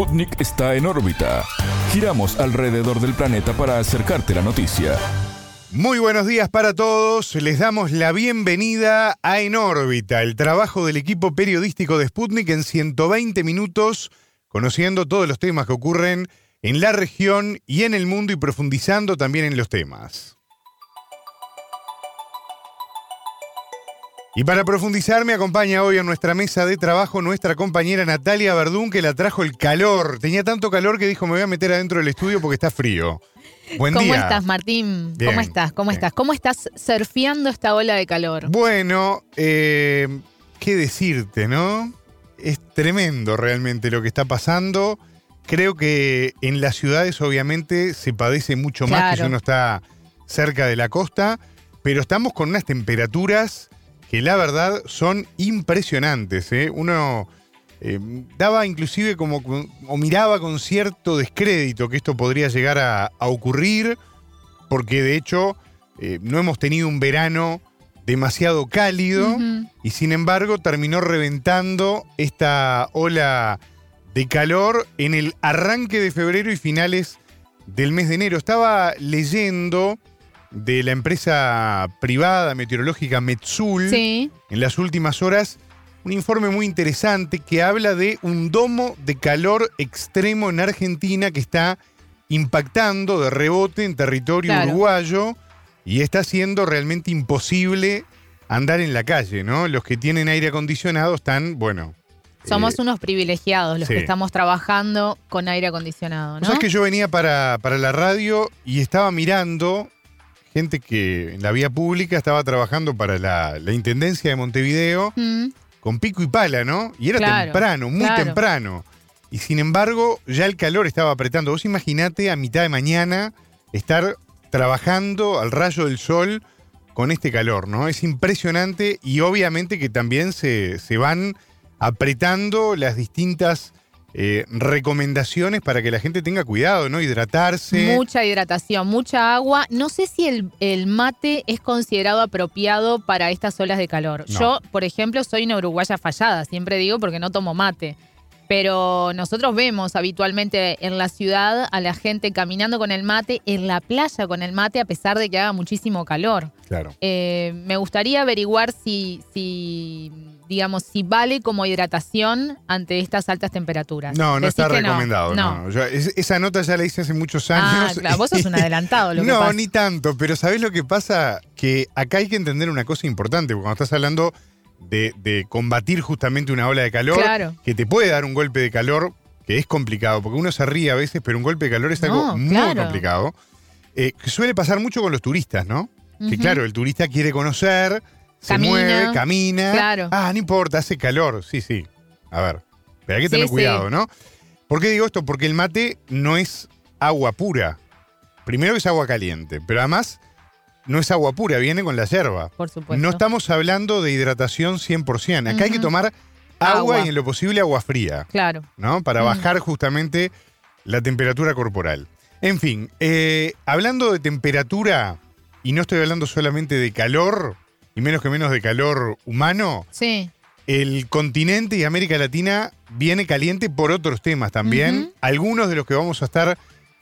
Sputnik está en órbita. Giramos alrededor del planeta para acercarte la noticia. Muy buenos días para todos. Les damos la bienvenida a En órbita, el trabajo del equipo periodístico de Sputnik en 120 minutos, conociendo todos los temas que ocurren en la región y en el mundo y profundizando también en los temas. Y para profundizar me acompaña hoy en nuestra mesa de trabajo nuestra compañera Natalia Verdún que la trajo el calor. Tenía tanto calor que dijo me voy a meter adentro del estudio porque está frío. Buen ¿Cómo día. estás, Martín? Bien, ¿Cómo estás? ¿Cómo bien. estás? ¿Cómo estás surfeando esta ola de calor? Bueno, eh, qué decirte, ¿no? Es tremendo realmente lo que está pasando. Creo que en las ciudades obviamente se padece mucho más que si uno está cerca de la costa, pero estamos con unas temperaturas que la verdad son impresionantes. ¿eh? Uno eh, daba inclusive como, o miraba con cierto descrédito que esto podría llegar a, a ocurrir, porque de hecho eh, no hemos tenido un verano demasiado cálido y sin embargo terminó reventando esta ola de calor en el arranque de febrero y finales del mes de enero. Estaba leyendo de la empresa privada meteorológica Metsul Sí. en las últimas horas un informe muy interesante que habla de un domo de calor extremo en Argentina que está impactando de rebote en territorio Claro. uruguayo y está haciendo realmente imposible andar en la calle, ¿no? Los que tienen aire acondicionado están, bueno. Somos eh, unos privilegiados los sí. que estamos trabajando con aire acondicionado, ¿vos ¿no? sabés que yo venía para, para la radio y estaba mirando gente que en la vía pública estaba trabajando para la, la Intendencia de Montevideo Mm, con pico y pala, ¿no? Y era Claro, temprano, muy claro. temprano. Y sin embargo, ya el calor estaba apretando. Vos imaginate a mitad de mañana estar trabajando al rayo del sol con este calor, ¿no? Es impresionante y obviamente que también se, se van apretando las distintas eh, recomendaciones para que la gente tenga cuidado, ¿no? Hidratarse. Mucha hidratación, mucha agua. No sé si el, el mate es considerado apropiado para estas olas de calor. No. Yo, por ejemplo, soy una uruguaya fallada, siempre digo porque no tomo mate. Pero nosotros vemos habitualmente en la ciudad a la gente caminando con el mate, en la playa con el mate, a pesar de que haga muchísimo calor. Claro. Eh, me gustaría averiguar si, si, digamos, si vale como hidratación ante estas altas temperaturas. No, no Decís está recomendado. No. No. Yo- es- esa nota ya la hice hace muchos Ah, años. claro, vos sos un adelantado, lo que no, pasa. ni tanto, pero ¿sabés lo que pasa? Que acá hay que entender una cosa importante, porque cuando estás hablando de, de combatir justamente una ola de calor, Claro. que te puede dar un golpe de calor, que es complicado, porque uno se ríe a veces, pero un golpe de calor es algo No, muy claro. complicado. Eh, que suele pasar mucho con los turistas, ¿no? Que claro, el turista quiere conocer, se Camina. mueve, camina. Claro. Ah, no importa, hace calor. Sí, sí. A ver, pero hay que tener Sí, cuidado, sí. ¿no? ¿Por qué digo esto? Porque el mate no es agua pura. Primero que es agua caliente, pero además no es agua pura, viene con la yerba. Por supuesto. No estamos hablando de hidratación 100%. Acá hay que tomar agua, Agua. y en lo posible agua fría, Claro. ¿no? Para bajar justamente la temperatura corporal. En fin, eh, hablando de temperatura, y no estoy hablando solamente de calor, y menos que menos de calor humano, Sí. el continente y América Latina viene caliente por otros temas también. Algunos de los que vamos a estar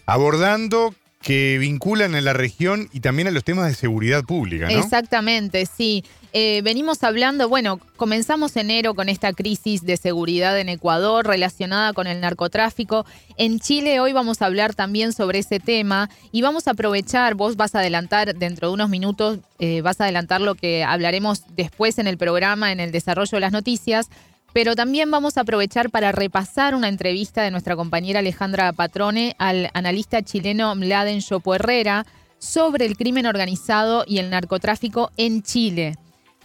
abordando que vinculan a la región y también a los temas de seguridad pública, ¿no? Exactamente, sí. Eh, venimos hablando, bueno, comenzamos enero con esta crisis de seguridad en Ecuador relacionada con el narcotráfico. En Chile hoy vamos a hablar también sobre ese tema y vamos a aprovechar, vos vas a adelantar dentro de unos minutos, eh, vas a adelantar lo que hablaremos después en el programa, en el desarrollo de las noticias. Pero también vamos a aprovechar para repasar una entrevista de nuestra compañera Alejandra Patrone al analista chileno Mladen Chopo Herrera sobre el crimen organizado y el narcotráfico en Chile.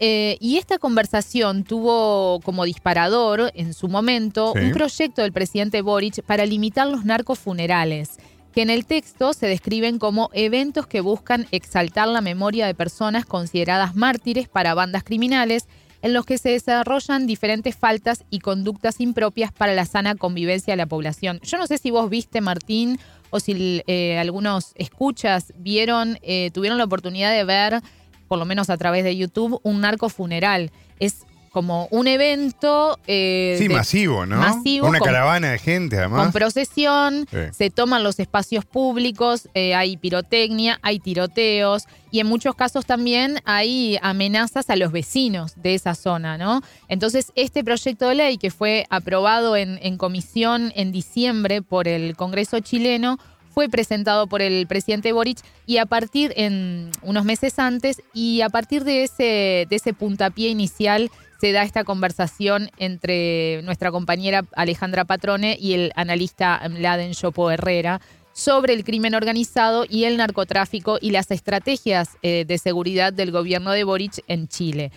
Eh, y esta conversación tuvo como disparador en su momento Sí. un proyecto del presidente Boric para limitar los narcofunerales, que en el texto se describen como eventos que buscan exaltar la memoria de personas consideradas mártires para bandas criminales en los que se desarrollan diferentes faltas y conductas impropias para la sana convivencia de la población. Yo no sé si vos viste, Martín, o si eh, algunos escuchas vieron, eh, tuvieron la oportunidad de ver, por lo menos a través de YouTube, un narco funeral. Es como un evento. eh, Sí, de- masivo, ¿no? masivo, Una con- caravana de gente, además. con procesión, Sí. se toman los espacios públicos, eh, hay pirotecnia, hay tiroteos y en muchos casos también hay amenazas a los vecinos de esa zona, ¿no? Entonces, este proyecto de ley que fue aprobado en, en comisión en diciembre por el Congreso chileno fue presentado por el presidente Boric y a partir en unos meses antes y a partir de ese de ese puntapié inicial se da esta conversación entre nuestra compañera Alejandra Patrone y el analista Mladen Yopo Herrera sobre el crimen organizado y el narcotráfico y las estrategias eh, de seguridad del gobierno de Boric en Chile.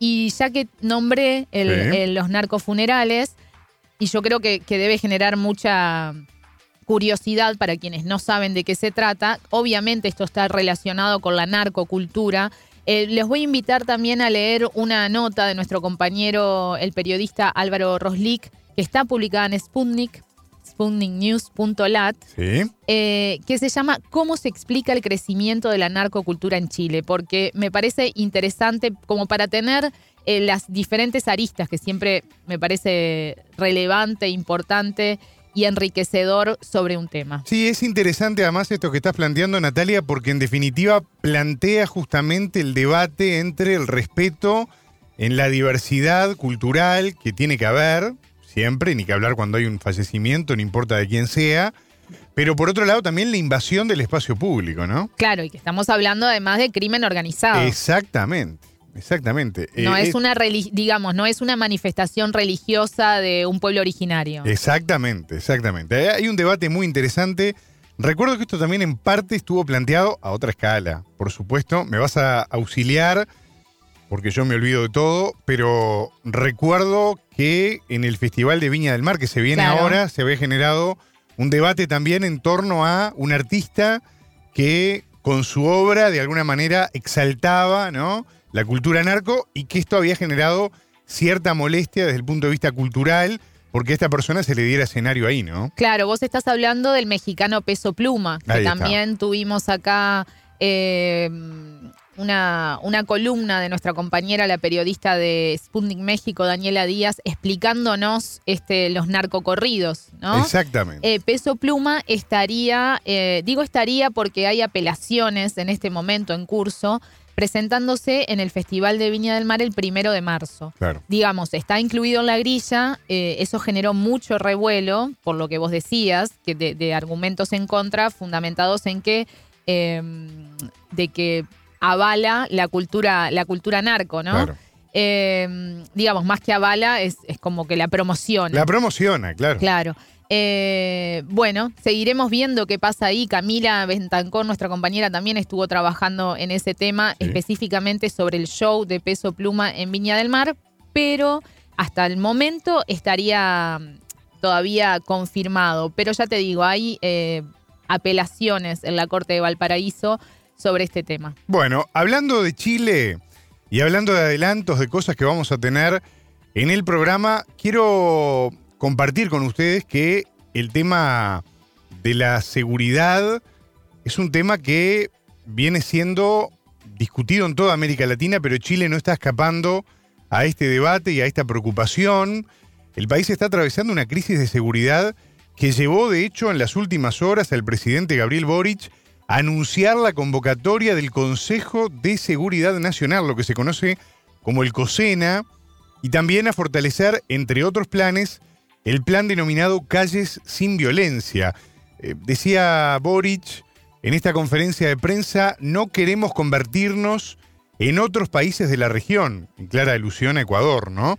Y ya que nombré el- Sí. el- los narcofunerales, y yo creo que, que debe generar mucha curiosidad para quienes no saben de qué se trata. Obviamente esto está relacionado con la narcocultura. Eh, les voy a invitar también a leer una nota de nuestro compañero, el periodista Álvaro Roslik, que está publicada en Sputnik, sputniknews.lat, Sí. eh, que se llama ¿Cómo se explica el crecimiento de la narcocultura en Chile? Porque me parece interesante como para tener eh, las diferentes aristas que siempre me parece relevante, importante y enriquecedor sobre un tema. Sí, es interesante además esto que estás planteando, Natalia, porque en definitiva plantea justamente el debate entre el respeto en la diversidad cultural que tiene que haber, siempre, ni que hablar cuando hay un fallecimiento, no importa de quién sea, pero por otro lado también la invasión del espacio público, ¿no? Claro, y que estamos hablando además de crimen organizado. Exactamente, exactamente. no Eh, es una, digamos, no es una manifestación religiosa de un pueblo originario. Exactamente, exactamente. Eh, Hay un debate muy interesante. Recuerdo que esto también en parte estuvo planteado a otra escala, por supuesto. Me vas a auxiliar porque yo me olvido de todo, pero recuerdo que en el Festival de Viña del Mar que se viene Claro. ahora se había generado un debate también en torno a un artista que con su obra de alguna manera exaltaba ¿no? La cultura narco y que esto había generado cierta molestia desde el punto de vista cultural porque a esta persona se le diera escenario ahí, ¿no? Claro, vos estás hablando del mexicano Peso Pluma, que Ahí está. también tuvimos acá eh, una, una columna de nuestra compañera, la periodista de Sputnik México, Daniela Díaz, explicándonos este, los narcocorridos, ¿no? Exactamente. Eh, Peso Pluma estaría, eh, digo estaría porque hay apelaciones en este momento en curso, presentándose en el Festival de Viña del Mar el primero de marzo claro. digamos, está incluido en la grilla, eh, eso generó mucho revuelo, por lo que vos decías, que de, de argumentos en contra, fundamentados en que, eh, de que avala la cultura, la cultura narco, ¿no? Claro. Eh, digamos, más que avala, es, es como que la promociona. La promociona, claro. Claro. Eh, bueno, seguiremos viendo qué pasa ahí. Camila Bentancor, nuestra compañera, también estuvo trabajando en ese tema, Sí. específicamente sobre el show de Peso Pluma en Viña del Mar, pero hasta el momento estaría mm, todavía confirmado. Pero ya te digo, hay eh, apelaciones en la Corte de Valparaíso sobre este tema. Bueno, hablando de Chile y hablando de adelantos de cosas que vamos a tener en el programa, quiero compartir con ustedes que el tema de la seguridad es un tema que viene siendo discutido en toda América Latina, pero Chile no está escapando a este debate y a esta preocupación. El país está atravesando una crisis de seguridad que llevó, de hecho, en las últimas horas al presidente Gabriel Boric a anunciar la convocatoria del Consejo de Seguridad Nacional, lo que se conoce como el COSENA, y también a fortalecer, entre otros planes, el plan denominado Calles sin Violencia. Eh, decía Boric en esta conferencia de prensa, no queremos convertirnos en otros países de la región, en clara alusión a Ecuador, ¿no?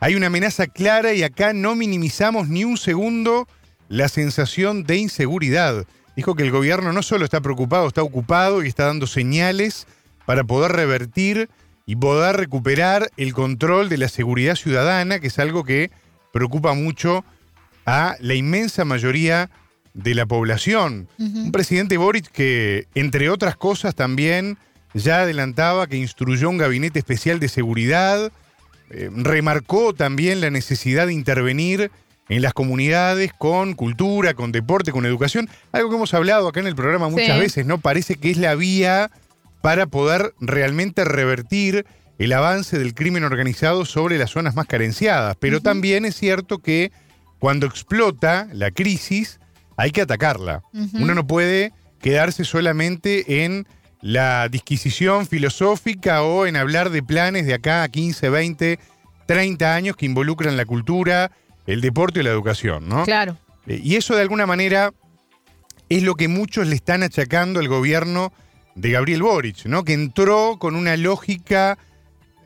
Hay una amenaza clara y acá no minimizamos ni un segundo la sensación de inseguridad. Dijo que el gobierno no solo está preocupado, está ocupado y está dando señales para poder revertir y poder recuperar el control de la seguridad ciudadana, que es algo que preocupa mucho a la inmensa mayoría de la población. Un presidente Boric que, entre otras cosas, también ya adelantaba que instruyó un gabinete especial de seguridad, eh, remarcó también la necesidad de intervenir en las comunidades con cultura, con deporte, con educación, algo que hemos hablado acá en el programa muchas Sí. veces, ¿no? Parece que es la vía para poder realmente revertir el avance del crimen organizado sobre las zonas más carenciadas. Pero también es cierto que cuando explota la crisis, hay que atacarla. Uno no puede quedarse solamente en la disquisición filosófica o en hablar de planes de acá a 15, 20, 30 años que involucran la cultura, el deporte y la educación, ¿no? Claro. Eh, y eso de alguna manera es lo que muchos le están achacando al gobierno de Gabriel Boric, ¿no? Que entró con una lógica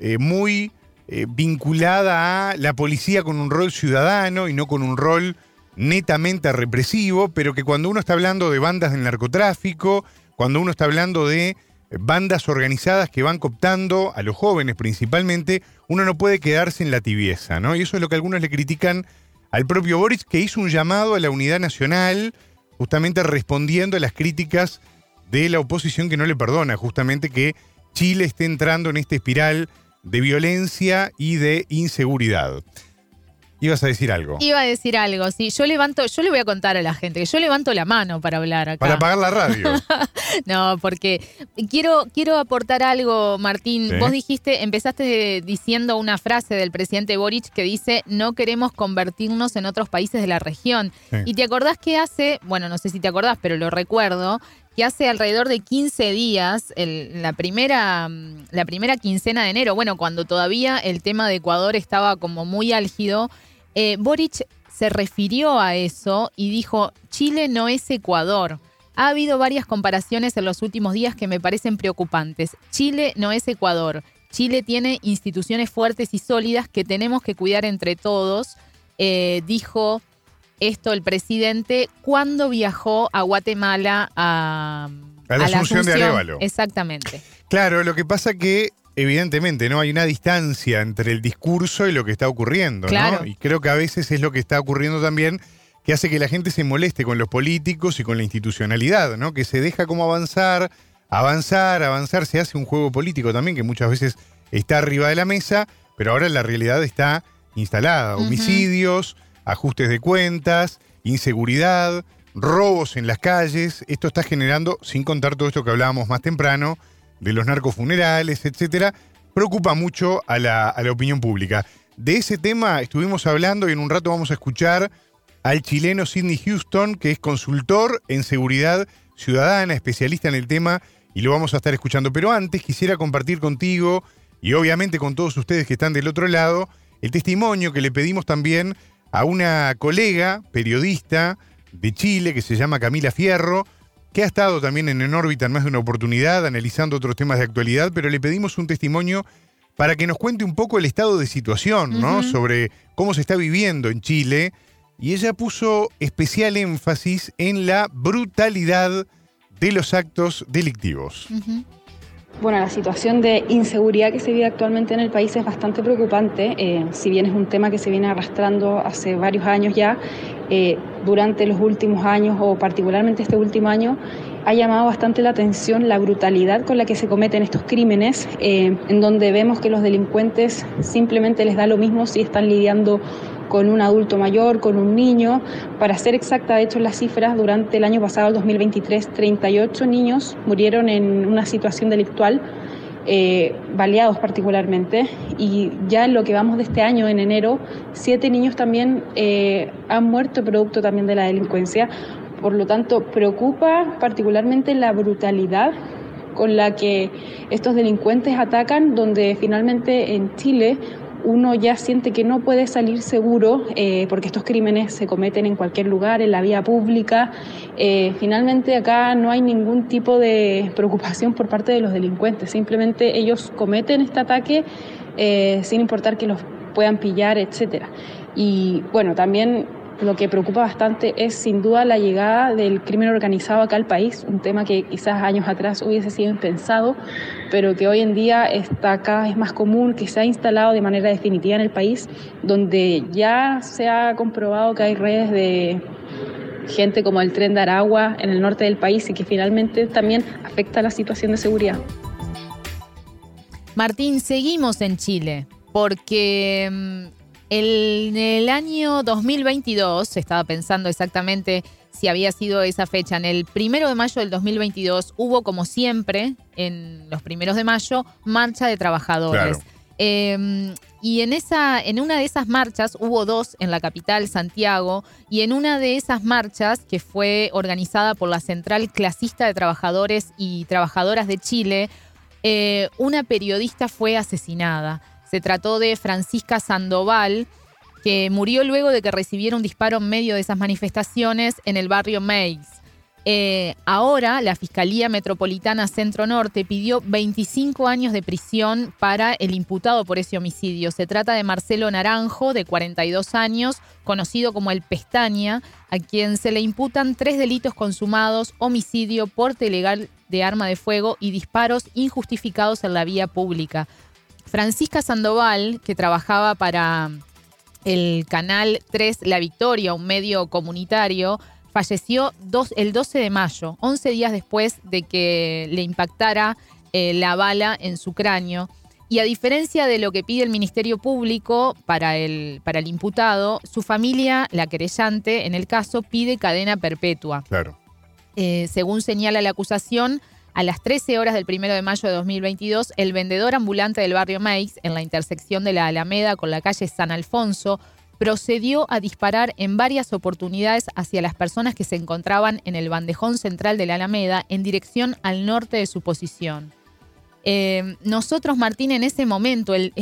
eh, muy eh, vinculada a la policía con un rol ciudadano y no con un rol netamente represivo, pero que cuando uno está hablando de bandas del narcotráfico, cuando uno está hablando de bandas organizadas que van cooptando a los jóvenes principalmente, uno no puede quedarse en la tibieza, ¿no? Y eso es lo que algunos le critican al propio Boris, que hizo un llamado a la unidad nacional, justamente respondiendo a las críticas de la oposición que no le perdona, justamente que Chile esté entrando en esta espiral de violencia y de inseguridad. Ibas a decir algo. Iba a decir algo, sí. Yo levanto, yo le voy a contar a la gente que yo levanto la mano para hablar acá. Para apagar la radio. no, porque quiero, quiero aportar algo, Martín. Vos dijiste, empezaste diciendo una frase del presidente Boric que dice: no queremos convertirnos en otros países de la región. Y te acordás que hace, bueno, no sé si te acordás, pero lo recuerdo, que hace alrededor de 15 días, la, primera, la primera quincena de enero, bueno, cuando todavía el tema de Ecuador estaba como muy álgido, eh, Boric se refirió a eso y dijo, Chile no es Ecuador. Ha habido varias comparaciones en los últimos días que me parecen preocupantes. Chile no es Ecuador. Chile tiene instituciones fuertes y sólidas que tenemos que cuidar entre todos, eh, dijo esto el presidente cuando viajó a Guatemala a, a la, Asunción, de Arevalo. Exactamente. Claro, lo que pasa que evidentemente no hay una distancia entre el discurso y lo que está ocurriendo, claro. ¿no? Y creo que a veces es lo que está ocurriendo también que hace que la gente se moleste con los políticos y con la institucionalidad, ¿no? Que se deja como avanzar, avanzar, avanzar, se hace un juego político también que muchas veces está arriba de la mesa, pero ahora la realidad está instalada, homicidios, ajustes de cuentas, inseguridad, robos en las calles. Esto está generando, sin contar todo esto que hablábamos más temprano, de los narcofunerales, etcétera, preocupa mucho a la, a la opinión pública. De ese tema estuvimos hablando y en un rato vamos a escuchar al chileno Sidney Houston, que es consultor en seguridad ciudadana, especialista en el tema, y lo vamos a estar escuchando. Pero antes quisiera compartir contigo, y obviamente con todos ustedes que están del otro lado, el testimonio que le pedimos también a una colega periodista de Chile que se llama Camila Fierro, que ha estado también en En órbita en más de una oportunidad, analizando otros temas de actualidad, pero le pedimos un testimonio para que nos cuente un poco el estado de situación, ¿no? Sobre cómo se está viviendo en Chile. Y ella puso especial énfasis en la brutalidad de los actos delictivos. Bueno, la situación de inseguridad que se vive actualmente en el país es bastante preocupante, eh, si bien es un tema que se viene arrastrando hace varios años ya, eh, durante los últimos años o particularmente este último año, ha llamado bastante la atención la brutalidad con la que se cometen estos crímenes, eh, en donde vemos que los delincuentes simplemente les da lo mismo si están lidiando con un adulto mayor, con un niño. Para ser exacta, de hecho, las cifras, durante el año pasado, el 2023, 38 niños murieron en una situación delictual, eh, baleados particularmente, y ya en lo que vamos de este año, en enero, siete niños también eh, han muerto producto también de la delincuencia. Por lo tanto, preocupa particularmente la brutalidad con la que estos delincuentes atacan, donde finalmente en Chile uno ya siente que no puede salir seguro eh, porque estos crímenes se cometen en cualquier lugar, en la vía pública. Eh, finalmente acá no hay ningún tipo de preocupación por parte de los delincuentes, simplemente ellos cometen este ataque eh, sin importar que los puedan pillar, etcétera. Y bueno, también lo que preocupa bastante es sin duda la llegada del crimen organizado acá al país, un tema que quizás años atrás hubiese sido impensado, pero que hoy en día está cada vez más común, que se ha instalado de manera definitiva en el país, donde ya se ha comprobado que hay redes de gente como el tren de Aragua en el norte del país y que finalmente también afecta la situación de seguridad. Martín, seguimos en Chile porque mm, El- en el año 2022, estaba pensando exactamente si había sido esa fecha, en el primero de mayo del 2022 hubo, como siempre, en los primeros de mayo, marcha de trabajadores. Claro. Eh, y en, esa, en una de esas marchas, hubo dos en la capital, Santiago, y en una de esas marchas, que fue organizada por la Central Clasista de Trabajadores y Trabajadoras de Chile, eh, una periodista fue asesinada. Se trató de Francisca Sandoval, que murió luego de que recibiera un disparo en medio de esas manifestaciones en el barrio Meix. Eh, ahora, la Fiscalía Metropolitana Centro Norte pidió 25 años de prisión para el imputado por ese homicidio. Se trata de Marcelo Naranjo, de 42 años, conocido como el Pestaña, a quien se le imputan tres delitos consumados, homicidio, porte ilegal de arma de fuego y disparos injustificados en la vía pública. Francisca Sandoval, que trabajaba para el canal 3 La Victoria, un medio comunitario, falleció dos- el 12 de mayo, 11 días después de que le impactara eh, la bala en su cráneo. Y a diferencia de lo que pide el Ministerio Público para el, para el imputado, su familia, la querellante en el caso, pide cadena perpetua. Claro. Eh, según señala la acusación, a las 13 horas del 1 de mayo de 2022, el vendedor ambulante del barrio Meix, en la intersección de la Alameda con la calle San Alfonso, procedió a disparar en varias oportunidades hacia las personas que se encontraban en el bandejón central de la Alameda en dirección al norte de su posición. Eh, nosotros, Martín, en ese momento, el,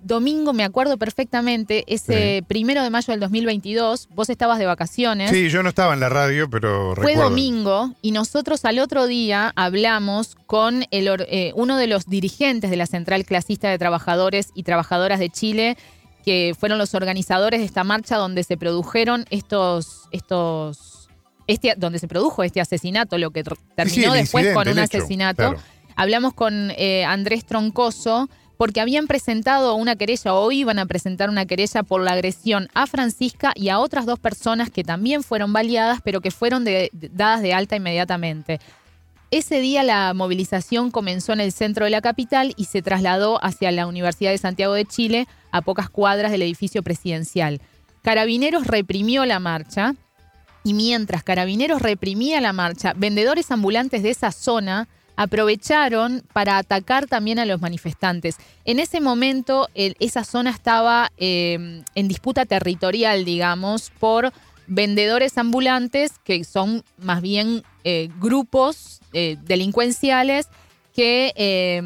domingo, me acuerdo perfectamente, ese primero de mayo del 2022, vos estabas de vacaciones. Sí, yo no estaba en la radio, pero Fue recuerdo. domingo y nosotros al otro día hablamos con el, eh, uno de los dirigentes de la Central Clasista de Trabajadores y Trabajadoras de Chile, que fueron los organizadores de esta marcha donde se produjeron estos, estos, este, donde se produjo este asesinato, lo que terminó después con un hecho, asesinato. claro. Hablamos con eh, Andrés Troncoso porque habían presentado una querella o iban a presentar una querella por la agresión a Francisca y a otras dos personas que también fueron baleadas, pero que fueron dadas de alta inmediatamente. Ese día la movilización comenzó en el centro de la capital y se trasladó hacia la Universidad de Santiago de Chile, a pocas cuadras del edificio presidencial. Carabineros reprimió la marcha y mientras Carabineros reprimía la marcha, vendedores ambulantes de esa zona aprovecharon para atacar también a los manifestantes. En ese momento el- esa zona estaba eh, en disputa territorial, digamos, por vendedores ambulantes que son más bien eh, grupos eh, delincuenciales que, eh,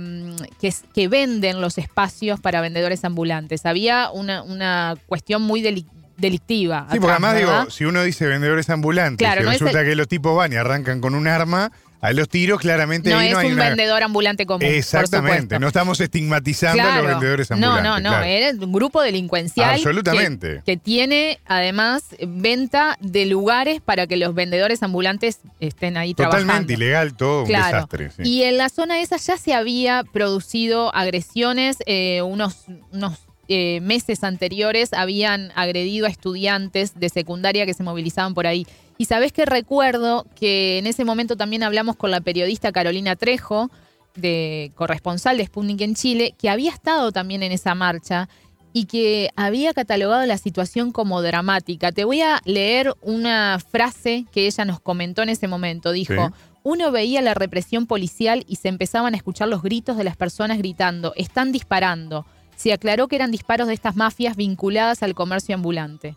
que, venden los espacios para vendedores ambulantes. Había una, una cuestión muy deli- delictiva. Sí, porque además ¿verdad? digo, si uno dice vendedores ambulantes Claro, y no resulta el- que los tipos van y arrancan con un arma, a los tiros claramente no ahí es no hay un una... vendedor ambulante común. Exactamente, no estamos estigmatizando a los Claro. vendedores No, ambulantes. no, no, claro. era un grupo delincuencial Absolutamente. Que, que tiene además venta de lugares para que los vendedores ambulantes estén ahí Totalmente trabajando. ilegal, todo un Claro. desastre. sí. Y en la zona esa ya se había producido agresiones, eh, unos, unos eh, meses anteriores habían agredido a estudiantes de secundaria que se movilizaban por ahí. Y sabés que recuerdo que en ese momento también hablamos con la periodista Carolina Trejo, de corresponsal de Sputnik en Chile, que había estado también en esa marcha y que había catalogado la situación como dramática. Te voy a leer una frase que ella nos comentó en ese momento. Dijo, Sí. uno veía la represión policial y se empezaban a escuchar los gritos de las personas gritando, están disparando. Se aclaró que eran disparos de estas mafias vinculadas al comercio ambulante.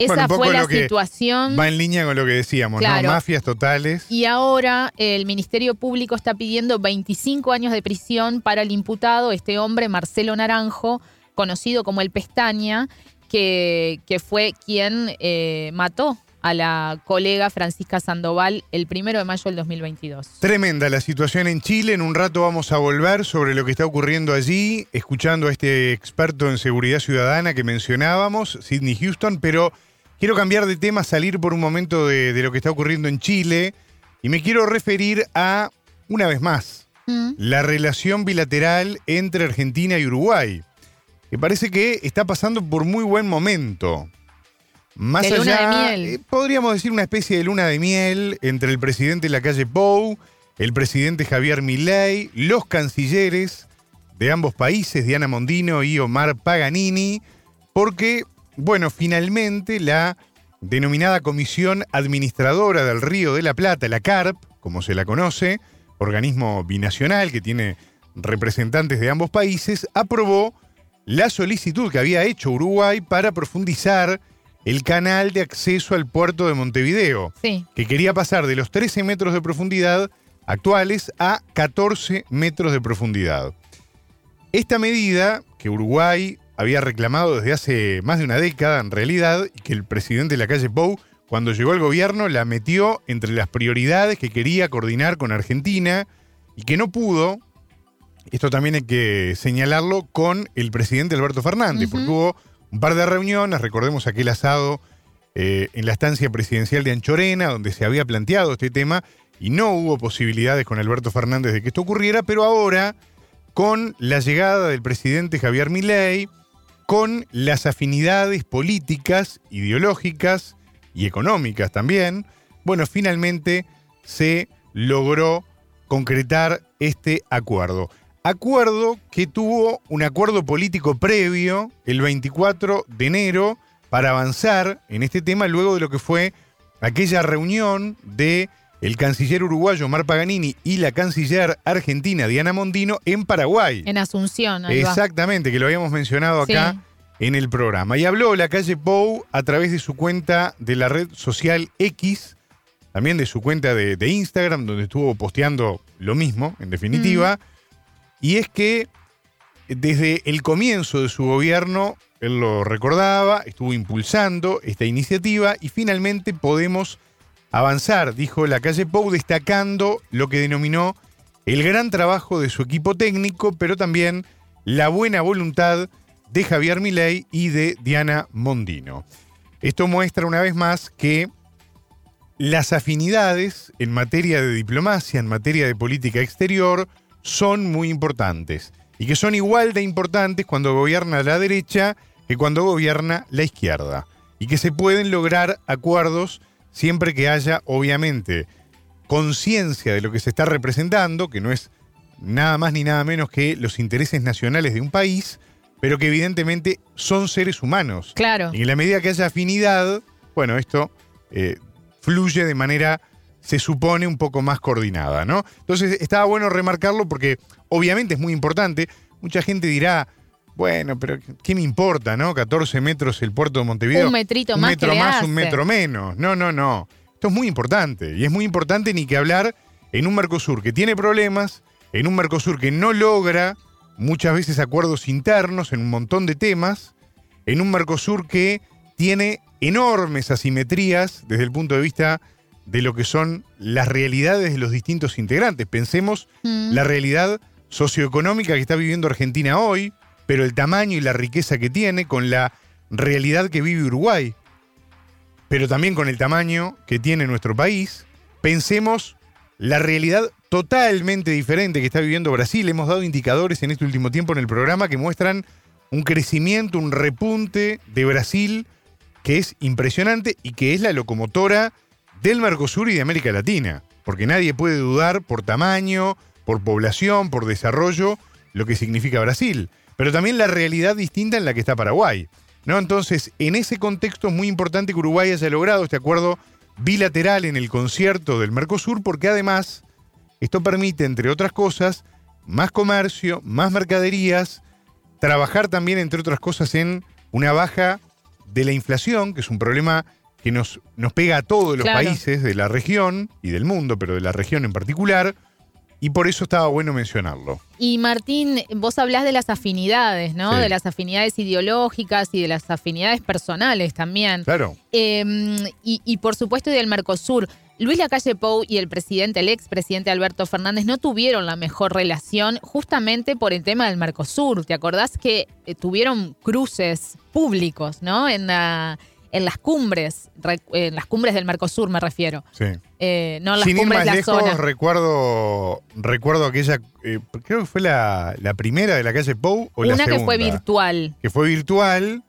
Esa Bueno, fue la situación. Va en línea con lo que decíamos, Claro. ¿no? Mafias totales. Y ahora el Ministerio Público está pidiendo 25 años de prisión para el imputado, este hombre Marcelo Naranjo, conocido como el Pestaña, que, que fue quien eh, mató a la colega Francisca Sandoval el primero de mayo del 2022. Tremenda la situación en Chile. En un rato vamos a volver sobre lo que está ocurriendo allí, escuchando a este experto en seguridad ciudadana que mencionábamos, Sidney Houston, pero quiero cambiar de tema, salir por un momento de, de lo que está ocurriendo en Chile y me quiero referir a, una vez más, Mm. la relación bilateral entre Argentina y Uruguay, que parece que está pasando por muy buen momento. Más De luna allá, de miel. eh, podríamos decir una especie de luna de miel entre el presidente de la calle Pou, el presidente Javier Milei, los cancilleres de ambos países, Diana Mondino y Omar Paganini, porque, bueno, finalmente la denominada Comisión Administradora del Río de la Plata, la CARP, como se la conoce, organismo binacional que tiene representantes de ambos países, aprobó la solicitud que había hecho Uruguay para profundizar el canal de acceso al puerto de Montevideo, Sí. que quería pasar de los 13 metros de profundidad actuales a 14 metros de profundidad. Esta medida, que Uruguay había reclamado desde hace más de una década en realidad, y que el presidente de la calle Pou, cuando llegó al gobierno, la metió entre las prioridades que quería coordinar con Argentina y que no pudo, esto también hay que señalarlo, con el presidente Alberto Fernández, porque hubo un par de reuniones, recordemos aquel asado eh, en la estancia presidencial de Anchorena, donde se había planteado este tema, y no hubo posibilidades con Alberto Fernández de que esto ocurriera, pero ahora, con la llegada del presidente Javier Milei, con las afinidades políticas, ideológicas y económicas también, bueno, finalmente se logró concretar este acuerdo. Acuerdo que tuvo un acuerdo político previo el 24 de enero para avanzar en este tema luego de lo que fue aquella reunión de el canciller uruguayo Omar Paganini y la canciller argentina Diana Mondino en Paraguay. En Asunción. ahí va. Exactamente, que lo habíamos mencionado acá Sí. en el programa. Y habló la calle Pou a través de su cuenta de la red social X, también de su cuenta de, de Instagram, donde estuvo posteando lo mismo, en definitiva. Y es que desde el comienzo de su gobierno, él lo recordaba, estuvo impulsando esta iniciativa y finalmente podemos avanzar, dijo la calle Pou, destacando lo que denominó el gran trabajo de su equipo técnico, pero también la buena voluntad de Javier Milei y de Diana Mondino. Esto muestra una vez más que las afinidades en materia de diplomacia, en materia de política exterior, son muy importantes y que son igual de importantes cuando gobierna la derecha que cuando gobierna la izquierda y que se pueden lograr acuerdos siempre que haya, obviamente, conciencia de lo que se está representando, que no es nada más ni nada menos que los intereses nacionales de un país, pero que evidentemente son seres humanos. Claro. Y en la medida que haya afinidad, bueno, esto eh, fluye de manera, se supone, un poco más coordinada, ¿no? Entonces estaba bueno remarcarlo porque obviamente es muy importante. Mucha gente dirá, bueno, pero ¿qué me importa, no? 14 metros el puerto de Montevideo. Un metrito un más metro que le más, hace. un metro menos. No, no, no. Esto es muy importante. Y es muy importante ni que hablar en un Mercosur que tiene problemas, en un Mercosur que no logra muchas veces acuerdos internos en un montón de temas, en un Mercosur que tiene enormes asimetrías desde el punto de vista de lo que son las realidades de los distintos integrantes. Pensemos Mm. la realidad socioeconómica que está viviendo Argentina hoy, pero el tamaño y la riqueza que tiene con la realidad que vive Uruguay, pero también con el tamaño que tiene nuestro país. Pensemos la realidad totalmente diferente que está viviendo Brasil. Hemos dado indicadores en este último tiempo en el programa que muestran un crecimiento, un repunte de Brasil que es impresionante y que es la locomotora del Mercosur y de América Latina. Porque nadie puede dudar por tamaño, por población, por desarrollo, lo que significa Brasil. Pero también la realidad distinta en la que está Paraguay. ¿no? Entonces, en ese contexto es muy importante que Uruguay haya logrado este acuerdo bilateral en el concierto del Mercosur, porque además esto permite, entre otras cosas, más comercio, más mercaderías, trabajar también, entre otras cosas, en una baja de la inflación, que es un problema que nos, nos pega a todos los Claro. países de la región y del mundo, pero de la región en particular, y por eso estaba bueno mencionarlo. Y Martín, vos hablás de las afinidades, ¿no? Sí. De las afinidades ideológicas y de las afinidades personales también. Claro. Eh, y, y por supuesto y del Mercosur. Luis Lacalle Pou y el presidente, el expresidente Alberto Fernández, no tuvieron la mejor relación justamente por el tema del Mercosur. ¿Te acordás que eh, tuvieron cruces públicos, ¿no? En, la- en las cumbres, re- en las cumbres del Mercosur me refiero. Sí. Eh, no las Sin ir cumbres más de la lejos, zona. recuerdo, recuerdo aquella, eh, creo que fue la, la primera de la calle Pou o la Una que segunda. fue virtual, Que fue virtual,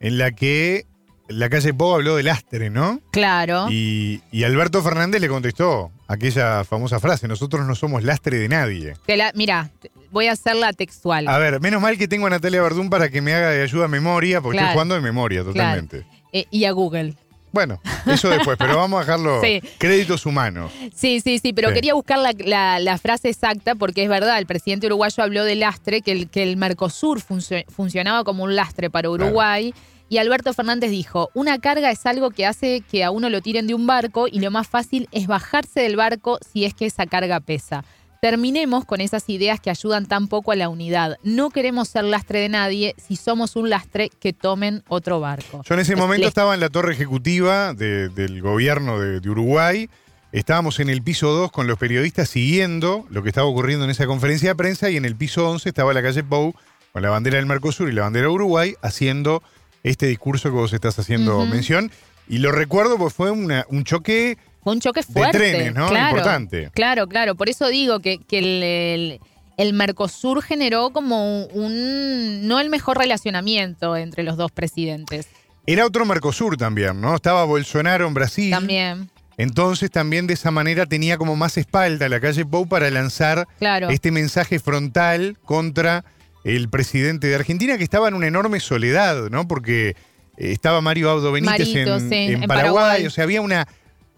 en la que la calle Pou habló del Astre, ¿no? claro. Y, y Alberto Fernández le contestó aquella famosa frase, nosotros no somos lastre de nadie. La- mira, voy a hacerla textual. A ver, menos mal que tengo a Natalia Verdún para que me haga de ayuda a memoria, porque Claro. estoy jugando de memoria totalmente. Eh, y a Google. Bueno, eso después, pero vamos a dejarlo Sí. créditos humanos. Sí, sí, sí, pero Sí. quería buscar la, la- la frase exacta porque es verdad, el presidente uruguayo habló de lastre, que el, que el Mercosur funcio- funcionaba como un lastre para Uruguay. Y Alberto Fernández dijo, una carga es algo que hace que a uno lo tiren de un barco y lo más fácil es bajarse del barco si es que esa carga pesa. Terminemos con esas ideas que ayudan tan poco a la unidad. No queremos ser lastre de nadie. Si somos un lastre, que tomen otro barco. Yo en ese Es- momento estaba en la torre ejecutiva de- del gobierno de, de Uruguay. Estábamos en el piso 2 con los periodistas siguiendo lo que estaba ocurriendo en esa conferencia de prensa y en el piso 11 estaba la calle Pou con la bandera del Mercosur y la bandera de Uruguay haciendo este discurso que vos estás haciendo mención. Y lo recuerdo porque fue una- un choque Fue un choque fuerte. trenes, ¿no? Claro, Importante. Claro, claro. Por eso digo que, que el, el- el Mercosur generó como un. no el mejor relacionamiento entre los dos presidentes. Era otro Mercosur también, ¿no? Estaba Bolsonaro en Brasil. También, Entonces también de esa manera tenía como más espalda la calle Pou para lanzar claro. este mensaje frontal contra el presidente de Argentina que estaba en una enorme soledad, ¿no? Porque eh, estaba Mario Abdo Benítez Marito, en, sí, en en Paraguay. Paraguay. o sea, había una,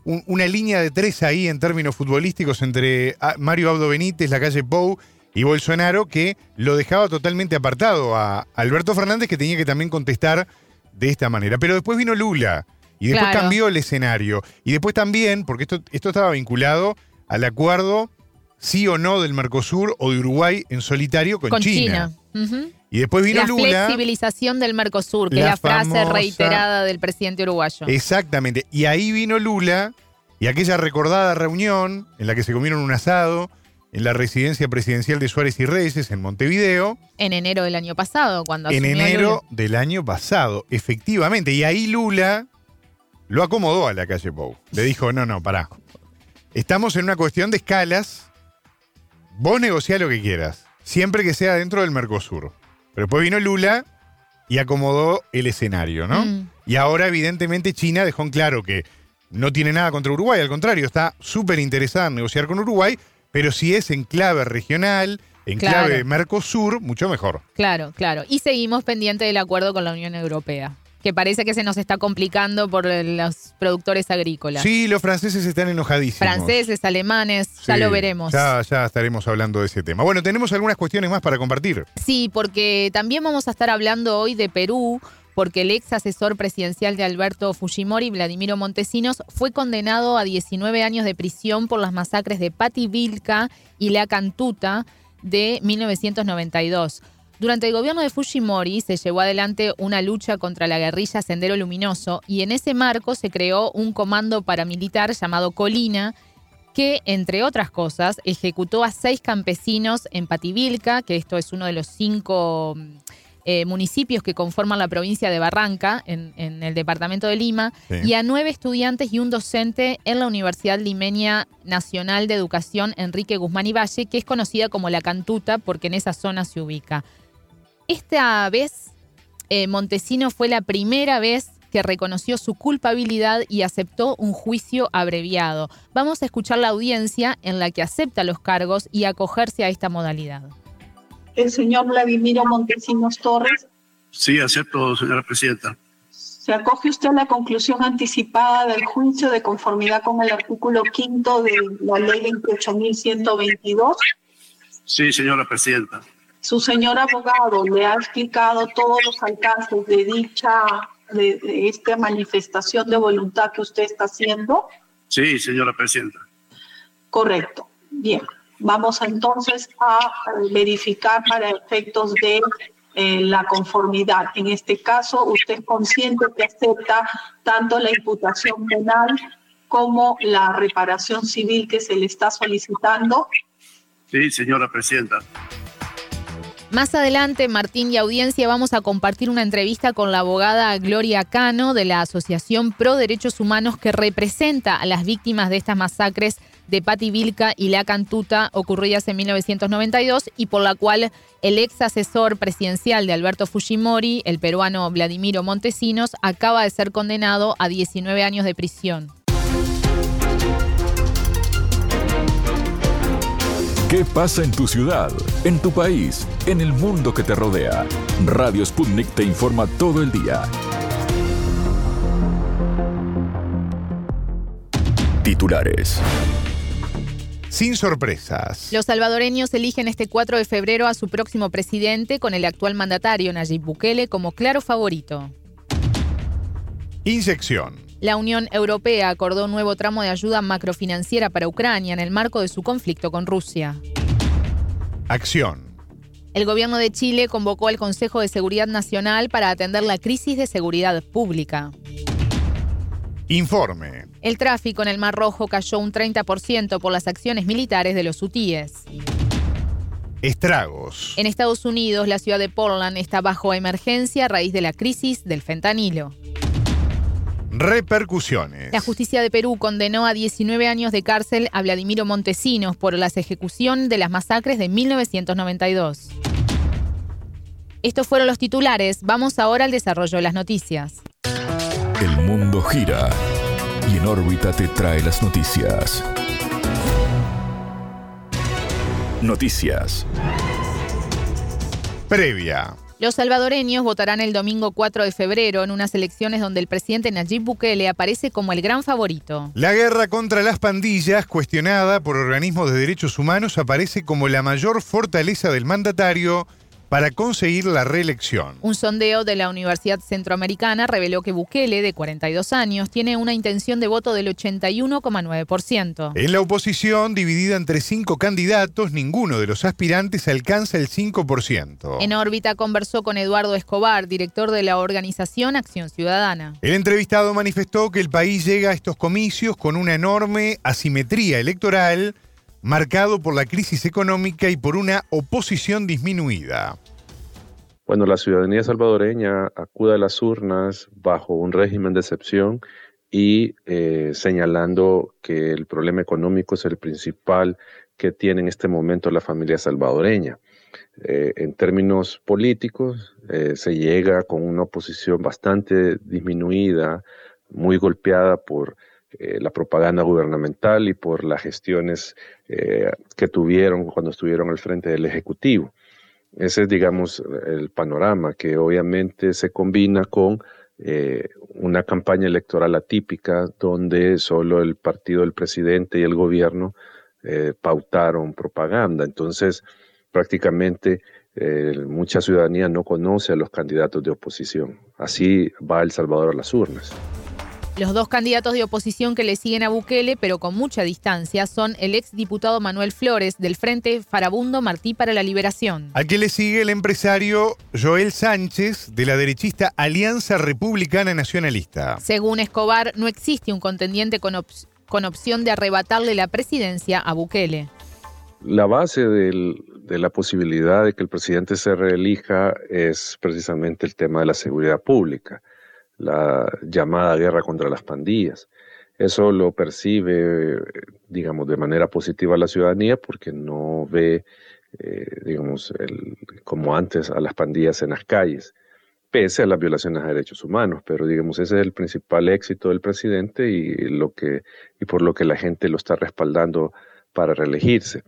un- una línea de tres ahí en términos futbolísticos entre ah, Mario Abdo Benítez, la calle Pou y Bolsonaro que lo dejaba totalmente apartado a Alberto Fernández que tenía que también contestar de esta manera. Pero después vino Lula y después Claro. cambió el escenario. Y después también, porque esto, esto estaba vinculado al acuerdo sí o no del Mercosur o de Uruguay en solitario con, con China. Y después vino La Lula. flexibilización del Mercosur, que La es la frase famosa- reiterada del presidente uruguayo. Exactamente. Y ahí vino Lula y aquella recordada reunión en la que se comieron un asado en la residencia presidencial de Suárez y Reyes en Montevideo En enero del año pasado, cuando en enero Lula. del año pasado, efectivamente. Y ahí Lula lo acomodó a la calle Pou. Le dijo, no, no, pará. Estamos en una cuestión de escalas. Vos negociá lo que quieras, siempre que sea dentro del Mercosur. Pero después vino Lula y acomodó el escenario, ¿no? Mm. Y ahora, evidentemente, China dejó en claro que no tiene nada contra Uruguay, al contrario, está súper interesada en negociar con Uruguay, pero si es en clave regional, en Claro. clave Mercosur, mucho mejor. Claro, claro. Y seguimos pendiente del acuerdo con la Unión Europea, que parece que se nos está complicando por los productores agrícolas. Sí, los franceses están enojadísimos. Franceses, alemanes, ya lo veremos. Ya, ya estaremos hablando de ese tema. Bueno, tenemos algunas cuestiones más para compartir. Sí, porque también vamos a estar hablando hoy de Perú, porque el ex asesor presidencial de Alberto Fujimori, Vladimiro Montesinos, fue condenado a 19 años de prisión por las masacres de Pativilca y La Cantuta de 1992. Durante el gobierno de Fujimori se llevó adelante una lucha contra la guerrilla Sendero Luminoso y en ese marco se creó un comando paramilitar llamado Colina que, entre otras cosas, ejecutó a seis campesinos en Pativilca, que esto es uno de los cinco mm, eh, municipios que conforman la provincia de Barranca, en, en el departamento de Lima, Sí. y a nueve estudiantes y un docente en la Universidad Limeña Nacional de Educación Enrique Guzmán y Valle, que es conocida como La Cantuta, porque en esa zona se ubica. Esta vez, eh, Montesino fue la primera vez que reconoció su culpabilidad y aceptó un juicio abreviado. Vamos a escuchar la audiencia en la que acepta los cargos y acogerse a esta modalidad. El señor Vladimiro Montesinos Torres, Sí, acepto, señora presidenta. ¿se acoge usted a la conclusión anticipada del juicio de conformidad con el artículo quinto de la ley 28.122? Sí, señora presidenta. Su señor abogado le ha explicado todos los alcances de dicha, de, de esta manifestación de voluntad que usted está haciendo. Sí, señora presidenta. Correcto. Bien. Vamos entonces a verificar para efectos de eh, la conformidad. En este caso, usted es consciente que acepta tanto la imputación penal como la reparación civil que se le está solicitando. Sí, señora presidenta. Más adelante, Martín y audiencia, vamos a compartir una entrevista con la abogada Gloria Cano de la Asociación Pro Derechos Humanos que representa a las víctimas de estas masacres de Pativilca y La Cantuta ocurridas en 1992 y por la cual el ex asesor presidencial de Alberto Fujimori, el peruano Vladimiro Montesinos, acaba de ser condenado a 19 años de prisión. ¿Qué pasa en tu ciudad, en tu país, en el mundo que te rodea? Radio Sputnik te informa todo el día. Titulares. Sin sorpresas. Los salvadoreños eligen este 4 de febrero a su próximo presidente con el actual mandatario Nayib Bukele como claro favorito. Inyección. La Unión Europea acordó un nuevo tramo de ayuda macrofinanciera para Ucrania en el marco de su conflicto con Rusia. Acción. El gobierno de Chile convocó al Consejo de Seguridad Nacional para atender la crisis de seguridad pública. Informe. El tráfico en el Mar Rojo cayó un 30% por las acciones militares de los hutíes. Estragos. En Estados Unidos, la ciudad de Portland está bajo emergencia a raíz de la crisis del fentanilo. Repercusiones. La justicia de Perú condenó a 19 años de cárcel a Vladimiro Montesinos por la ejecución de las masacres de 1992. Estos fueron los titulares. Vamos ahora al desarrollo de las noticias. El mundo gira y en órbita te trae las noticias. Noticias. Previa. Los salvadoreños votarán el domingo 4 de febrero en unas elecciones donde el presidente Nayib Bukele aparece como el gran favorito. La guerra contra las pandillas, cuestionada por organismos de derechos humanos, aparece como la mayor fortaleza del mandatario para conseguir la reelección. Un sondeo de la Universidad Centroamericana reveló que Bukele, de 42 años, tiene una intención de voto del 81,9%. En la oposición, dividida entre cinco candidatos, ninguno de los aspirantes alcanza el 5%. En órbita conversó con Eduardo Escobar, director de la organización Acción Ciudadana. El entrevistado manifestó que el país llega a estos comicios con una enorme asimetría electoral marcado por la crisis económica y por una oposición disminuida. Bueno, la ciudadanía salvadoreña acude a las urnas bajo un régimen de excepción y eh, señalando que el problema económico es el principal que tiene en este momento la familia salvadoreña. Eh, en términos políticos, eh, se llega con una oposición bastante disminuida, muy golpeada por eh, la propaganda gubernamental y por las gestiones eh, que tuvieron cuando estuvieron al frente del Ejecutivo. Ese es, digamos, el panorama que obviamente se combina con eh, una campaña electoral atípica donde solo el partido del presidente y el gobierno pautaron propaganda. Entonces, prácticamente mucha ciudadanía no conoce a los candidatos de oposición. Así va El Salvador a las urnas. Los dos candidatos de oposición que le siguen a Bukele, pero con mucha distancia, son el exdiputado Manuel Flores del Frente Farabundo Martí para la Liberación. Al que le sigue el empresario Joel Sánchez de la derechista Alianza Republicana Nacionalista. Según Escobar, no existe un contendiente con, con opción de arrebatarle la presidencia a Bukele. La base del, de la posibilidad de que el presidente se reelija es precisamente el tema de la seguridad pública la llamada guerra contra las pandillas. Eso lo percibe, digamos, de manera positiva la ciudadanía porque no ve, eh, digamos, como antes a las pandillas en las calles, pese a las violaciones a derechos humanos. Pero, digamos, ese es el principal éxito del presidente y, lo que, y por lo que la gente lo está respaldando para reelegirse.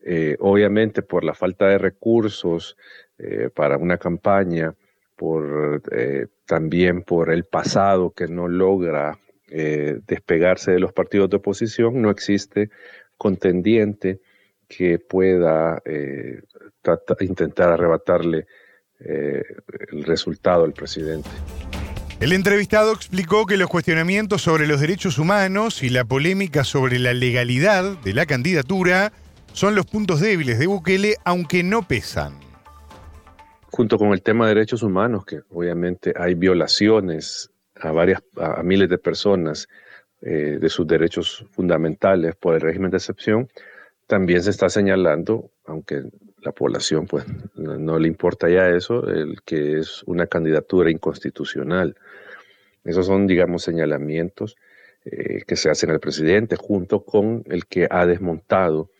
Eh, obviamente, por la falta de recursos eh, para una campaña, por eh, también por el pasado que no logra eh, despegarse de los partidos de oposición, no existe contendiente que pueda eh, intentar arrebatarle el resultado al presidente. El entrevistado explicó que los cuestionamientos sobre los derechos humanos y la polémica sobre la legalidad de la candidatura son los puntos débiles de Bukele, aunque no pesan junto con el tema de derechos humanos, que obviamente hay violaciones a varias, a, miles de personas eh, de sus derechos fundamentales por el régimen de excepción, también se está señalando, aunque la población pues no, le importa ya eso, el que es una candidatura inconstitucional. Esos son, digamos, señalamientos eh, que se hacen al presidente junto con el que ha desmontado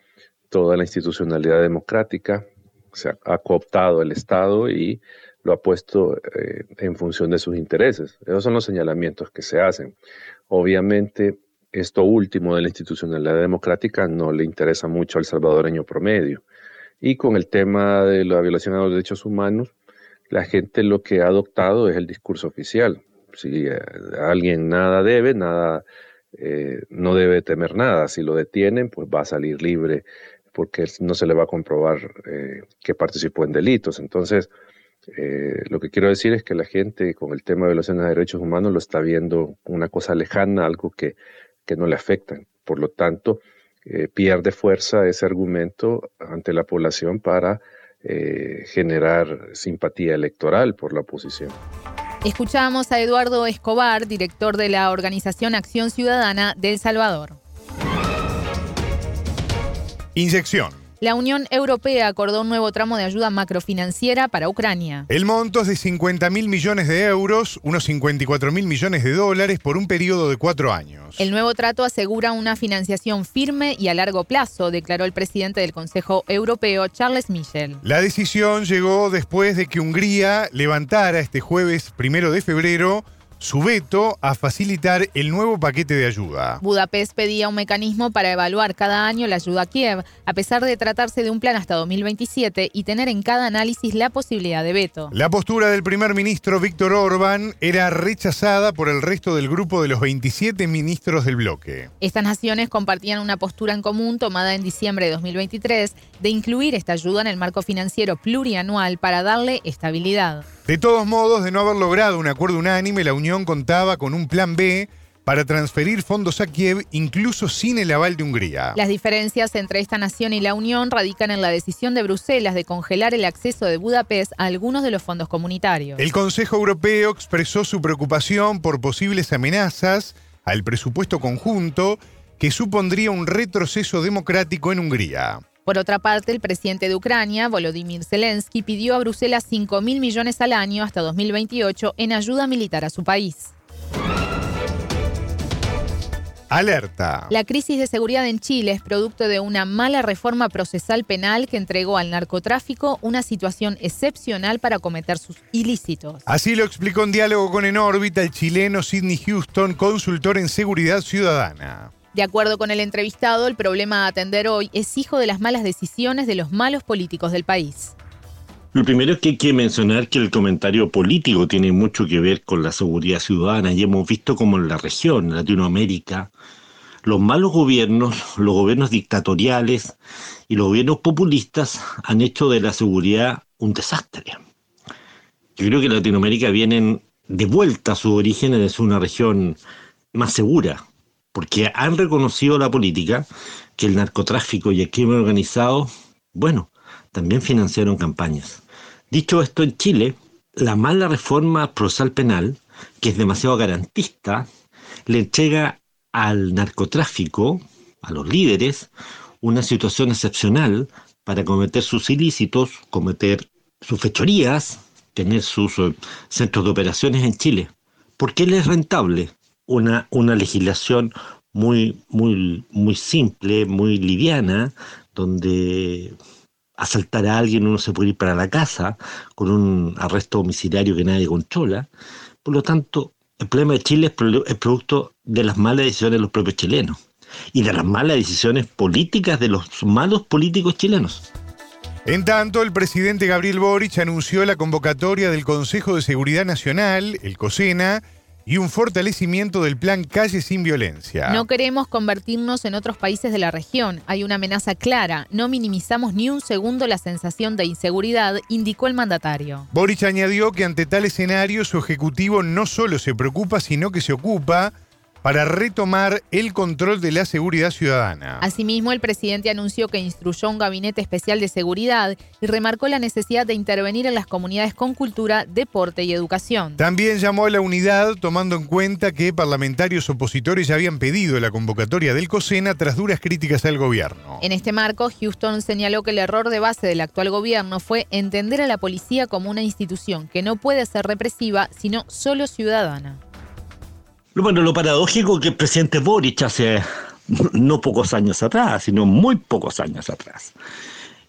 toda la institucionalidad democrática se ha, cooptado el Estado y lo ha puesto eh, en función de sus intereses. Esos son los señalamientos que se hacen. Obviamente, esto último de la institucionalidad democrática no le interesa mucho al salvadoreño promedio. Y con el tema de la violación a los derechos humanos, la gente lo que ha adoptado es el discurso oficial. Si eh, alguien nada debe, nada, eh, no debe temer nada. Si lo detienen, pues va a salir libre porque no se le va a comprobar eh, que participó en delitos. Entonces, lo que quiero decir es que la gente con el tema de violaciones de derechos humanos lo está viendo una cosa lejana, algo que, que no le afecta. Por lo tanto, pierde fuerza ese argumento ante la población para eh, generar simpatía electoral por la oposición. Escuchamos a Eduardo Escobar, director de la organización Acción Ciudadana de El Salvador. Inyección. La Unión Europea acordó un nuevo tramo de ayuda macrofinanciera para Ucrania. El monto es de 50 mil millones de euros, unos 54 mil millones de dólares por un periodo de cuatro años. El nuevo trato asegura una financiación firme y a largo plazo, declaró el presidente del Consejo Europeo, Charles Michel. La decisión llegó después de que Hungría levantara este jueves primero de febrero su veto a facilitar el nuevo paquete de ayuda. Budapest pedía un mecanismo para evaluar cada año la ayuda a Kiev, a pesar de tratarse de un plan hasta 2027 y tener en cada análisis la posibilidad de veto. La postura del primer ministro Víctor Orbán era rechazada por el resto del grupo de los 27 ministros del bloque. Estas naciones compartían una postura en común tomada en diciembre de 2023 de incluir esta ayuda en el marco financiero plurianual para darle estabilidad. De todos modos, de no haber logrado un acuerdo unánime, la Unión contaba con un plan B para transferir fondos a Kiev incluso sin el aval de Hungría. Las diferencias entre esta nación y la Unión radican en la decisión de Bruselas de congelar el acceso de Budapest a algunos de los fondos comunitarios. El Consejo Europeo expresó su preocupación por posibles amenazas al presupuesto conjunto que supondría un retroceso democrático en Hungría. Por otra parte, el presidente de Ucrania, Volodymyr Zelensky, pidió a Bruselas 5 mil millones al año hasta 2028 en ayuda militar a su país. Alerta. La crisis de seguridad en Chile es producto de una mala reforma procesal penal que entregó al narcotráfico una situación excepcional para cometer sus ilícitos. Así lo explicó en diálogo con En órbita el chileno Sidney Houston, consultor en seguridad ciudadana. De acuerdo con el entrevistado, el problema a atender hoy es hijo de las malas decisiones de los malos políticos del país. Lo primero es que hay que mencionar que el comentario político tiene mucho que ver con la seguridad ciudadana y hemos visto como en la región, en Latinoamérica, los malos gobiernos, los gobiernos dictatoriales y los gobiernos populistas han hecho de la seguridad un desastre. Yo creo que Latinoamérica vienen de vuelta a sus orígenes de ser una región más segura, porque han reconocido la política que el narcotráfico y el crimen organizado, bueno, también financiaron campañas. Dicho esto, en Chile, la mala reforma procesal penal, que es demasiado garantista, le entrega al narcotráfico, a los líderes, una situación excepcional para cometer sus ilícitos, cometer sus fechorías, tener sus eh, centros de operaciones en Chile. ¿Por qué les es rentable? Una, una legislación muy, muy, muy simple, muy liviana, donde asaltar a alguien uno se puede ir para la casa con un arresto domiciliario que nadie controla. Por lo tanto, el problema de Chile es, producto de las malas decisiones de los propios chilenos y de las malas decisiones políticas de los malos políticos chilenos. En tanto, el presidente Gabriel Boric anunció la convocatoria del Consejo de Seguridad Nacional, el COSENA, y un fortalecimiento del plan Calle sin Violencia. No queremos convertirnos en otros países de la región. Hay una amenaza clara. No minimizamos ni un segundo la sensación de inseguridad, indicó el mandatario. Boric añadió que ante tal escenario su ejecutivo no solo se preocupa, sino que se ocupa para retomar el control de la seguridad ciudadana. Asimismo, el presidente anunció que instruyó un gabinete especial de seguridad y remarcó la necesidad de intervenir en las comunidades con cultura, deporte y educación. También llamó a la unidad tomando en cuenta que parlamentarios opositores ya habían pedido la convocatoria del COSENA tras duras críticas al gobierno. En este marco, Houston señaló que el error de base del actual gobierno fue entender a la policía como una institución que no puede ser represiva, sino solo ciudadana. Bueno, lo paradójico que el presidente Boric hace no pocos años atrás, sino muy pocos años atrás,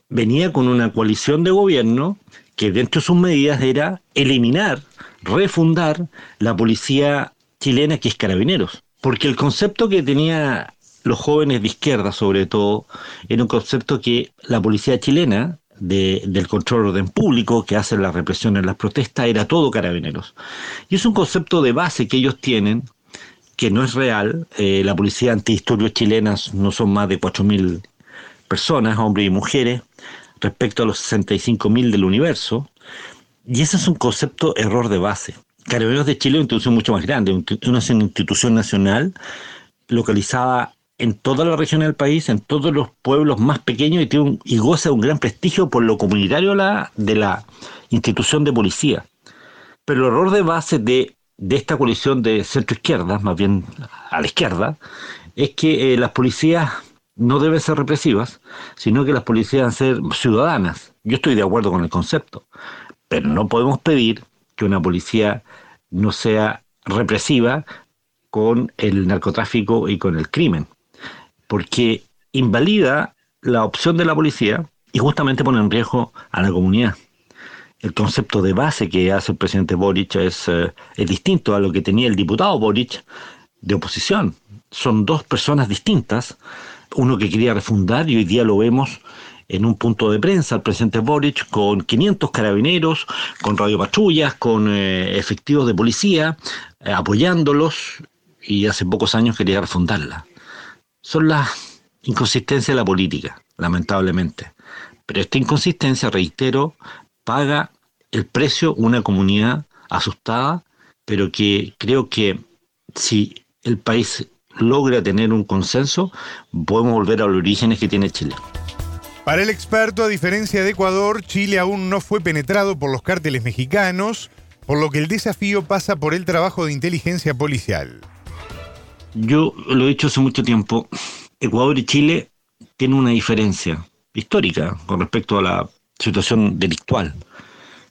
venía con una coalición de gobierno que dentro de sus medidas era eliminar, refundar la policía chilena que es Carabineros. Porque el concepto que tenía los jóvenes de izquierda, sobre todo, era un concepto que la policía chilena, del control orden público, que hace la represión en las protestas, era todo carabineros. Y es un concepto de base que ellos tienen, que no es real. Eh, la policía antidisturbios chilenas no son más de 4.000 personas, hombres y mujeres, respecto a los 65.000 del universo. Y ese es un concepto error de base. Carabineros de Chile es una institución mucho más grande, una institución nacional localizada en toda la región del país, en todos los pueblos más pequeños y, tiene y goza de un gran prestigio por lo comunitario de la institución de policía. Pero el error de base de, de esta coalición de centro-izquierda, más bien a la izquierda, es que eh, las policías no deben ser represivas, sino que las policías deben ser ciudadanas. Yo estoy de acuerdo con el concepto, pero no podemos pedir que una policía no sea represiva con el narcotráfico y con el crimen porque invalida la opción de la policía y justamente pone en riesgo a la comunidad. El concepto de base que hace el presidente Boric es, eh, es distinto a lo que tenía el diputado Boric de oposición. Son dos personas distintas, uno que quería refundar y hoy día lo vemos en un punto de prensa el presidente Boric con 500 carabineros, con radiopatrullas, con eh, efectivos de policía, eh, apoyándolos y hace pocos años quería refundarla son las inconsistencias de la política, lamentablemente. Pero esta inconsistencia, reitero, paga el precio una comunidad asustada, pero que creo que si el país logra tener un consenso, podemos volver a los orígenes que tiene Chile. Para el experto, a diferencia de Ecuador, Chile aún no fue penetrado por los cárteles mexicanos, por lo que el desafío pasa por el trabajo de inteligencia policial. Yo lo he dicho hace mucho tiempo, Ecuador y Chile tienen una diferencia histórica con respecto a la situación delictual.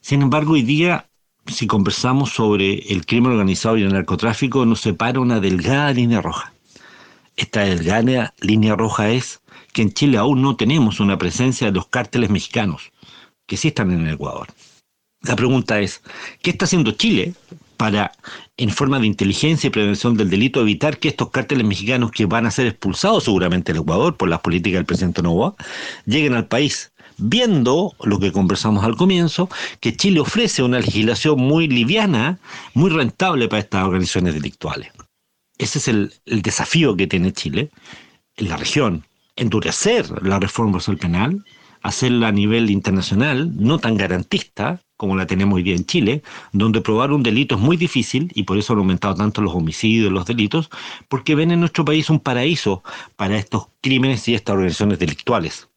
Sin embargo, hoy día, si conversamos sobre el crimen organizado y el narcotráfico, nos separa una delgada línea roja. Esta delgada línea roja es que en Chile aún no tenemos una presencia de los cárteles mexicanos, que sí están en el Ecuador. La pregunta es, ¿qué está haciendo Chile para, en forma de inteligencia y prevención del delito, evitar que estos cárteles mexicanos que van a ser expulsados seguramente del Ecuador por las políticas del presidente Novoa, lleguen al país? Viendo lo que conversamos al comienzo, que Chile ofrece una legislación muy liviana, muy rentable para estas organizaciones delictuales. Ese es el, desafío que tiene Chile en la región. Endurecer la reforma procesal penal, hacerla a nivel internacional, no tan garantista, como la tenemos hoy día en Chile, donde probar un delito es muy difícil y por eso han aumentado tanto los homicidios, los delitos, porque ven en nuestro país un paraíso para estos crímenes y estas organizaciones delictuales.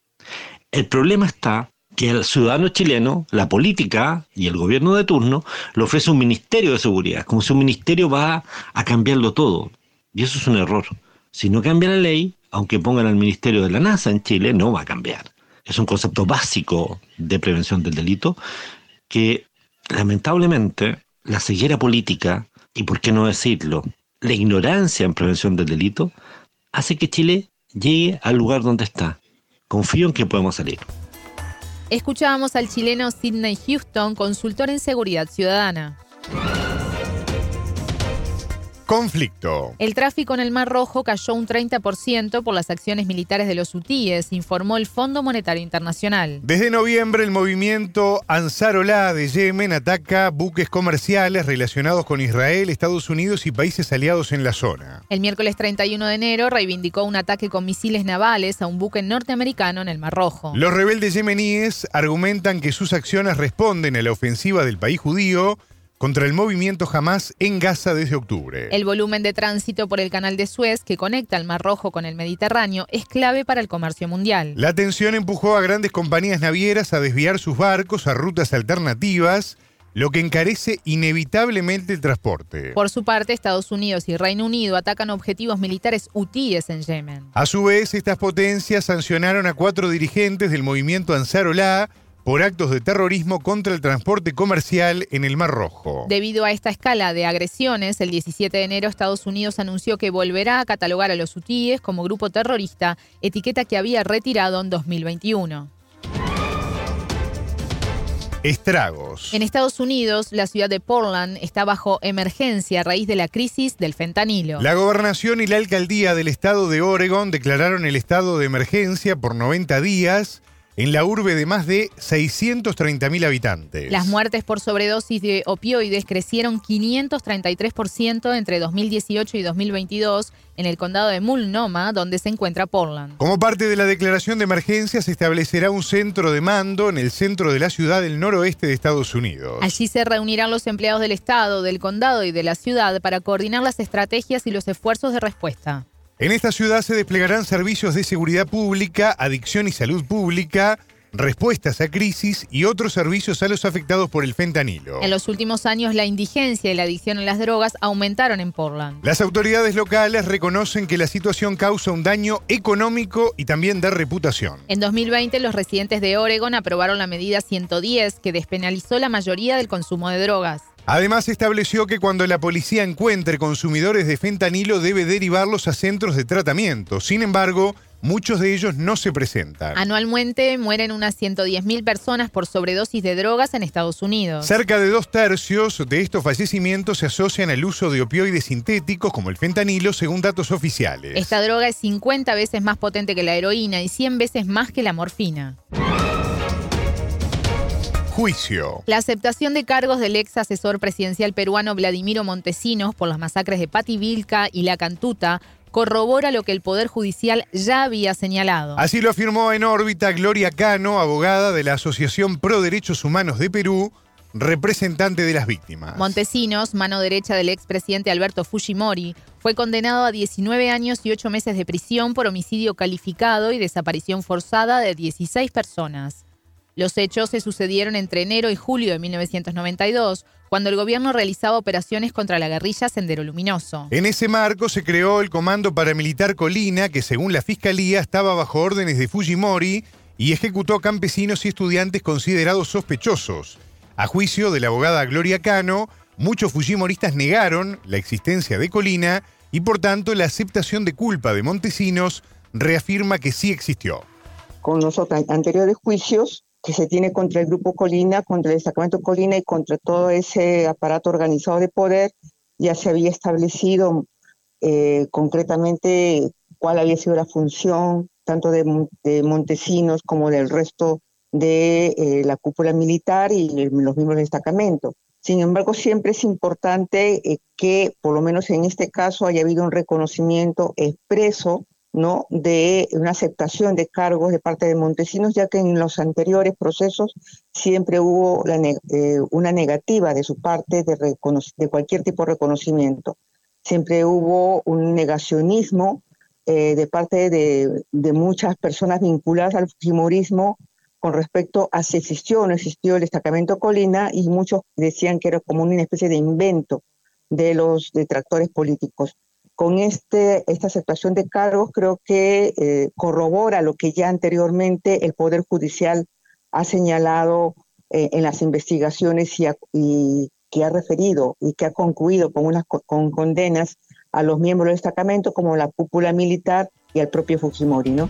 El problema está que al ciudadano chileno, la política y el gobierno de turno le ofrece un ministerio de seguridad, como si un ministerio va a cambiarlo todo. Y eso es un error. Si no cambia la ley, aunque pongan al ministerio de la NASA en Chile, no va a cambiar. Es un concepto básico de prevención del delito que lamentablemente la ceguera política, y por qué no decirlo, la ignorancia en prevención del delito, hace que Chile llegue al lugar donde está. Confío en que podemos salir. Escuchábamos al chileno Sidney Houston, consultor en seguridad ciudadana. Conflicto. El tráfico en el Mar Rojo cayó un 30% por las acciones militares de los hutíes, informó el Fondo Monetario Internacional. Desde noviembre, el movimiento Ansarolá de Yemen ataca buques comerciales relacionados con Israel, Estados Unidos y países aliados en la zona. El miércoles 31 de enero reivindicó un ataque con misiles navales a un buque norteamericano en el Mar Rojo. Los rebeldes yemeníes argumentan que sus acciones responden a la ofensiva del país judío contra el movimiento Hamas en Gaza desde octubre. El volumen de tránsito por el canal de Suez, que conecta el Mar Rojo con el Mediterráneo, es clave para el comercio mundial. La tensión empujó a grandes compañías navieras a desviar sus barcos a rutas alternativas, lo que encarece inevitablemente el transporte. Por su parte, Estados Unidos y Reino Unido atacan objetivos militares hutíes en Yemen. A su vez, estas potencias sancionaron a cuatro dirigentes del movimiento Ansarollah por actos de terrorismo contra el transporte comercial en el Mar Rojo. Debido a esta escala de agresiones, el 17 de enero Estados Unidos anunció que volverá a catalogar a los hutíes como grupo terrorista, etiqueta que había retirado en 2021. Estragos. En Estados Unidos, la ciudad de Portland está bajo emergencia a raíz de la crisis del fentanilo. La gobernación y la alcaldía del estado de Oregon declararon el estado de emergencia por 90 días en la urbe de más de 630.000 habitantes. Las muertes por sobredosis de opioides crecieron 533% entre 2018 y 2022 en el condado de Multnomah, donde se encuentra Portland. Como parte de la declaración de emergencia, se establecerá un centro de mando en el centro de la ciudad del noroeste de Estados Unidos. Allí se reunirán los empleados del estado, del condado y de la ciudad para coordinar las estrategias y los esfuerzos de respuesta. En esta ciudad se desplegarán servicios de seguridad pública, adicción y salud pública, respuestas a crisis y otros servicios a los afectados por el fentanilo. En los últimos años, la indigencia y la adicción a las drogas aumentaron en Portland. Las autoridades locales reconocen que la situación causa un daño económico y también de reputación. En 2020, los residentes de Oregon aprobaron la medida 110 que despenalizó la mayoría del consumo de drogas. Además, estableció que cuando la policía encuentre consumidores de fentanilo debe derivarlos a centros de tratamiento. Sin embargo, muchos de ellos no se presentan. Anualmente mueren unas 110.000 personas por sobredosis de drogas en Estados Unidos. Cerca de dos tercios de estos fallecimientos se asocian al uso de opioides sintéticos como el fentanilo, según datos oficiales. Esta droga es 50 veces más potente que la heroína y 100 veces más que la morfina. Juicio. La aceptación de cargos del ex asesor presidencial peruano Vladimiro Montesinos por las masacres de Pativilca y La Cantuta corrobora lo que el Poder Judicial ya había señalado. Así lo afirmó en órbita Gloria Cano, abogada de la Asociación Pro Derechos Humanos de Perú, representante de las víctimas. Montesinos, mano derecha del expresidente Alberto Fujimori, fue condenado a 19 años y 8 meses de prisión por homicidio calificado y desaparición forzada de 16 personas. Los hechos se sucedieron entre enero y julio de 1992, cuando el gobierno realizaba operaciones contra la guerrilla Sendero Luminoso. En ese marco se creó el Comando Paramilitar Colina, que según la Fiscalía estaba bajo órdenes de Fujimori y ejecutó campesinos y estudiantes considerados sospechosos. A juicio de la abogada Gloria Cano, muchos fujimoristas negaron la existencia de Colina y por tanto la aceptación de culpa de Montesinos reafirma que sí existió. Con los anteriores juicios, que se tiene contra el Grupo Colina, contra el destacamento Colina y contra todo ese aparato organizado de poder, ya se había establecido eh, concretamente cuál había sido la función tanto de, Montesinos como del resto de eh, la cúpula militar y los miembros del destacamento. Sin embargo, siempre es importante eh, que, por lo menos en este caso, haya habido un reconocimiento expreso ¿no? de una aceptación de cargos de parte de Montesinos, ya que en los anteriores procesos siempre hubo eh, una negativa de su parte de, cualquier tipo de reconocimiento. Siempre hubo un negacionismo eh, de parte de, de, muchas personas vinculadas al fujimorismo con respecto a si existió o no existió el destacamento Colina y muchos decían que era como una especie de invento de los detractores políticos con este, esta aceptación de cargos creo que eh, corrobora lo que ya anteriormente el Poder Judicial ha señalado eh, en las investigaciones y, que ha referido y que ha concluido con, unas, con condenas a los miembros del destacamento como la cúpula militar y al propio Fujimori, ¿no?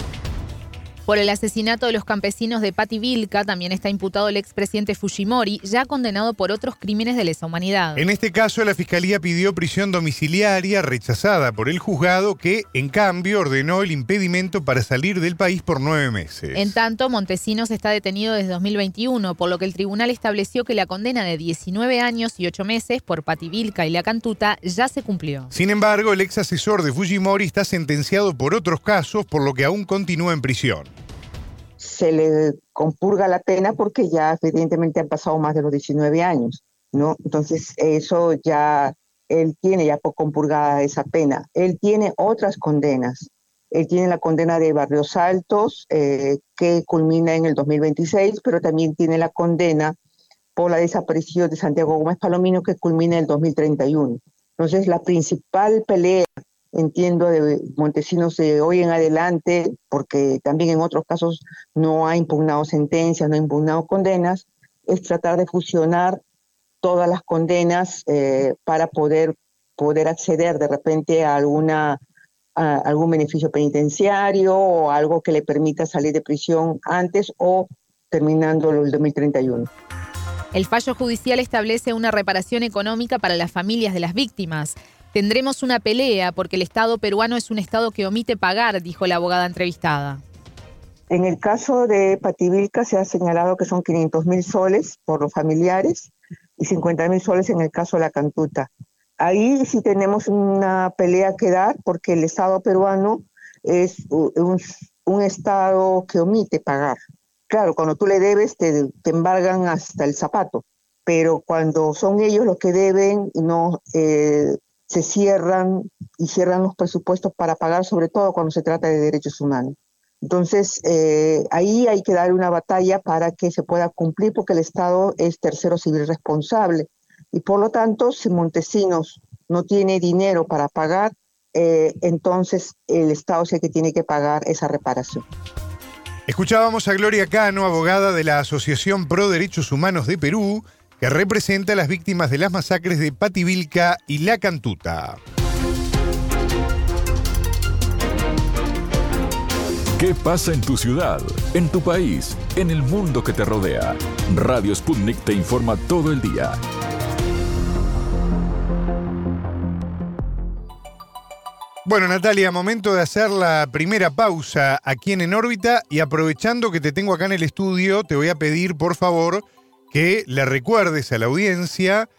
Por el asesinato de los campesinos de Pativilca también está imputado el expresidente Fujimori, ya condenado por otros crímenes de lesa humanidad. En este caso, la Fiscalía pidió prisión domiciliaria rechazada por el juzgado que, en cambio, ordenó el impedimento para salir del país por nueve meses. En tanto, Montesinos está detenido desde 2021, por lo que el tribunal estableció que la condena de 19 años y 8 meses por Pativilca y La Cantuta ya se cumplió. Sin embargo, el ex asesor de Fujimori está sentenciado por otros casos, por lo que aún continúa en prisión se le compurga la pena porque ya evidentemente han pasado más de los 19 años, ¿no? Entonces eso ya, él tiene ya compurgada esa pena. Él tiene otras condenas. Él tiene la condena de Barrios Altos, eh, que culmina en el 2026, pero también tiene la condena por la desaparición de Santiago Gómez Palomino, que culmina en el 2031. Entonces, la principal pelea entiendo, de Montesinos de hoy en adelante, porque también en otros casos no ha impugnado sentencias, no ha impugnado condenas, es tratar de fusionar todas las condenas eh, para poder, poder acceder de repente a alguna algún beneficio penitenciario o algo que le permita salir de prisión antes o terminando el 2031. El fallo judicial establece una reparación económica para las familias de las víctimas. Tendremos una pelea porque el Estado peruano es un Estado que omite pagar, dijo la abogada entrevistada. En el caso de Pativilca se ha señalado que son 500 mil soles por los familiares y 50 mil soles en el caso de la Cantuta. Ahí sí tenemos una pelea que dar porque el Estado peruano es un, Estado que omite pagar. Claro, cuando tú le debes te, te, embargan hasta el zapato, pero cuando son ellos los que deben, no eh, se cierran y cierran los presupuestos para pagar, sobre todo cuando se trata de derechos humanos. Entonces, eh, ahí hay que dar una batalla para que se pueda cumplir, porque el Estado es tercero civil responsable. Y por lo tanto, si Montesinos no tiene dinero para pagar, eh, entonces el Estado es el que tiene que pagar esa reparación. Escuchábamos a Gloria Cano, abogada de la Asociación Pro Derechos Humanos de Perú, que representa a las víctimas de las masacres de Pativilca y La Cantuta. ¿Qué pasa en tu ciudad, en tu país, en el mundo que te rodea? Radio Sputnik te informa todo el día. Bueno, Natalia, momento de hacer la primera pausa aquí en En órbita y aprovechando que te tengo acá en el estudio, te voy a pedir, por favor, que le recuerdes a la audiencia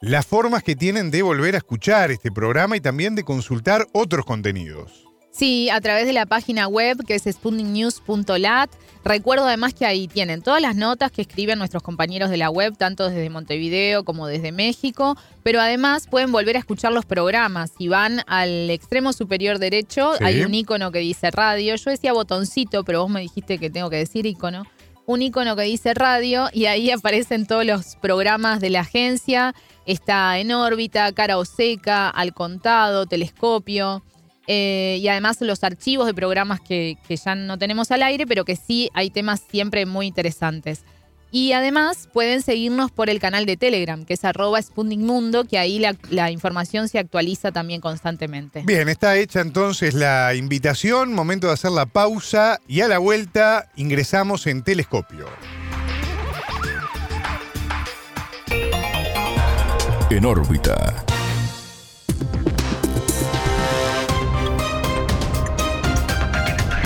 las formas que tienen de volver a escuchar este programa y también de consultar otros contenidos. Sí, a través de la página web que es sputniknews.lat. Recuerdo además que ahí tienen todas las notas que escriben nuestros compañeros de la web, tanto desde Montevideo como desde México, pero además pueden volver a escuchar los programas. Si van al extremo superior derecho, Sí. hay un icono que dice radio. Yo decía botoncito, pero vos me dijiste que tengo que decir icono. Un icono que dice radio y ahí aparecen todos los programas de la agencia. Está en órbita, cara o seca, al contado, telescopio. Eh, y además los archivos de programas que, que ya no tenemos al aire, pero que sí hay temas siempre muy interesantes. Y además pueden seguirnos por el canal de Telegram, que es arroba Sputnik Mundo, que ahí la, la información se actualiza también constantemente. Bien, está hecha entonces la invitación, momento de hacer la pausa y a la vuelta ingresamos en telescopio. En órbita.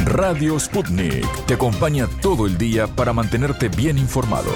Radio Sputnik te acompaña todo el día para mantenerte bien informado.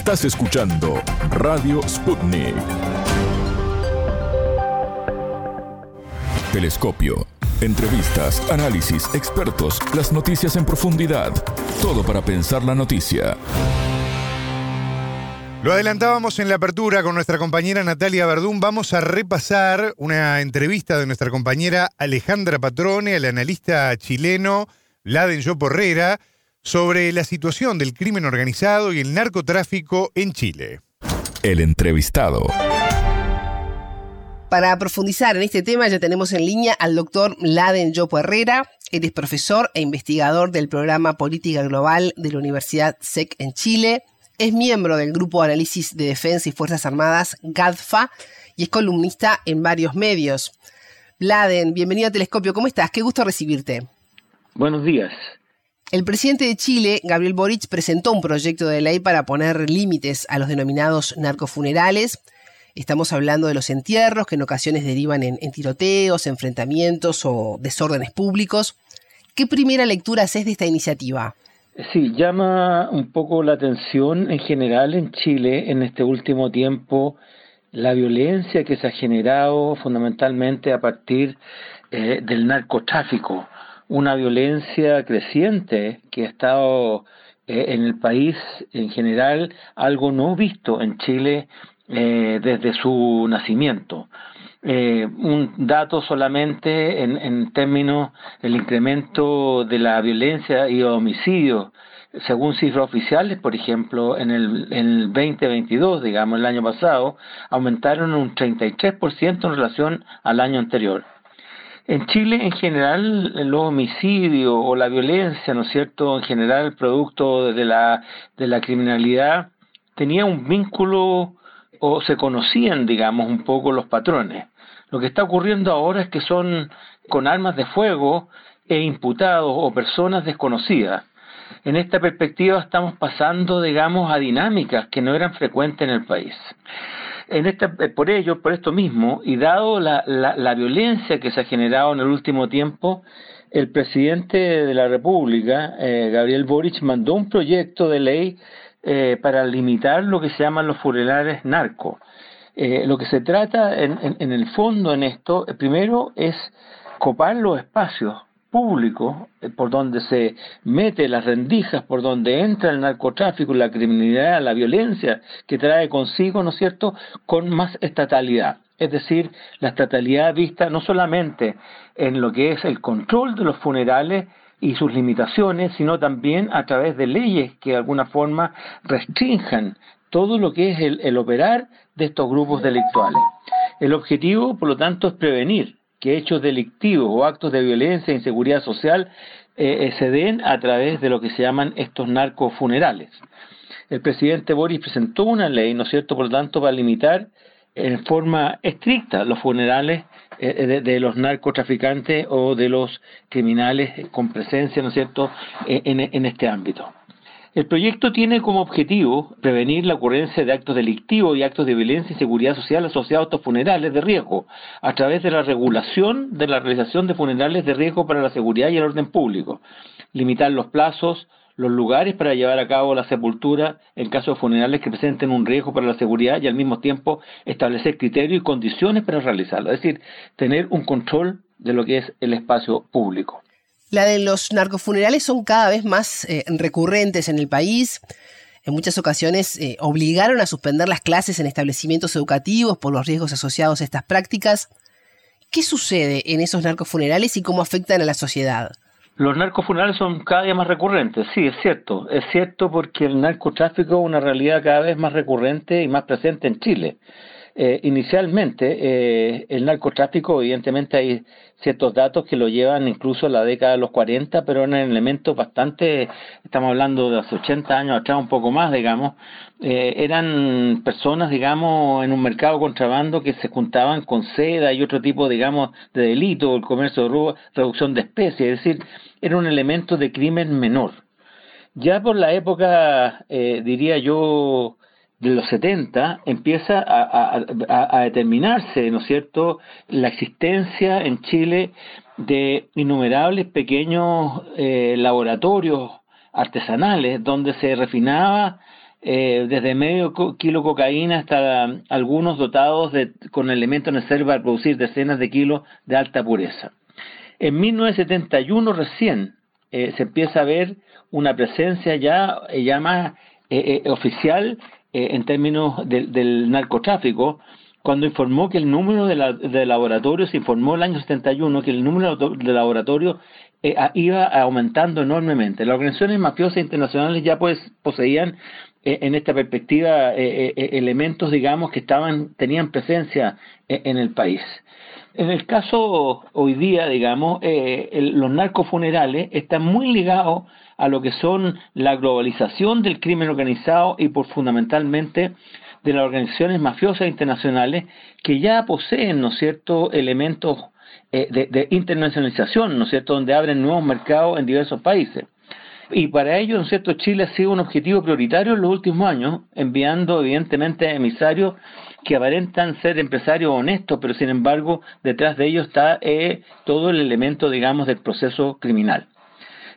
Estás escuchando Radio Sputnik. Telescopio. Entrevistas, análisis, expertos, las noticias en profundidad. Todo para pensar la noticia. Lo adelantábamos en la apertura con nuestra compañera Natalia Verdún. Vamos a repasar una entrevista de nuestra compañera Alejandra Patrone, al analista chileno Laden Yo Porrera, sobre la situación del crimen organizado y el narcotráfico en Chile. El entrevistado. Para profundizar en este tema ya tenemos en línea al doctor Laden Yopo Herrera. Él es profesor e investigador del programa Política Global de la Universidad SEC en Chile. Es miembro del Grupo de Análisis de Defensa y Fuerzas Armadas, GADFA, y es columnista en varios medios. Laden, bienvenido a Telescopio. ¿Cómo estás? Qué gusto recibirte. Buenos días. El presidente de Chile, Gabriel Boric, presentó un proyecto de ley para poner límites a los denominados narcofunerales. Estamos hablando de los entierros que en ocasiones derivan en, tiroteos, enfrentamientos o desórdenes públicos. ¿Qué primera lectura haces de esta iniciativa? Sí, llama un poco la atención en general en Chile en este último tiempo la violencia que se ha generado fundamentalmente a partir eh, del narcotráfico, una violencia creciente que ha estado eh, en el país en general, algo no visto en Chile eh, desde su nacimiento. Eh, un dato solamente en, en términos del incremento de la violencia y homicidios según cifras oficiales, por ejemplo, en el, en el 2022, digamos, el año pasado, aumentaron un 33% en relación al año anterior. En Chile, en general, los homicidios o la violencia, ¿no es cierto?, en general, producto de la, de la criminalidad, tenía un vínculo o se conocían, digamos, un poco los patrones. Lo que está ocurriendo ahora es que son con armas de fuego e imputados o personas desconocidas. En esta perspectiva estamos pasando, digamos, a dinámicas que no eran frecuentes en el país. En eh, por ello, por esto mismo, y dado la, la, violencia que se ha generado en el último tiempo, el presidente de la República, eh, Gabriel Boric, mandó un proyecto de ley eh, para limitar lo que se llaman los funerales narcos. Eh, lo que se trata en, en, el fondo en esto, eh, primero es copar los espacios públicos por donde se mete las rendijas, por donde entra el narcotráfico, la criminalidad, la violencia que trae consigo, ¿no es cierto?, con más estatalidad. Es decir, la estatalidad vista no solamente en lo que es el control de los funerales, y sus limitaciones, sino también a través de leyes que de alguna forma restrinjan todo lo que es el, operar de estos grupos delictuales. El objetivo, por lo tanto, es prevenir que hechos delictivos o actos de violencia e inseguridad social eh, eh, se den a través de lo que se llaman estos narcofunerales. El presidente Boris presentó una ley, ¿no es cierto?, por lo tanto, para limitar en forma estricta los funerales eh, de, los narcotraficantes o de los criminales con presencia, ¿no es cierto?, eh, en, este ámbito. El proyecto tiene como objetivo prevenir la ocurrencia de actos delictivos y actos de violencia y seguridad social asociados a estos funerales de riesgo, a través de la regulación de la realización de funerales de riesgo para la seguridad y el orden público, limitar los plazos, los lugares para llevar a cabo la sepultura en casos funerales que presenten un riesgo para la seguridad y al mismo tiempo establecer criterios y condiciones para realizarlo, es decir, tener un control de lo que es el espacio público. La de los narcofunerales son cada vez más eh, recurrentes en el país. En muchas ocasiones eh, obligaron a suspender las clases en establecimientos educativos por los riesgos asociados a estas prácticas. ¿Qué sucede en esos narcofunerales y cómo afectan a la sociedad? Los narcofunerales son cada día más recurrentes, sí, es cierto. Es cierto porque el narcotráfico es una realidad cada vez más recurrente y más presente en Chile. Eh, inicialmente, el narcotráfico, evidentemente hay ciertos datos que lo llevan incluso a la década de los 40, pero eran elementos bastante, estamos hablando de hace 80 años atrás, un poco más, digamos, eh, eran personas, digamos, en un mercado contrabando que se juntaban con seda y otro tipo, digamos, de delito, el comercio de robo, reducción de especies, es decir, era un elemento de crimen menor. Ya por la época, diría yo, de los 70 empieza a, determinarse, ¿no es cierto?, la existencia en Chile de innumerables pequeños eh, laboratorios artesanales donde se refinaba eh, desde medio kilo cocaína hasta algunos dotados de, con elementos necesarios para producir decenas de kilos de alta pureza. En 1971 recién eh, se empieza a ver una presencia ya, ya más oficial eh, en términos del narcotráfico, cuando informó que el número de, laboratorios, informó el año 71 que el número de laboratorios eh, iba aumentando enormemente. Las organizaciones mafiosas internacionales ya pues poseían eh, en esta perspectiva elementos, digamos, que estaban tenían presencia en el país. En el caso hoy día, digamos, los narcofunerales están muy ligados a lo que son la globalización del crimen organizado y por fundamentalmente de las organizaciones mafiosas internacionales que ya poseen, ¿no es cierto?, elementos eh, de, internacionalización, ¿no es cierto?, donde abren nuevos mercados en diversos países. Y para ello, ¿no es cierto?, Chile ha sido un objetivo prioritario en los últimos años, enviando evidentemente emisarios que aparentan ser empresarios honestos, pero sin embargo detrás de ellos está eh, todo el elemento, digamos, del proceso criminal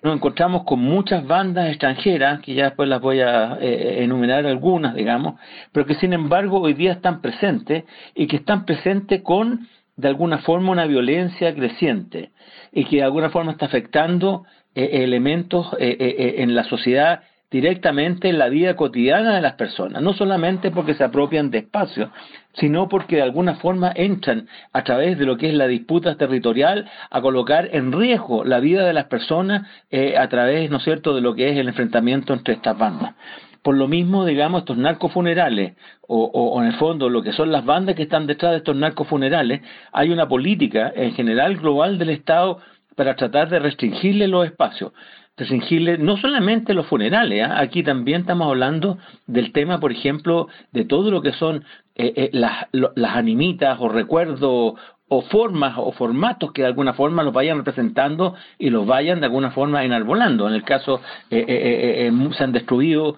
nos encontramos con muchas bandas extranjeras, que ya después las voy a eh, enumerar algunas, digamos, pero que sin embargo hoy día están presentes y que están presentes con, de alguna forma, una violencia creciente y que de alguna forma está afectando eh, elementos eh, en la sociedad directamente en la vida cotidiana de las personas, no solamente porque se apropian de espacios, sino porque de alguna forma entran a través de lo que es la disputa territorial a colocar en riesgo la vida de las personas eh, a través, ¿no es cierto?, de lo que es el enfrentamiento entre estas bandas. Por lo mismo, digamos, estos narcofunerales, o, o, en el fondo lo que son las bandas que están detrás de estos narcofunerales, hay una política en general global del Estado para tratar de restringirle los espacios no solamente los funerales, ¿ah? aquí también estamos hablando del tema, por ejemplo, de todo lo que son eh, eh, las, las animitas o recuerdos o formas o formatos que de alguna forma los vayan representando y los vayan de alguna forma enarbolando. En el caso, eh, se han destruido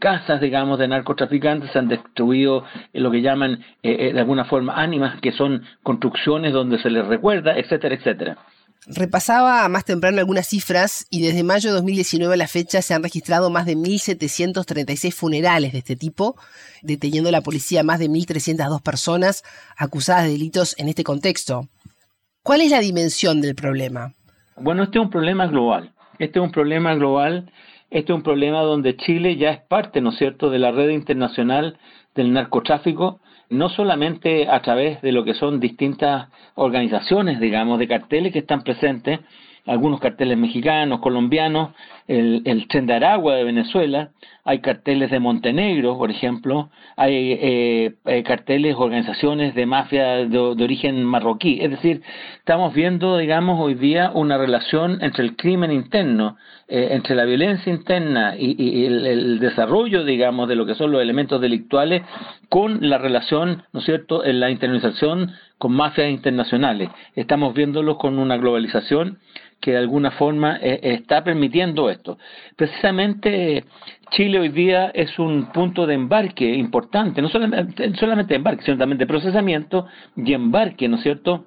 casas, digamos, de narcotraficantes, se han destruido lo que llaman de alguna forma ánimas, que son construcciones donde se les recuerda, etcétera, etcétera. Repasaba más temprano algunas cifras y desde mayo de 2019 a la fecha se han registrado más de 1.736 funerales de este tipo, deteniendo la policía más de 1.302 personas acusadas de delitos en este contexto. ¿Cuál es la dimensión del problema? Bueno, este es un problema global. Este es un problema global. Este es un problema donde Chile ya es parte, ¿no es cierto?, de la red internacional del narcotráfico no solamente a través de lo que son distintas organizaciones, digamos, de carteles que están presentes, algunos carteles mexicanos, colombianos, el, el Tren de Aragua de Venezuela, hay carteles de Montenegro, por ejemplo, hay eh, eh, carteles, organizaciones de mafia de, origen marroquí. Es decir, estamos viendo, digamos, hoy día una relación entre el crimen interno, eh, entre la violencia interna y, el, el, desarrollo, digamos, de lo que son los elementos delictuales con la relación, ¿no es cierto?, en la internalización con mafias internacionales. Estamos viéndolo con una globalización que de alguna forma eh, está permitiendo esto. Precisamente Chile hoy día es un punto de embarque importante, no solamente, solamente embarque, sino también de procesamiento y embarque, ¿no es cierto?,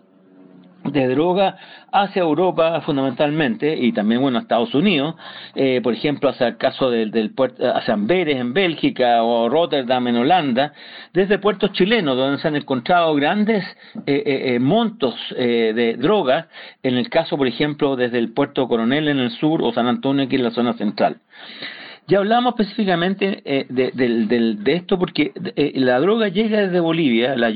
de droga hacia Europa fundamentalmente y también bueno a Estados Unidos. Eh, por ejemplo hacia el caso del, del puerto hacia Amberes en Bélgica o Rotterdam en Holanda. Desde puertos chilenos donde se han encontrado grandes eh, eh, montos de drogas en el caso por ejemplo desde el puerto Coronel en el sur o San Antonio aquí en la zona central ya hablamos específicamente eh, de, de, esto porque eh, la droga llega desde Bolivia, la,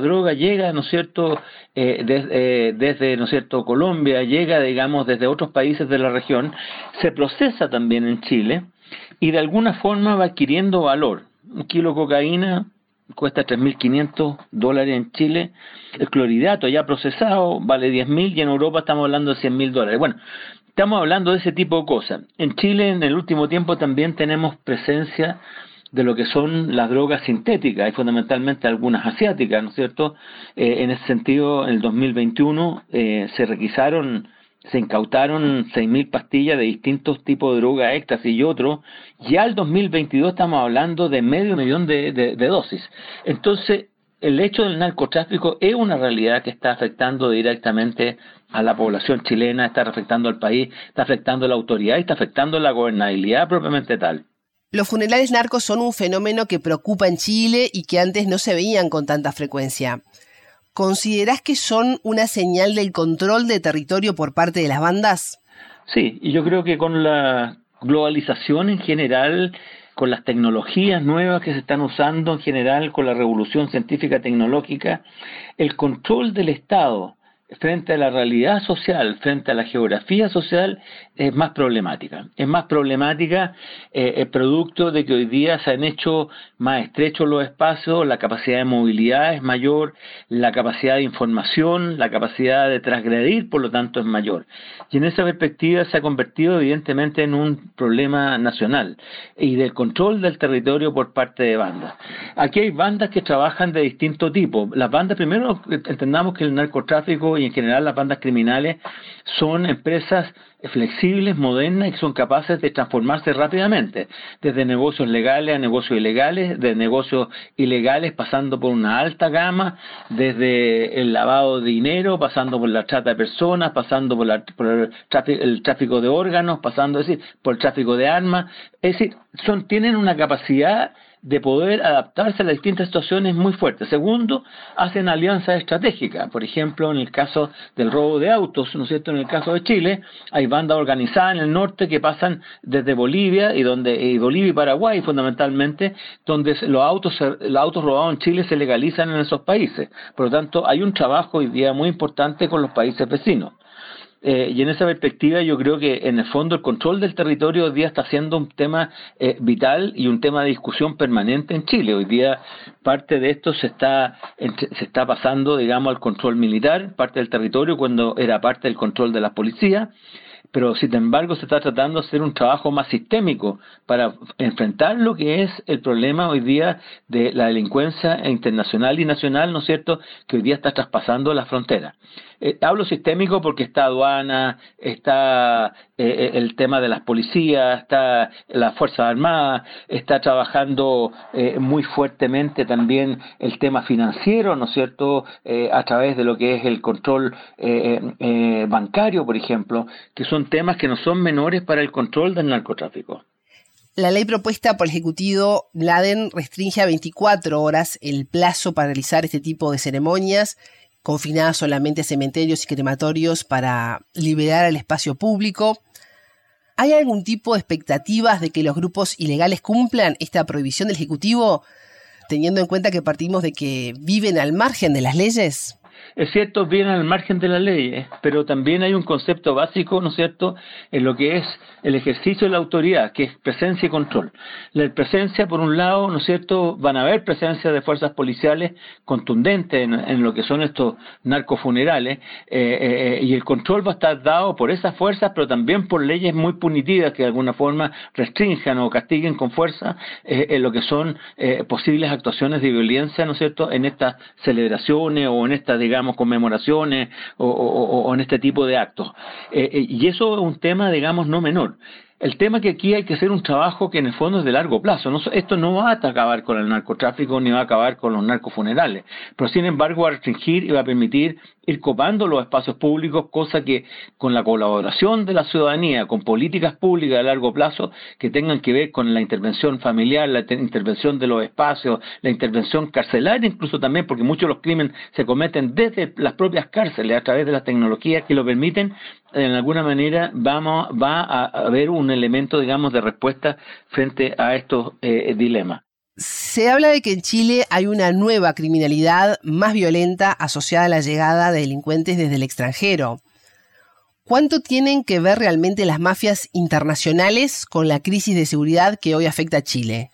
droga llega, ¿no es cierto?, eh, desde, ¿no es cierto?, Colombia, llega, digamos, desde otros países de la región, se procesa también en Chile y de alguna forma va adquiriendo valor. Un kilo de cocaína cuesta 3.500 dólares en Chile, el cloridato ya procesado vale 10.000 y en Europa estamos hablando de 100.000 dólares. Bueno, Estamos hablando de ese tipo de cosas. En Chile en el último tiempo también tenemos presencia de lo que son las drogas sintéticas y fundamentalmente algunas asiáticas, ¿no es cierto? Eh, en ese sentido, en el 2021 eh, se requisaron, se incautaron 6.000 pastillas de distintos tipos de droga, éxtasis y otros. Ya el 2022 estamos hablando de medio millón de, de dosis. Entonces, el hecho del narcotráfico es una realidad que está afectando directamente a la población chilena, está afectando al país, está afectando a la autoridad y está afectando a la gobernabilidad propiamente tal. Los funerales narcos son un fenómeno que preocupa en Chile y que antes no se veían con tanta frecuencia. ¿Considerás que son una señal del control de territorio por parte de las bandas? Sí, y yo creo que con la globalización en general con las tecnologías nuevas que se están usando en general, con la revolución científica tecnológica, el control del Estado frente a la realidad social, frente a la geografía social, es más problemática. Es más problemática eh, el producto de que hoy día se han hecho más estrechos los espacios, la capacidad de movilidad es mayor, la capacidad de información, la capacidad de transgredir, por lo tanto, es mayor. Y en esa perspectiva se ha convertido evidentemente en un problema nacional y del control del territorio por parte de bandas. Aquí hay bandas que trabajan de distinto tipo. Las bandas, primero, entendamos que el narcotráfico y en general las bandas criminales son empresas flexibles, modernas y son capaces de transformarse rápidamente, desde negocios legales a negocios ilegales, de negocios ilegales pasando por una alta gama, desde el lavado de dinero, pasando por la trata de personas, pasando por, el, tráfico, de órganos, pasando decir, por el tráfico de armas, es decir, son, tienen una capacidad de poder adaptarse a las distintas situaciones muy fuertes. Segundo, hacen alianzas estratégicas. Por ejemplo, en el caso del robo de autos, ¿no es cierto? En el caso de Chile, hay bandas organizadas en el norte que pasan desde Bolivia y donde y Bolivia y Paraguay fundamentalmente, donde los autos los autos robados en Chile se legalizan en esos países. Por lo tanto, hay un trabajo hoy día muy importante con los países vecinos. Eh, y en esa perspectiva yo creo que en el fondo el control del territorio hoy día está siendo un tema eh, vital y un tema de discusión permanente en Chile. Hoy día parte de esto se está, se está pasando, digamos, al control militar, parte del territorio cuando era parte del control de la policía pero sin embargo se está tratando de hacer un trabajo más sistémico para enfrentar lo que es el problema hoy día de la delincuencia internacional y nacional, ¿no es cierto?, que hoy día está traspasando la frontera. Eh, hablo sistémico porque está aduana, está eh, eh, el tema de las policías, está las Fuerzas Armadas, está trabajando muy fuertemente también el tema financiero, ¿no es cierto?, a través de lo que es el control bancario, por ejemplo, que son temas que no son menores para el control del narcotráfico. La ley propuesta por el Ejecutivo Laden restringe a 24 horas el plazo para realizar este tipo de ceremonias confinadas solamente a cementerios y crematorios para liberar el espacio público. ¿Hay algún tipo de expectativas de que los grupos ilegales cumplan esta prohibición del Ejecutivo, teniendo en cuenta que partimos de que viven al margen de las leyes? Es cierto, vienen al margen de la ley, pero también hay un concepto básico, ¿no es cierto?, en lo que es el ejercicio de la autoridad, que es presencia y control. La presencia, por un lado, ¿no es cierto?, van a haber presencia de fuerzas policiales contundentes en, lo que son estos narcofunerales, eh, eh, y el control va a estar dado por esas fuerzas, pero también por leyes muy punitivas que de alguna forma restrinjan o castiguen con fuerza eh, en lo que son posibles actuaciones de violencia, ¿no es cierto?, en estas celebraciones o en estas, digamos, conmemoraciones o, en este tipo de actos. Eh, eh, y eso es un tema, digamos, no menor. El tema que aquí hay que hacer un trabajo que en el fondo es de largo plazo. esto no va a acabar con el narcotráfico ni va a acabar con los narcofunerales, pero sin embargo va a restringir y va a permitir ir copando los espacios públicos, cosa que con la colaboración de la ciudadanía, con políticas públicas de largo plazo que tengan que ver con la intervención familiar, la intervención de los espacios, la intervención carcelaria incluso también, porque muchos de los crímenes se cometen desde las propias cárceles a través de las tecnologías que lo permiten, en alguna manera vamos, va a haber un elemento, digamos, de respuesta frente a estos eh, dilemas. Se habla de que en Chile hay una nueva criminalidad más violenta asociada a la llegada de delincuentes desde el extranjero. ¿Cuánto tienen que ver realmente las mafias internacionales con la crisis de seguridad que hoy afecta a Chile?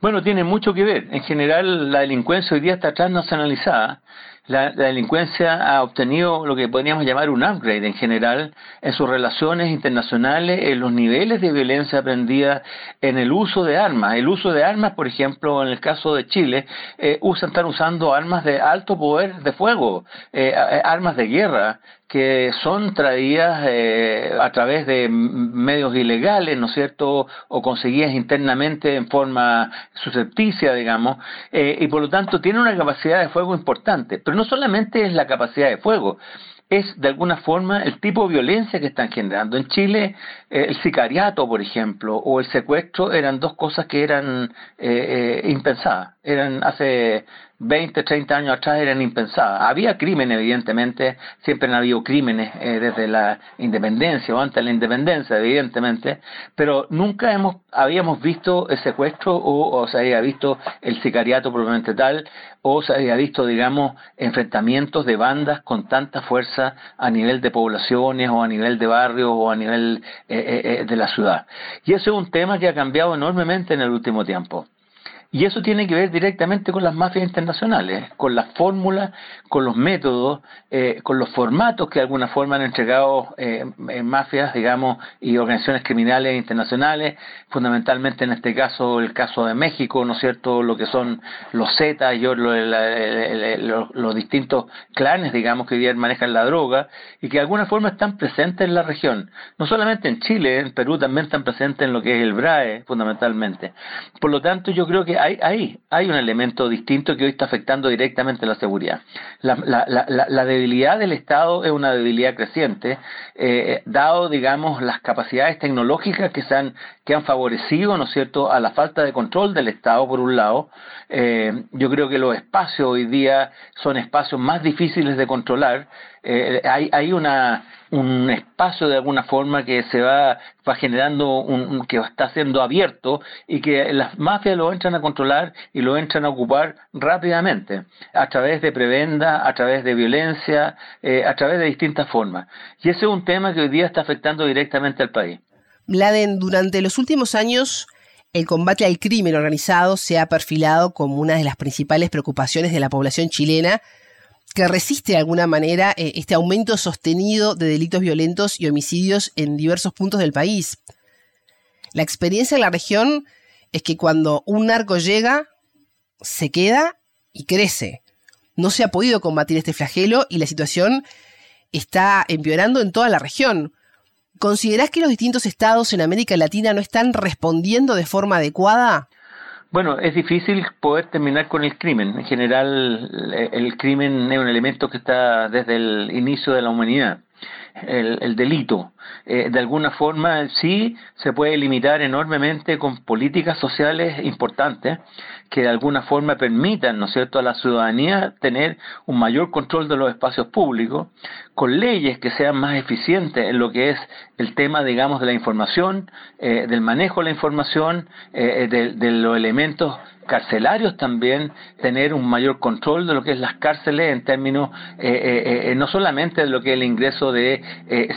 Bueno, tiene mucho que ver. En general, la delincuencia hoy día está transnacionalizada la, delincuencia ha obtenido lo que podríamos llamar un upgrade en general en sus relaciones internacionales, en los niveles de violencia aprendida, en el uso de armas. El uso de armas, por ejemplo, en el caso de Chile, eh, usan, están usando armas de alto poder de fuego, eh, armas de guerra, que son traídas eh, a través de medios ilegales, ¿no es cierto?, o conseguidas internamente en forma suscepticia, digamos, eh, y por lo tanto tienen una capacidad de fuego importante. Pero no solamente es la capacidad de fuego, es de alguna forma el tipo de violencia que están generando. En Chile, eh, el sicariato, por ejemplo, o el secuestro eran dos cosas que eran impensadas. Eran hace 20, 30 años atrás eran impensadas. Había crimen, evidentemente, siempre han habido crímenes eh, desde la independencia o antes de la independencia, evidentemente, pero nunca hemos, habíamos visto el secuestro o, se había visto el sicariato probablemente tal, o se había visto, digamos, enfrentamientos de bandas con tanta fuerza a nivel de poblaciones o a nivel de barrios o a nivel eh, eh, de la ciudad. Y ese es un tema que ha cambiado enormemente en el último tiempo. Y eso tiene que ver directamente con las mafias internacionales, con las fórmulas, con los métodos, eh, con los formatos que de alguna forma han entregado eh, mafias, digamos, y organizaciones criminales internacionales, fundamentalmente en este caso el caso de México, ¿no es cierto?, lo que son los Zetas y los, distintos clanes, digamos, que hoy día manejan la droga y que de alguna forma están presentes en la región. No solamente en Chile, en Perú también están presentes en lo que es el BRAE, fundamentalmente. Por lo tanto, yo creo que hay, hay, un elemento distinto que hoy está afectando directamente la seguridad. La, debilidad del Estado es una debilidad creciente, eh, dado, digamos, las capacidades tecnológicas que, se han, que han favorecido, ¿no es cierto?, a la falta de control del Estado, por un lado. Eh, yo creo que los espacios hoy día son espacios más difíciles de controlar. Eh, hay, hay una un espacio de alguna forma que se va, va generando, un, que está siendo abierto y que las mafias lo entran a controlar y lo entran a ocupar rápidamente, a través de prebenda, a través de violencia, eh, a través de distintas formas. Y ese es un tema que hoy día está afectando directamente al país. Bladen, durante los últimos años, el combate al crimen organizado se ha perfilado como una de las principales preocupaciones de la población chilena que resiste de alguna manera eh, este aumento sostenido de delitos violentos y homicidios en diversos puntos del país. La experiencia en la región es que cuando un narco llega, se queda y crece. No se ha podido combatir este flagelo y la situación está empeorando en toda la región. ¿Considerás que los distintos estados en América Latina no están respondiendo de forma adecuada? Bueno, es difícil poder terminar con el crimen. En general, el crimen es un elemento que está desde el inicio de la humanidad. El, delito. Eh, de alguna forma, sí se puede limitar enormemente con políticas sociales importantes que de alguna forma permitan, ¿no cierto?, a la ciudadanía tener un mayor control de los espacios públicos, con leyes que sean más eficientes en lo que es el tema, digamos, de la información, eh, del manejo de la información, eh, de los elementos carcelarios también tener un mayor control de lo que es las cárceles en términos eh, eh, eh, no solamente de lo que es el ingreso de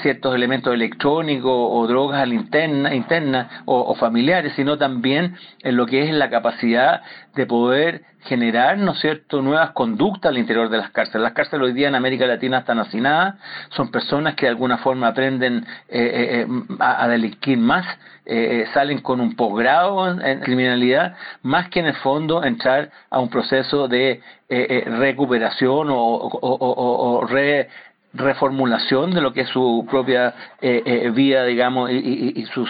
ciertos elementos electrónicos o drogas a interna, interna o, familiares, sino también en lo que es la capacidad de poder generar, ¿no es cierto?, nuevas conductas al interior de las cárceles. Las cárceles hoy día en América Latina están hacinadas, son personas que de alguna forma aprenden a, a, delinquir más, salen con un posgrado en criminalidad, más que en el fondo entrar a un proceso de eh, eh, recuperación o, reformulación de lo que es su propia eh, vida, digamos, y, su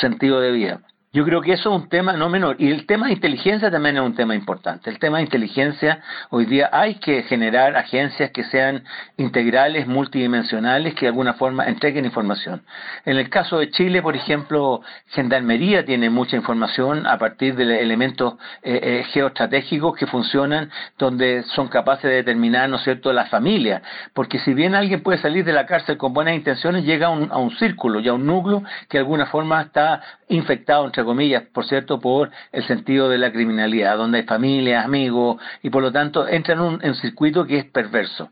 sentido de vida. Yo creo que eso es un tema no menor. Y el tema de inteligencia también es un tema importante. El tema de inteligencia, hoy día hay que generar agencias que sean integrales, multidimensionales, que de alguna forma entreguen información. En el caso de Chile, por ejemplo, Gendarmería tiene mucha información a partir de elementos eh, eh, geoestratégicos que funcionan, donde son capaces de determinar, ¿no es cierto?, la familia. Porque si bien alguien puede salir de la cárcel con buenas intenciones, llega un, a un círculo y a un núcleo que de alguna forma está infectado, entre comillas, por cierto, por el sentido de la criminalidad, donde hay familias, amigos, y por lo tanto entra en un, circuito que es perverso.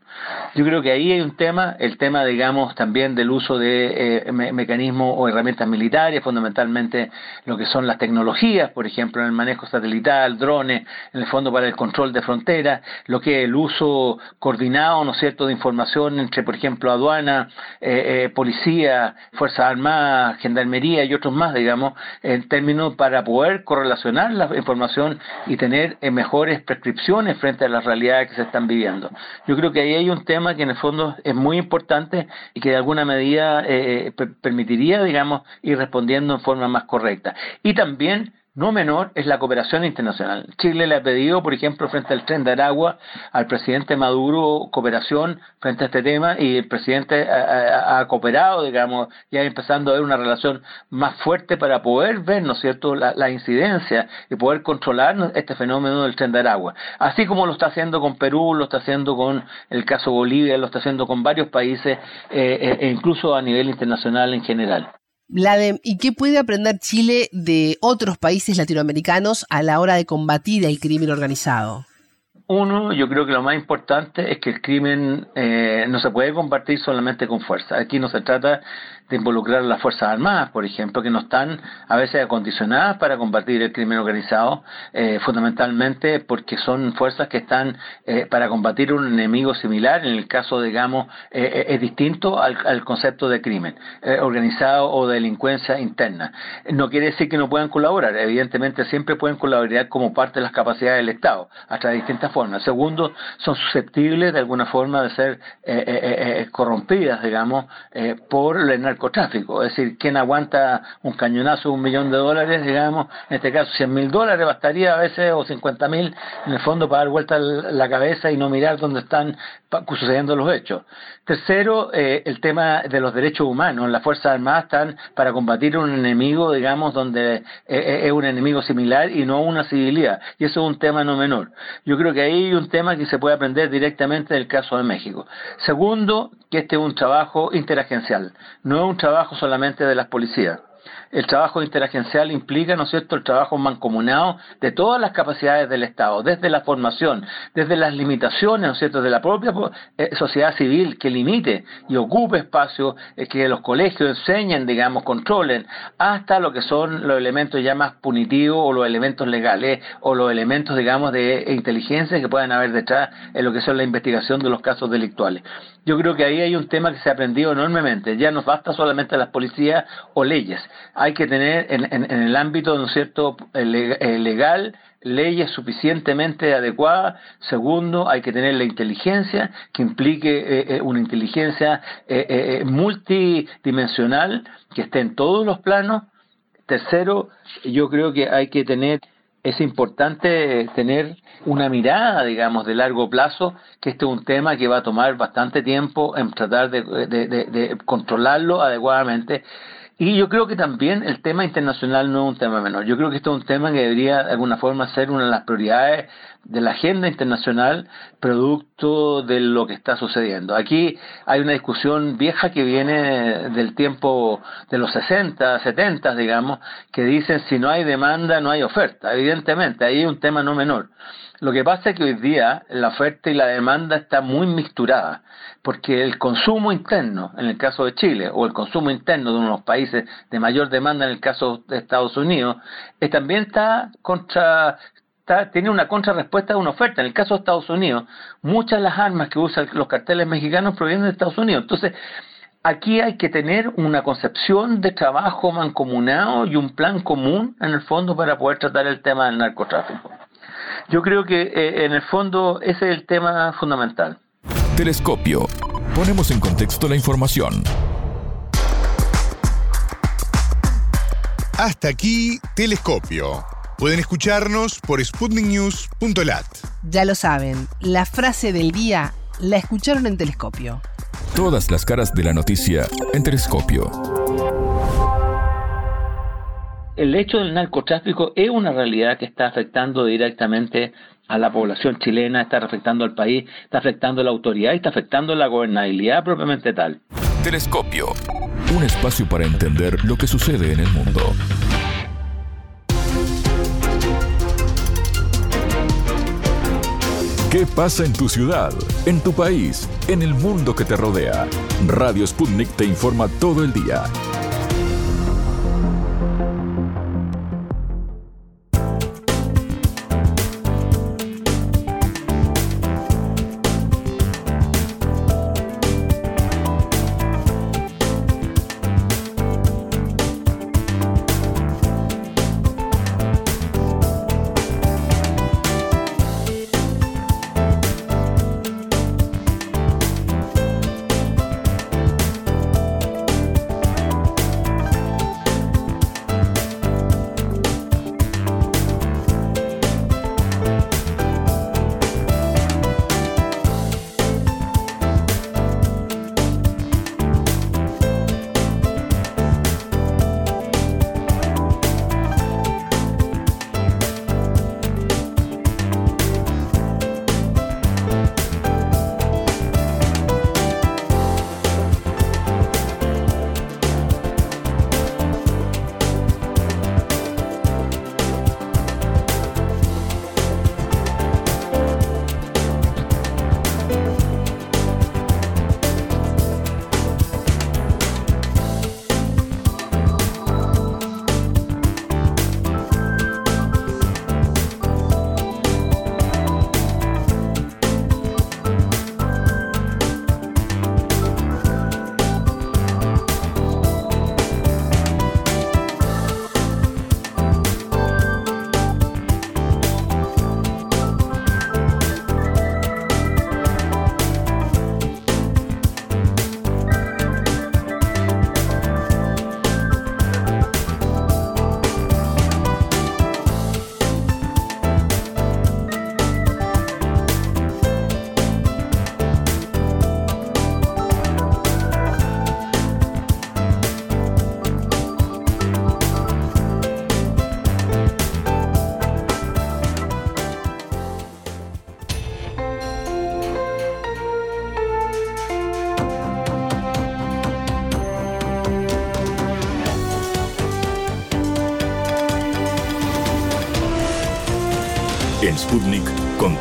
Yo creo que ahí hay un tema, el tema, digamos, también del uso de eh, mecanismos o herramientas militares, fundamentalmente lo que son las tecnologías, por ejemplo, en el manejo satelital, drones, en el fondo para el control de fronteras, lo que es el uso coordinado, ¿no es cierto?, de información entre, por ejemplo, aduana, eh, eh, policía, Fuerzas Armadas, Gendarmería y otros más, digamos, en términos para poder correlacionar la información y tener eh, mejores prescripciones frente a las realidades que se están viviendo. Yo creo que ahí hay un tema que en el fondo es muy importante y que de alguna medida eh, eh, permitiría, digamos, ir respondiendo en forma más correcta. Y también no menor es la cooperación internacional. Chile le ha pedido, por ejemplo, frente al tren de Aragua, al presidente Maduro cooperación frente a este tema y el presidente ha, cooperado, digamos, ya empezando a ver una relación más fuerte para poder ver, ¿no es cierto?, la, incidencia y poder controlar este fenómeno del tren de Aragua. Así como lo está haciendo con Perú, lo está haciendo con el caso Bolivia, lo está haciendo con varios países eh, eh, e incluso a nivel internacional en general. ¿Y qué puede aprender Chile de otros países latinoamericanos a la hora de combatir el crimen organizado? Uno, yo creo que lo más importante es que el crimen eh, no se puede combatir solamente con fuerza. Aquí no se trata de involucrar a las Fuerzas Armadas, por ejemplo, que no están a veces acondicionadas para combatir el crimen organizado, eh, fundamentalmente porque son fuerzas que están eh, para combatir un enemigo similar, en el caso, digamos, eh, es distinto al, concepto de crimen organizado o delincuencia interna. No quiere decir que no puedan colaborar, evidentemente siempre pueden colaborar como parte de las capacidades del Estado, a través de distintas formas. Segundo, son susceptibles de alguna forma de ser corrompidas, digamos, por el narcotráfico. Es decir, quien aguanta un cañonazo de un millón de dólares, digamos, en este caso 100 mil dólares, bastaría a veces, o 50 mil, en el fondo, para dar vuelta la cabeza y no mirar dónde están sucediendo los hechos. Tercero, eh, el tema de los derechos humanos. Las Fuerzas Armadas están para combatir un enemigo, digamos, donde eh, eh, es un enemigo similar y no una civilidad. Y eso es un tema no menor. Yo creo que ahí hay un tema que se puede aprender directamente del caso de México. Segundo, que este es un trabajo interagencial, no es un trabajo solamente de las policías el trabajo interagencial implica, ¿no es cierto?, el trabajo mancomunado de todas las capacidades del Estado, desde la formación, desde las limitaciones, ¿no es cierto?, de la propia eh, sociedad civil que limite y ocupe espacio, eh, que los colegios enseñen, digamos, controlen, hasta lo que son los elementos ya más punitivos o los elementos legales o los elementos, digamos, de inteligencia que puedan haber detrás en lo que son la investigación de los casos delictuales. Yo creo que ahí hay un tema que se ha aprendido enormemente. Ya no basta solamente las policías o leyes. Hay que tener en, el ámbito, ¿no cierto?, eh, legal, leyes suficientemente adecuadas. Segundo, hay que tener la inteligencia, que implique eh, eh, una inteligencia multidimensional, que esté en todos los planos. Tercero, yo creo que hay que tener es importante tener una mirada, digamos, de largo plazo, que este es un tema que va a tomar bastante tiempo en tratar de, controlarlo adecuadamente. Y yo creo que también el tema internacional no es un tema menor. Yo creo que esto es un tema que debería de alguna forma ser una de las prioridades de la agenda internacional producto de lo que está sucediendo. Aquí hay una discusión vieja que viene del tiempo de los 60, 70, digamos, que dicen si no hay demanda no hay oferta. Evidentemente, ahí hay un tema no menor. Lo que pasa es que hoy día la oferta y la demanda está muy mixturada, porque el consumo interno, en el caso de Chile, o el consumo interno de uno de los países de mayor demanda, en el caso de Estados Unidos, también está contra tiene una contrarrespuesta de una oferta. En el caso de Estados Unidos, muchas de las armas que usan los carteles mexicanos provienen de Estados Unidos. Entonces, aquí hay que tener una concepción de trabajo mancomunado y un plan común, en el fondo, para poder tratar el tema del narcotráfico. Yo creo que, eh, en el fondo, ese es el tema fundamental. Telescopio. Ponemos en contexto la información. Hasta aquí, Telescopio Pueden escucharnos por sputniknews.lat. Ya lo saben, la frase del día la escucharon en telescopio. Todas las caras de la noticia en telescopio. El hecho del narcotráfico es una realidad que está afectando directamente a la población chilena, está afectando al país, está afectando a la autoridad y está afectando a la gobernabilidad propiamente tal. Telescopio, un espacio para entender lo que sucede en el mundo. ¿Qué pasa en tu ciudad, en tu país, en el mundo que te rodea? Radio Sputnik te informa todo el día.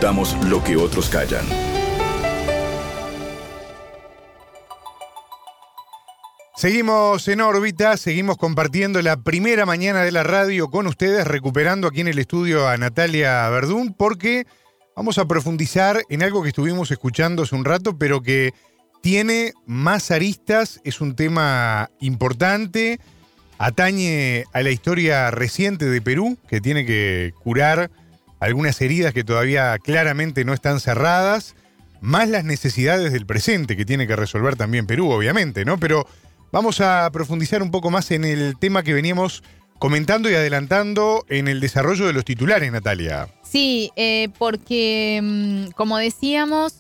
Lo que otros callan. Seguimos en órbita, seguimos compartiendo la primera mañana de la radio con ustedes, recuperando aquí en el estudio a Natalia Verdún, porque vamos a profundizar en algo que estuvimos escuchando hace un rato, pero que tiene más aristas, es un tema importante, atañe a la historia reciente de Perú, que tiene que curar algunas heridas que todavía claramente no están cerradas, más las necesidades del presente que tiene que resolver también Perú, obviamente, ¿no? Pero Vamos a profundizar un poco más en el tema que veníamos comentando y adelantando en el desarrollo de los titulares, Natalia. Sí, eh, porque, mm, como decíamos,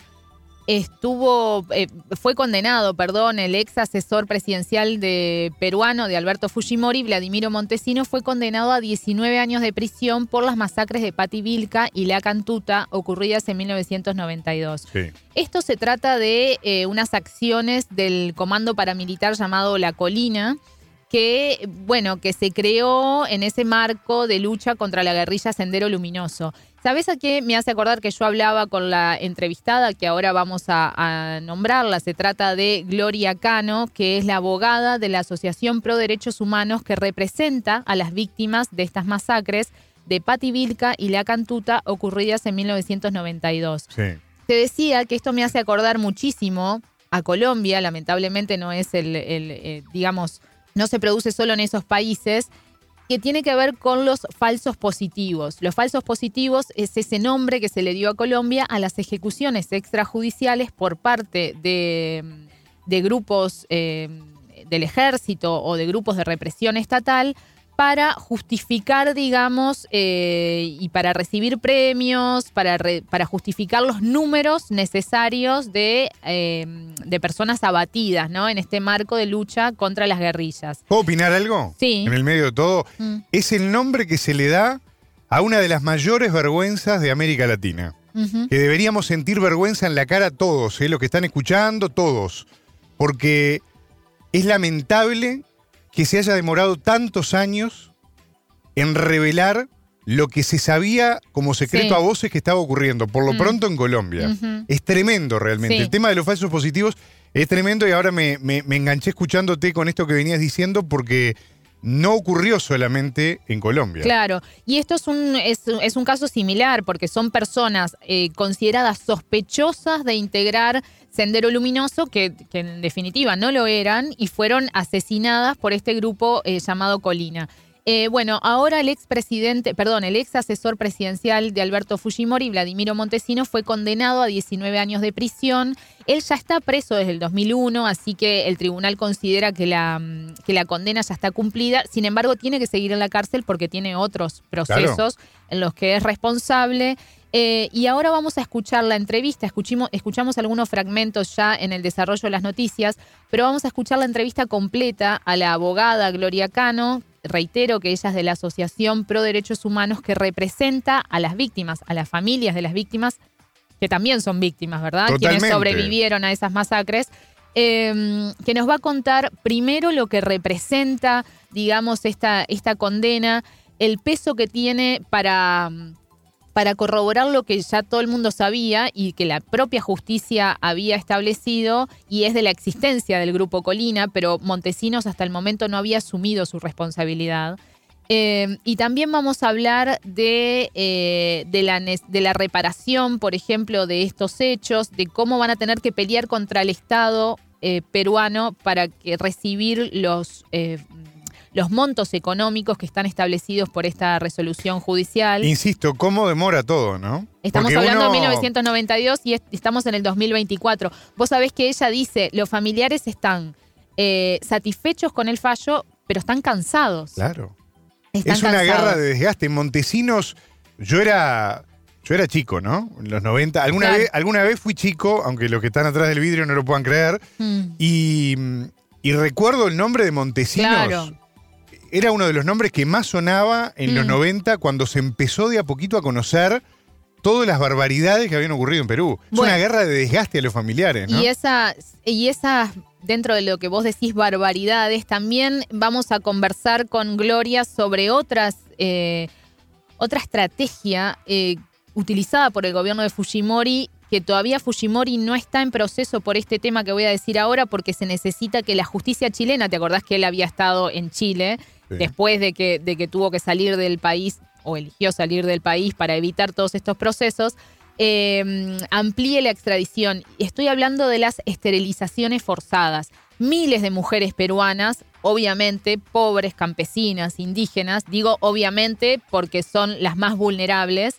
estuvo, eh, fue condenado, perdón, el ex asesor presidencial de peruano de Alberto Fujimori, Vladimiro Montesino, fue condenado a 19 años de prisión por las masacres de Pati Vilca y La Cantuta ocurridas en 1992. Esto se trata de eh, unas acciones del comando paramilitar llamado La Colina, que, bueno, que se creó en ese marco de lucha contra la guerrilla Sendero Luminoso. ¿Sabes a qué me hace acordar que yo hablaba con la entrevistada que ahora vamos a, nombrarla? Se trata de Gloria Cano, que es la abogada de la Asociación Pro Derechos Humanos que representa a las víctimas de estas masacres de Pati Vilca y La Cantuta ocurridas en 1992. Te decía que esto me hace acordar muchísimo a Colombia, lamentablemente no es el, eh, digamos, no se produce solo en esos países, que tiene que ver con los falsos positivos. Los falsos positivos es ese nombre que se le dio a Colombia a las ejecuciones extrajudiciales por parte de, grupos eh, del ejército o de grupos de represión estatal para justificar, digamos, eh, y para recibir premios, para, para justificar los números necesarios de, eh, de, personas abatidas, ¿no? En este marco de lucha contra las guerrillas. ¿Puedo opinar algo? Sí. En el medio de todo. Mm. Es el nombre que se le da a una de las mayores vergüenzas de América Latina. Que deberíamos sentir vergüenza en la cara todos, ¿eh? los que están escuchando, todos. Porque es lamentable que se haya demorado tantos años en revelar lo que se sabía como secreto a voces que estaba ocurriendo, por lo mm. pronto en Colombia. Es tremendo realmente. El tema de los falsos positivos es tremendo y ahora me, enganché escuchándote con esto que venías diciendo porque no ocurrió solamente en Colombia. Claro, y esto es un, es, un caso similar porque son personas eh, consideradas sospechosas de integrar Sendero Luminoso, que, en definitiva no lo eran, y fueron asesinadas por este grupo eh, llamado Colina. Eh, bueno, ahora el ex presidente, perdón, el ex asesor presidencial de Alberto Fujimori, Vladimiro Montesino, fue condenado a 19 años de prisión. Él ya está preso desde el 2001, así que el tribunal considera que la, mm, que la condena ya está cumplida. Sin embargo, tiene que seguir en la cárcel porque tiene otros procesos en los que es responsable. Eh, y ahora vamos a escuchar la entrevista. escuchamos algunos fragmentos ya en el desarrollo de las noticias, pero vamos a escuchar la entrevista completa a la abogada Gloria Cano. Reitero que ella es de la Asociación Pro Derechos Humanos que representa a las víctimas, a las familias de las víctimas, que también son víctimas, ¿verdad? Quienes sobrevivieron a esas masacres. Em, que nos va a contar primero lo que representa, digamos, esta, esta condena, el peso que tiene para para corroborar lo que ya todo el mundo sabía y que la propia justicia había establecido y es de la existencia del grupo Colina, pero Montesinos hasta el momento no había asumido su responsabilidad. Eh, y también vamos a hablar de, eh, de, la, reparación, por ejemplo, de estos hechos, de cómo van a tener que pelear contra el Estado eh, peruano para que recibir los los montos económicos que están establecidos por esta resolución judicial. Insisto, ¿cómo demora todo, no? Estamos hablando de 1992 y estamos en el 2024. Vos sabés que ella dice, los familiares están eh, satisfechos con el fallo, pero están cansados. Claro. es una guerra de desgaste. En Montesinos, yo era... Yo era chico, ¿no? En los 90. Alguna, vez, alguna vez fui chico, aunque los que están atrás del vidrio no lo puedan creer. Mm. Y, y, recuerdo el nombre de Montesinos. Claro era uno de los nombres que más sonaba en los 90 mm. cuando se empezó de a poquito a conocer todas las barbaridades que habían ocurrido en Perú. Es una guerra de desgaste a los familiares, ¿no? Y esas, y esa, dentro de lo que vos decís, barbaridades, también vamos a conversar con Gloria sobre otras, eh, otra estrategia eh, utilizada por el gobierno de Fujimori, que todavía Fujimori no está en proceso por este tema que voy a decir ahora, porque se necesita que la justicia chilena, ¿te acordás que él había estado en Chile después de que, de que tuvo que salir del país o eligió salir del país para evitar todos estos procesos? Eh, amplíe la extradición. Estoy hablando de las esterilizaciones forzadas. Miles de mujeres peruanas, obviamente pobres, campesinas, indígenas, digo obviamente porque son las más vulnerables,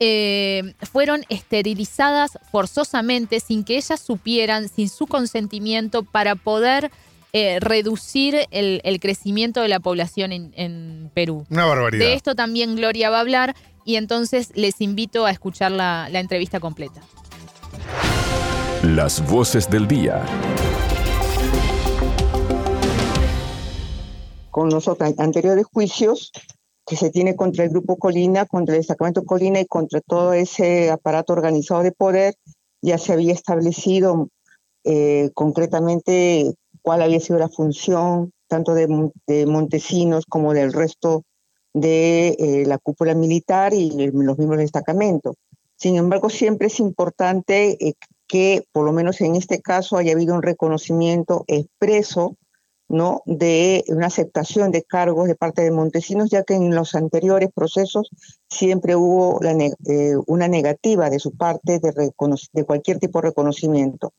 eh, fueron esterilizadas forzosamente sin que ellas supieran, sin su consentimiento, para poder eh, reducir el, crecimiento de la población en, Perú. Una barbaridad. De esto también Gloria va a hablar y entonces les invito a escuchar la, la entrevista completa. Las voces del día. Con los anteriores juicios que se tiene contra el Grupo Colina, contra el destacamento Colina y contra todo ese aparato organizado de poder, ya se había establecido eh, concretamente cuál había sido la función tanto de, Montesinos como del resto de eh, la cúpula militar y los mismos del destacamento. Sin embargo, siempre es importante eh, que, por lo menos en este caso, haya habido un reconocimiento expreso ¿no? de una aceptación de cargos de parte de Montesinos, ya que en los anteriores procesos siempre hubo eh, una negativa de su parte de, de, cualquier tipo de reconocimiento.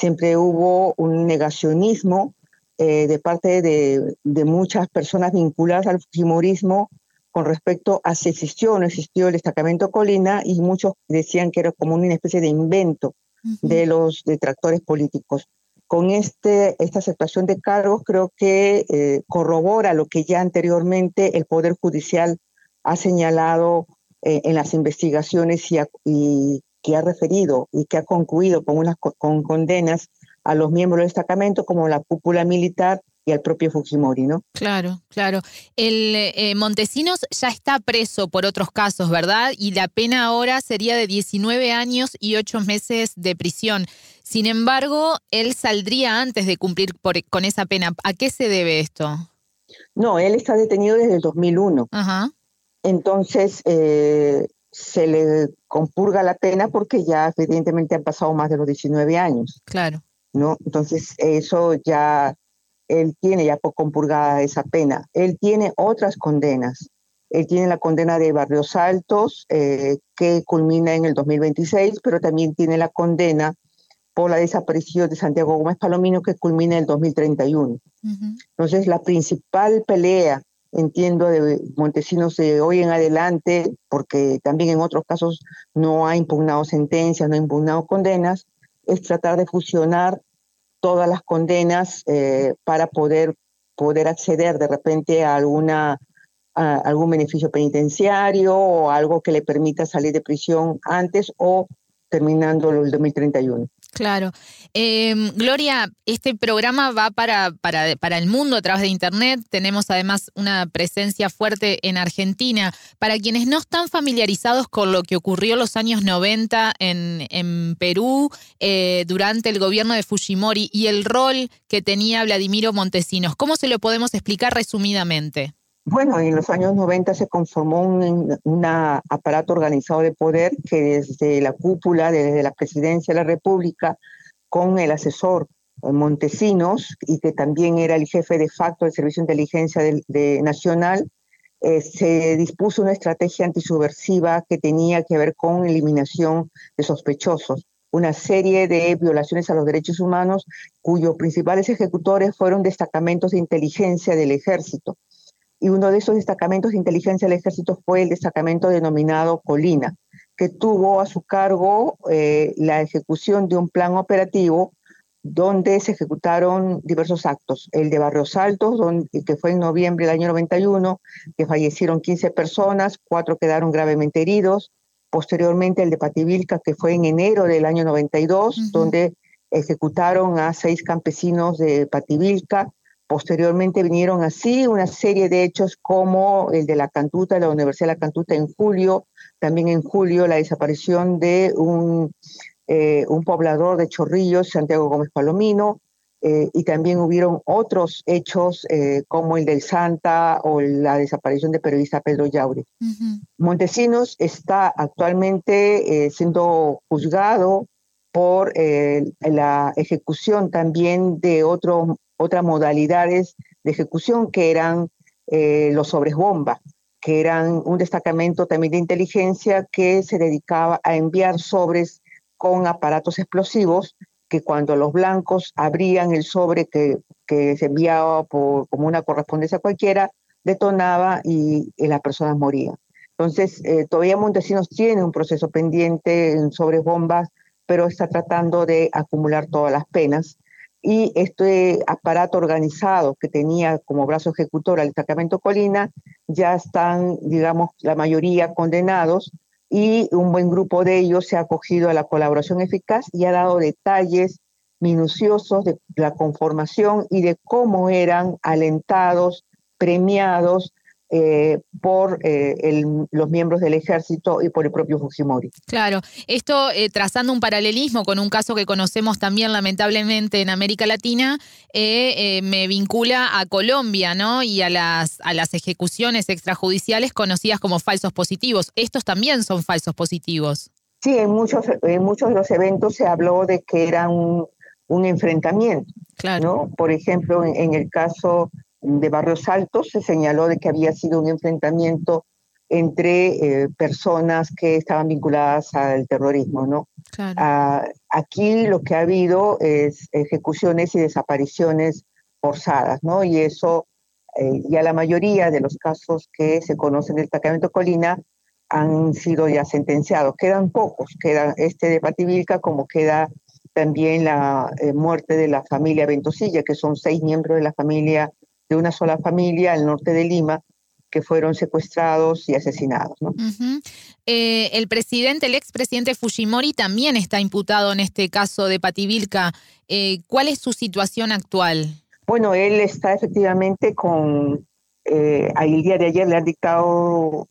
Siempre hubo un negacionismo eh, de parte de, de, muchas personas vinculadas al fujimorismo con respecto a si existió o no existió el destacamento Colina y muchos decían que era como una especie de invento de los detractores políticos. Con este, esta aceptación de cargos creo que eh, corrobora lo que ya anteriormente el Poder Judicial ha señalado eh, en las investigaciones y, que ha referido y que ha concluido con, unas, con condenas a los miembros del destacamento como la cúpula militar y al propio Fujimori, ¿no? Claro, claro. El eh, Montesinos ya está preso por otros casos, ¿verdad? Y la pena ahora sería de 19 años y 8 meses de prisión. Sin embargo, él saldría antes de cumplir con esa pena. ¿A qué se debe esto? No, él está detenido desde el 2001. Ajá. Entonces, eh, se le compurga la pena porque ya evidentemente han pasado más de los 19 años. Claro. ¿no? Entonces, eso ya, él tiene ya compurgada esa pena. Él tiene otras condenas. Él tiene la condena de Barrios Altos, eh, que culmina en el 2026, pero también tiene la condena por la desaparición de Santiago Gómez Palomino que culmina en el 2031. Entonces, la principal pelea, entiendo, de Montesinos de hoy en adelante, porque también en otros casos no ha impugnado sentencias, no ha impugnado condenas, es tratar de fusionar todas las condenas eh, para poder, poder acceder de repente a alguna a algún beneficio penitenciario o algo que le permita salir de prisión antes o terminando el 2031. Claro. Em, Gloria, este programa va para, para, para, el mundo a través de Internet. Tenemos además una presencia fuerte en Argentina. Para quienes no están familiarizados con lo que ocurrió en los años 90 en, en Perú eh, durante el gobierno de Fujimori y el rol que tenía Vladimiro Montesinos, ¿cómo se lo podemos explicar resumidamente? Bueno, en los años 90 se conformó un, aparato organizado de poder que desde la cúpula, desde la presidencia de la República, con el asesor eh, Montesinos, y que también era el jefe de facto del Servicio de Inteligencia Nacional, eh, se dispuso una estrategia antisubversiva que tenía que ver con eliminación de sospechosos, una serie de violaciones a los derechos humanos cuyos principales ejecutores fueron destacamentos de inteligencia del ejército y uno de esos destacamentos de inteligencia del ejército fue el destacamento denominado Colina, que tuvo a su cargo eh, la ejecución de un plan operativo donde se ejecutaron diversos actos. El de Barrios Altos, donde, que fue en noviembre del año 91, que fallecieron 15 personas, cuatro quedaron gravemente heridos. Posteriormente el de Pativilca, que fue en enero del año 92, donde ejecutaron a seis campesinos de Pativilca Posteriormente vinieron así una serie de hechos como el de la Cantuta, la Universidad de la Cantuta en julio, también en julio la desaparición de un, eh, un poblador de Chorrillos, Santiago Gómez Palomino, eh, y también hubieron otros hechos eh, como el del Santa o la desaparición del periodista Pedro Yaure. Montesinos está actualmente eh, siendo juzgado por la ejecución también de otro, otras modalidades de ejecución que eran los sobres bomba, que eran un destacamento también de inteligencia que se dedicaba a enviar sobres con aparatos explosivos que cuando los blancos abrían el sobre que, se enviaba como una correspondencia cualquiera, detonaba y, las personas morían. Entonces, eh, todavía Montesinos tiene un proceso pendiente en sobre bombas, pero está tratando de acumular todas las penas. Y este aparato organizado que tenía como brazo ejecutor al destacamento Colina, ya están, digamos, la mayoría condenados y un buen grupo de ellos se ha acogido a la colaboración eficaz y ha dado detalles minuciosos de la conformación y de cómo eran alentados, premiados eh, por eh, los miembros del ejército y por el propio Fujimori. Claro, esto eh, trazando un paralelismo con un caso que conocemos también lamentablemente en América Latina, me vincula a Colombia, ¿no? Y a las, a las ejecuciones extrajudiciales conocidas como falsos positivos. Estos también son falsos positivos. Sí, en muchos, en muchos de los eventos se habló de que era un, enfrentamiento. Claro. ¿no? Por ejemplo, en el caso de Barrios Altos se señaló de que había sido un enfrentamiento entre eh, personas que estaban vinculadas al terrorismo, ¿no? Ah, aquí lo que ha habido es ejecuciones y desapariciones forzadas, ¿no? Y eso, eh, ya la mayoría de los casos que se conocen del destacamento Colina han sido ya sentenciados. Quedan pocos, queda este de Pativilca, como queda también la eh, muerte de la familia Ventosilla, que son seis miembros de la familia de una sola familia al norte de Lima que fueron secuestrados y asesinados. Eh, el presidente, el expresidente Fujimori también está imputado en este caso de Pativilca. Eh, ¿Cuál es su situación actual? Bueno, él está efectivamente con, eh, el día de ayer le han dictado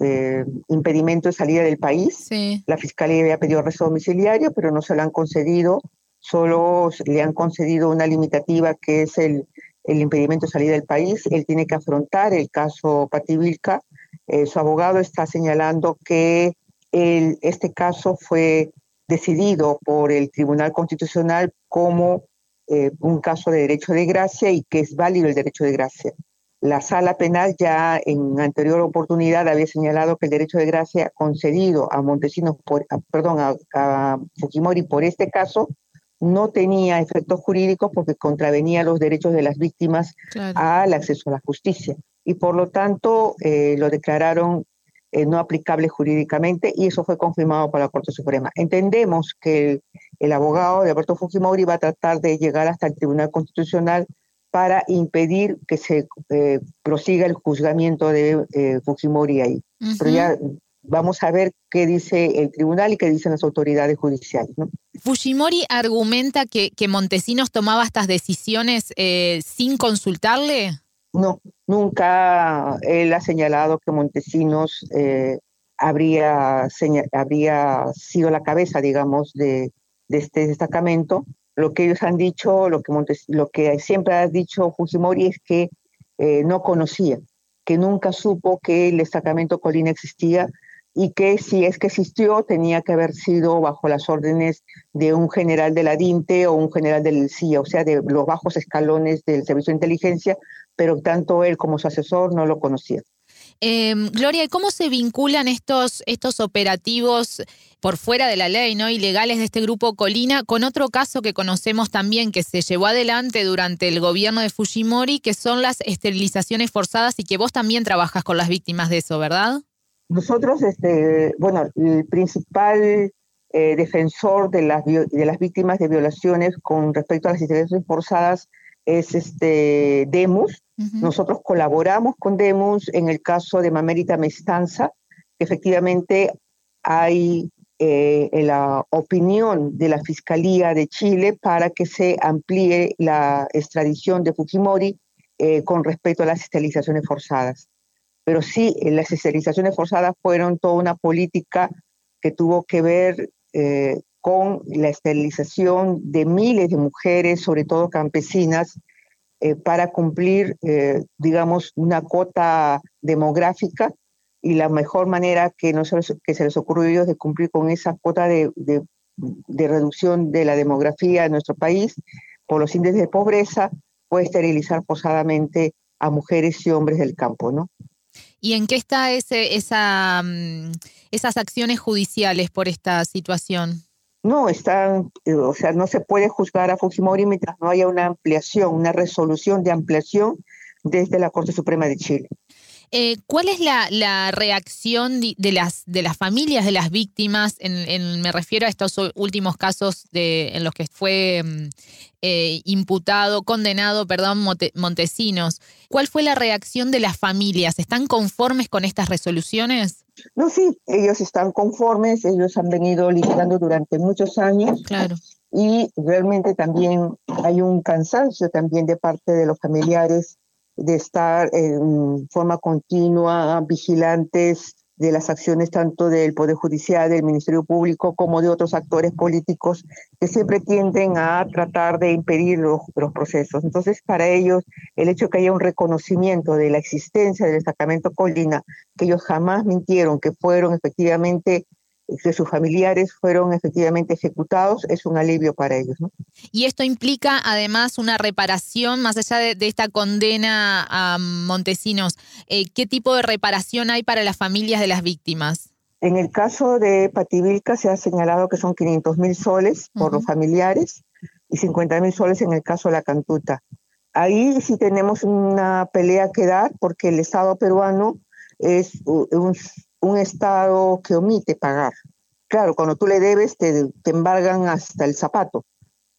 impedimento de salida del país. La fiscalía había pedido arresto domiciliario, pero no se lo han concedido. Solo le han concedido una limitativa que es el el impedimento de salida del país. Él tiene que afrontar el caso Pativilca. Eh, su abogado está señalando que este caso fue decidido por el Tribunal Constitucional como eh, un caso de derecho de gracia y que es válido el derecho de gracia. La sala penal ya en anterior oportunidad había señalado que el derecho de gracia concedido a Montesinos, por, perdón, a, a Fujimori por este caso no tenía efectos jurídicos porque contravenía los derechos de las víctimas al acceso a la justicia. Y por lo tanto eh, lo declararon eh, no aplicable jurídicamente y eso fue confirmado por la Corte Suprema. Entendemos que el, abogado de Alberto Fujimori va a tratar de llegar hasta el Tribunal Constitucional para impedir que se eh, prosiga el juzgamiento de Fujimori ahí. Pero ya vamos a ver qué dice el tribunal y qué dicen las autoridades judiciales. Fujimori argumenta que, Montesinos tomaba estas decisiones eh, sin consultarle. No, nunca él ha señalado que Montesinos eh, habría, habría sido la cabeza, digamos, de, este destacamento. Lo que ellos han dicho, lo que, lo que siempre ha dicho Fujimori es que eh, no conocía, que nunca supo que el destacamento Colina existía, y que si es que existió tenía que haber sido bajo las órdenes de un general de la DINTE o un general del CIA, o sea, de los bajos escalones del Servicio de Inteligencia, pero tanto él como su asesor no lo conocían. Em, Gloria, ¿y cómo se vinculan estos, estos operativos por fuera de la ley, ¿no? ilegales de este grupo Colina, con otro caso que conocemos también que se llevó adelante durante el gobierno de Fujimori, que son las esterilizaciones forzadas y que vos también trabajas con las víctimas de eso, ¿verdad? Nosotros, este, bueno, el principal eh, defensor de las, de las víctimas de violaciones con respecto a las instituciones forzadas es este Demus. Nosotros colaboramos con Demus en el caso de Mamérita Mestanza, efectivamente hay eh, la opinión de la Fiscalía de Chile para que se amplíe la extradición de Fujimori eh, con respecto a las esterilizaciones forzadas pero sí, eh, las esterilizaciones forzadas fueron toda una política que tuvo que ver eh, con la esterilización de miles de mujeres, sobre todo campesinas, eh, para cumplir, digamos, una cuota demográfica y la mejor manera que, se, les ocurrió a ellos de cumplir con esa cuota de, de reducción de la demografía en nuestro país por los índices de pobreza fue esterilizar forzadamente a mujeres y hombres del campo, ¿no? ¿Y en qué está ese, esa, mm, esas acciones judiciales por esta situación? No, están, eh, o sea, no se puede juzgar a Fujimori mientras no haya una ampliación, una resolución de ampliación desde la Corte Suprema de Chile. Eh, ¿Cuál es la, reacción de las, de las familias de las víctimas? En, me refiero a estos últimos casos de, en los que fue mm, eh, imputado, condenado, perdón, Montesinos. ¿Cuál fue la reacción de las familias? ¿Están conformes con estas resoluciones? No, sí, ellos están conformes, ellos han venido litigando durante muchos años. Claro. Y realmente también hay un cansancio también de parte de los familiares de estar en forma continua vigilantes de las acciones tanto del Poder Judicial, del Ministerio Público, como de otros actores políticos que siempre tienden a tratar de impedir los, procesos. Entonces, para ellos, el hecho de que haya un reconocimiento de la existencia del destacamento Colina, que ellos jamás mintieron, que fueron efectivamente que sus familiares fueron efectivamente ejecutados, es un alivio para ellos. Y esto implica además una reparación, más allá de, esta condena a Montesinos, eh, ¿qué tipo de reparación hay para las familias de las víctimas? En el caso de Pativilca se ha señalado que son 500 mil soles por los familiares y 50 mil soles en el caso de la Cantuta. Ahí sí tenemos una pelea que dar porque el Estado peruano es un un Estado que omite pagar. Claro, cuando tú le debes te, te embargan hasta el zapato,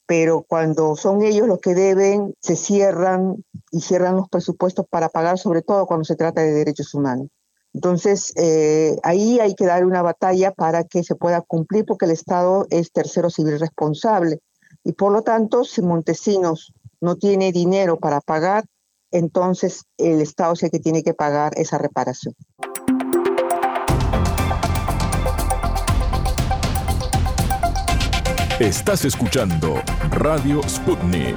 pero cuando son ellos los que deben, se cierran y cierran los presupuestos para pagar, sobre todo cuando se trata de derechos humanos. Entonces, eh, ahí hay que dar una batalla para que se pueda cumplir, porque el Estado es tercero civil responsable. Y por lo tanto, si Montesinos no tiene dinero para pagar, entonces el Estado es el que tiene que pagar esa reparación. Estás escuchando Radio Sputnik.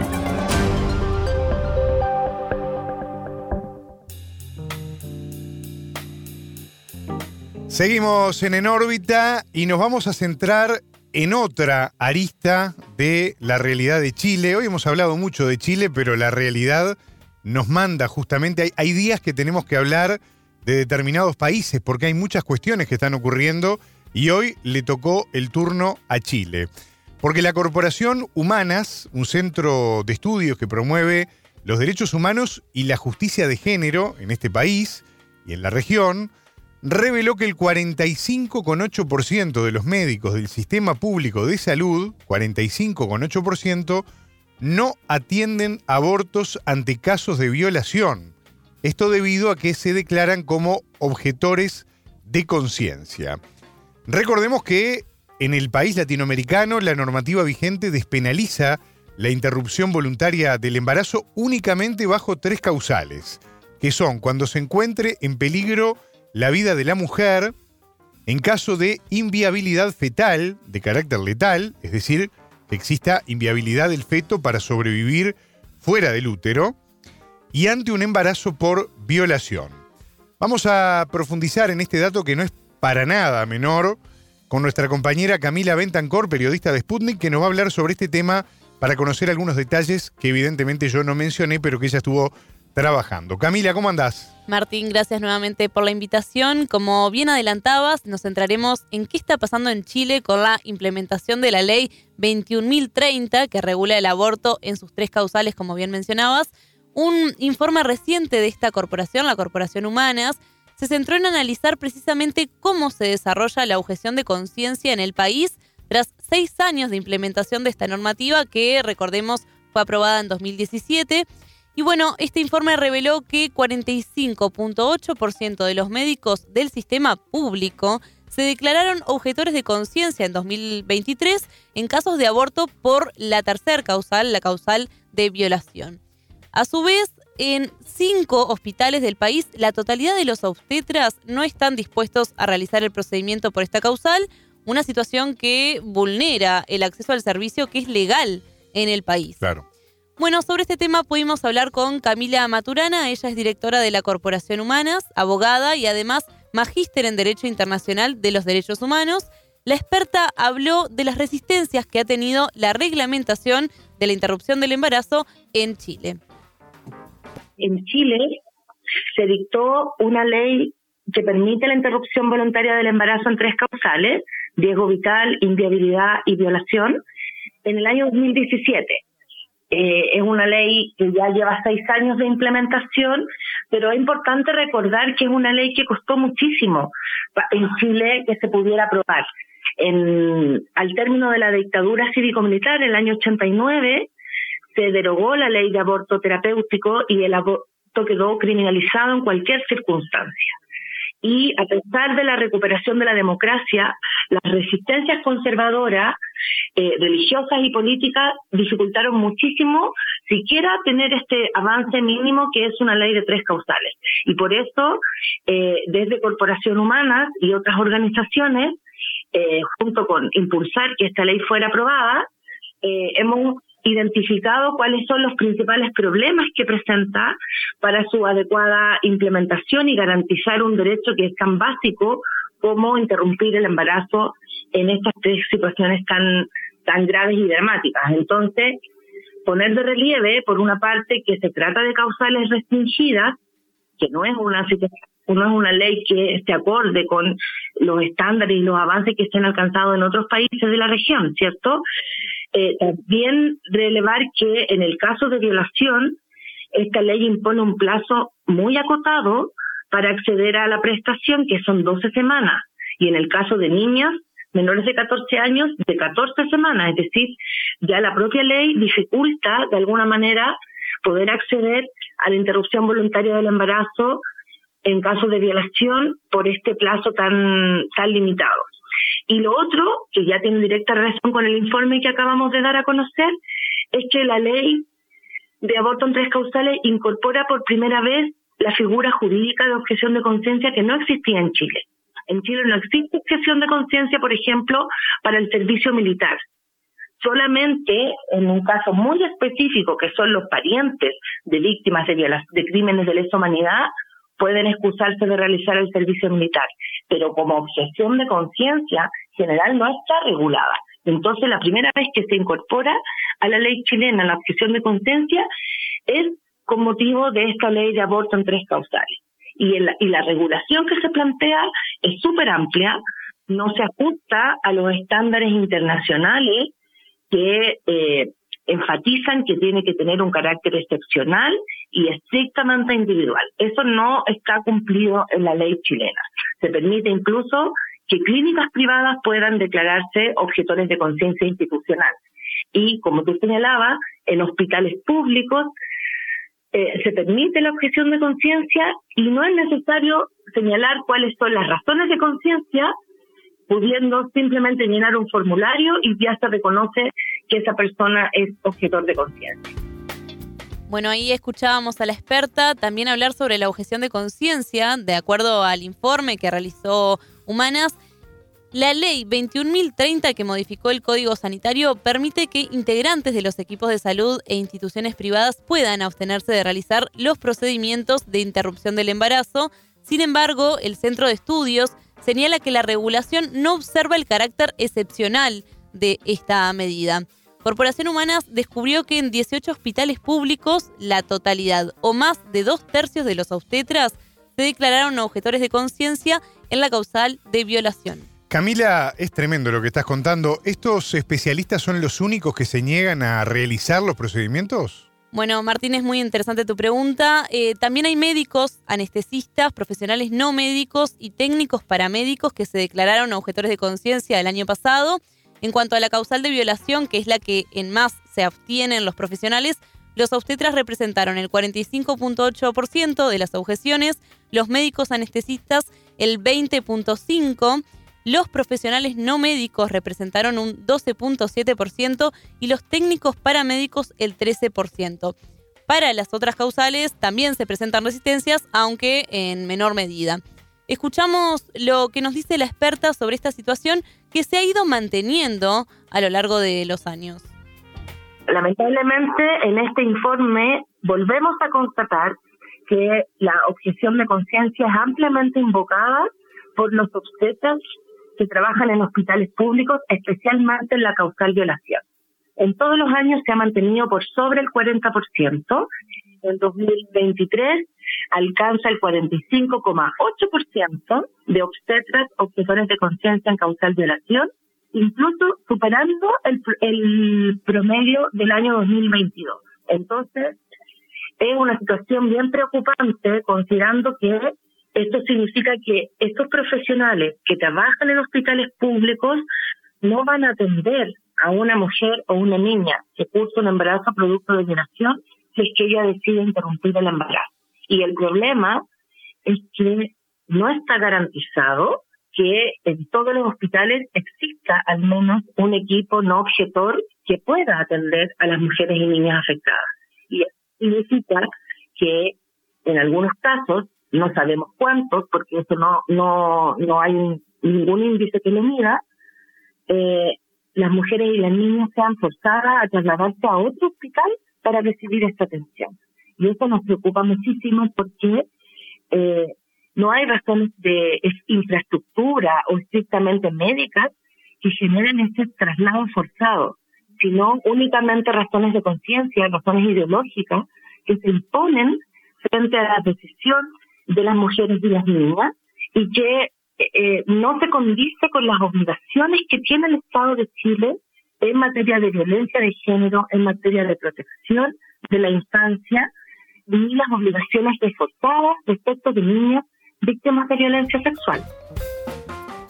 Seguimos en En órbita y nos vamos a centrar en otra arista de la realidad de Chile. Hoy hemos hablado mucho de Chile, pero la realidad nos manda justamente, hay, hay días que tenemos que hablar de determinados países porque hay muchas cuestiones que están ocurriendo y hoy le tocó el turno a Chile. Porque la Corporación Humanas, un centro de estudios que promueve los derechos humanos y la justicia de género en este país y en la región, reveló que el 45,8% de los médicos del sistema público de salud, 45,8%, no atienden abortos ante casos de violación. Esto debido a que se declaran como objetores de conciencia. Recordemos que en el país latinoamericano, la normativa vigente despenaliza la interrupción voluntaria del embarazo únicamente bajo tres causales, que son cuando se encuentre en peligro la vida de la mujer, en caso de inviabilidad fetal de carácter letal, es decir, que exista inviabilidad del feto para sobrevivir fuera del útero, y ante un embarazo por violación. Vamos a profundizar en este dato que no es para nada menor, con nuestra compañera Camila Bentancor, periodista de Sputnik, que nos va a hablar sobre este tema para conocer algunos detalles que evidentemente yo no mencioné, pero que ella estuvo trabajando. Camila, ¿cómo andás? Martín, gracias nuevamente por la invitación. Como bien adelantabas, nos centraremos en qué está pasando en Chile con la implementación de la ley 21.030 que regula el aborto en sus tres causales, como bien mencionabas. Un informe reciente de esta corporación, la Corporación Humanas, se centró en analizar precisamente cómo se desarrolla la objeción de conciencia en el país tras seis años de implementación de esta normativa que, recordemos, fue aprobada en 2017. Y bueno, este informe reveló que 45.8% de los médicos del sistema público se declararon objetores de conciencia en 2023 en casos de aborto por la tercer causal, la causal de violación. A su vez, en cinco hospitales del país, la totalidad de los obstetras no están dispuestos a realizar el procedimiento por esta causal, una situación que vulnera el acceso al servicio que es legal en el país. Claro. Bueno, sobre este tema pudimos hablar con Camila Maturana, ella es directora de la Corporación Humanas, abogada y además magíster en Derecho Internacional de los Derechos Humanos. La experta habló de las resistencias que ha tenido la reglamentación de la interrupción del embarazo en Chile. En Chile se dictó una ley que permite la interrupción voluntaria del embarazo en tres causales, riesgo vital, inviabilidad y violación, en el año 2017. Eh, es una ley que ya lleva seis años de implementación, pero es importante recordar que es una ley que costó muchísimo en Chile que se pudiera aprobar. En, al término de la dictadura cívico-militar, en el año 89, se derogó la ley de aborto terapéutico y el aborto quedó criminalizado en cualquier circunstancia y a pesar de la recuperación de la democracia, las resistencias conservadoras, eh, religiosas y políticas dificultaron muchísimo siquiera tener este avance mínimo que es una ley de tres causales. Y por eso, eh, desde Corporación Humanas y otras organizaciones, eh, junto con impulsar que esta ley fuera aprobada, hemos identificado cuáles son los principales problemas que presenta para su adecuada implementación y garantizar un derecho que es tan básico como interrumpir el embarazo en estas tres situaciones tan, tan graves y dramáticas. Entonces, poner de relieve, por una parte, que se trata de causales restringidas, que no es una no es una ley que esté acorde con los estándares y los avances que se han alcanzado en otros países de la región, ¿cierto? Eh, también relevar que en el caso de violación, esta ley impone un plazo muy acotado para acceder a la prestación, que son 12 semanas, y en el caso de niñas menores de 14 años, de 14 semanas, es decir, ya la propia ley dificulta de alguna manera poder acceder a la interrupción voluntaria del embarazo en caso de violación por este plazo tan, tan limitado. Y lo otro, que ya tiene directa relación con el informe que acabamos de dar a conocer, es que la ley de aborto en tres causales incorpora por primera vez la figura jurídica de objeción de conciencia que no existía en Chile. En Chile no existe objeción de conciencia, por ejemplo, para el servicio militar. Solamente en un caso muy específico, que son los parientes de víctimas de, de crímenes de lesa humanidad, pueden excusarse de realizar el servicio militar, pero como objeción de conciencia general no está regulada. Entonces, la primera vez que se incorpora a la ley chilena la objeción de conciencia es con motivo de esta ley de aborto en tres causales. Y, y la regulación que se plantea es súper amplia, no se ajusta a los estándares internacionales que eh, enfatizan que tiene que tener un carácter excepcional y estrictamente individual. Eso no está cumplido en la ley chilena. Se permite incluso que clínicas privadas puedan declararse objetores de conciencia institucional. Y como tú señalabas, en hospitales públicos eh, se permite la objeción de conciencia y no es necesario señalar cuáles son las razones de conciencia, pudiendo simplemente llenar un formulario y ya se reconoce que esa persona es objetor de conciencia. Bueno, ahí escuchábamos a la experta también hablar sobre la objeción de conciencia, de acuerdo al informe que realizó Humanas. La ley 21.030 que modificó el Código Sanitario permite que integrantes de los equipos de salud e instituciones privadas puedan abstenerse de realizar los procedimientos de interrupción del embarazo. Sin embargo, el Centro de Estudios señala que la regulación no observa el carácter excepcional de esta medida. Corporación Humanas descubrió que en 18 hospitales públicos la totalidad o más de dos tercios de los obstetras se declararon objetores de conciencia en la causal de violación. Camila, es tremendo lo que estás contando. ¿Estos especialistas son los únicos que se niegan a realizar los procedimientos? Bueno, Martín, es muy interesante tu pregunta. Eh, también hay médicos, anestesistas, profesionales no médicos y técnicos paramédicos que se declararon objetores de conciencia el año pasado. En cuanto a la causal de violación, que es la que en más se abstienen los profesionales, los obstetras representaron el 45.8% de las objeciones, los médicos anestesistas el 20.5%, los profesionales no médicos representaron un 12.7% y los técnicos paramédicos el 13%. Para las otras causales también se presentan resistencias, aunque en menor medida. Escuchamos lo que nos dice la experta sobre esta situación que se ha ido manteniendo a lo largo de los años. Lamentablemente, en este informe volvemos a constatar que la objeción de conciencia es ampliamente invocada por los obstetras que trabajan en hospitales públicos, especialmente en la causal violación. En todos los años se ha mantenido por sobre el 40%. En 2023 alcanza el 45,8% de obstetras objetores de conciencia en causal violación, incluso superando el, el promedio del año 2022. Entonces, es una situación bien preocupante considerando que esto significa que estos profesionales que trabajan en hospitales públicos no van a atender a una mujer o una niña que cursa un embarazo producto de violación si es que ella decide interrumpir el embarazo. Y el problema es que no está garantizado que en todos los hospitales exista al menos un equipo no objetor que pueda atender a las mujeres y niñas afectadas. Y significa que en algunos casos, no sabemos cuántos, porque eso no, no, no hay ningún índice que lo mida, eh, las mujeres y las niñas sean forzadas a trasladarse a otro hospital para recibir esta atención. Y eso nos preocupa muchísimo porque eh, no hay razones de infraestructura o estrictamente médicas que generen ese traslado forzado, sino únicamente razones de conciencia, razones ideológicas que se imponen frente a la decisión de las mujeres y las niñas y que eh, no se condice con las obligaciones que tiene el Estado de Chile en materia de violencia de género, en materia de protección de la infancia y las obligaciones reforzadas respecto de niñas víctimas de violencia sexual.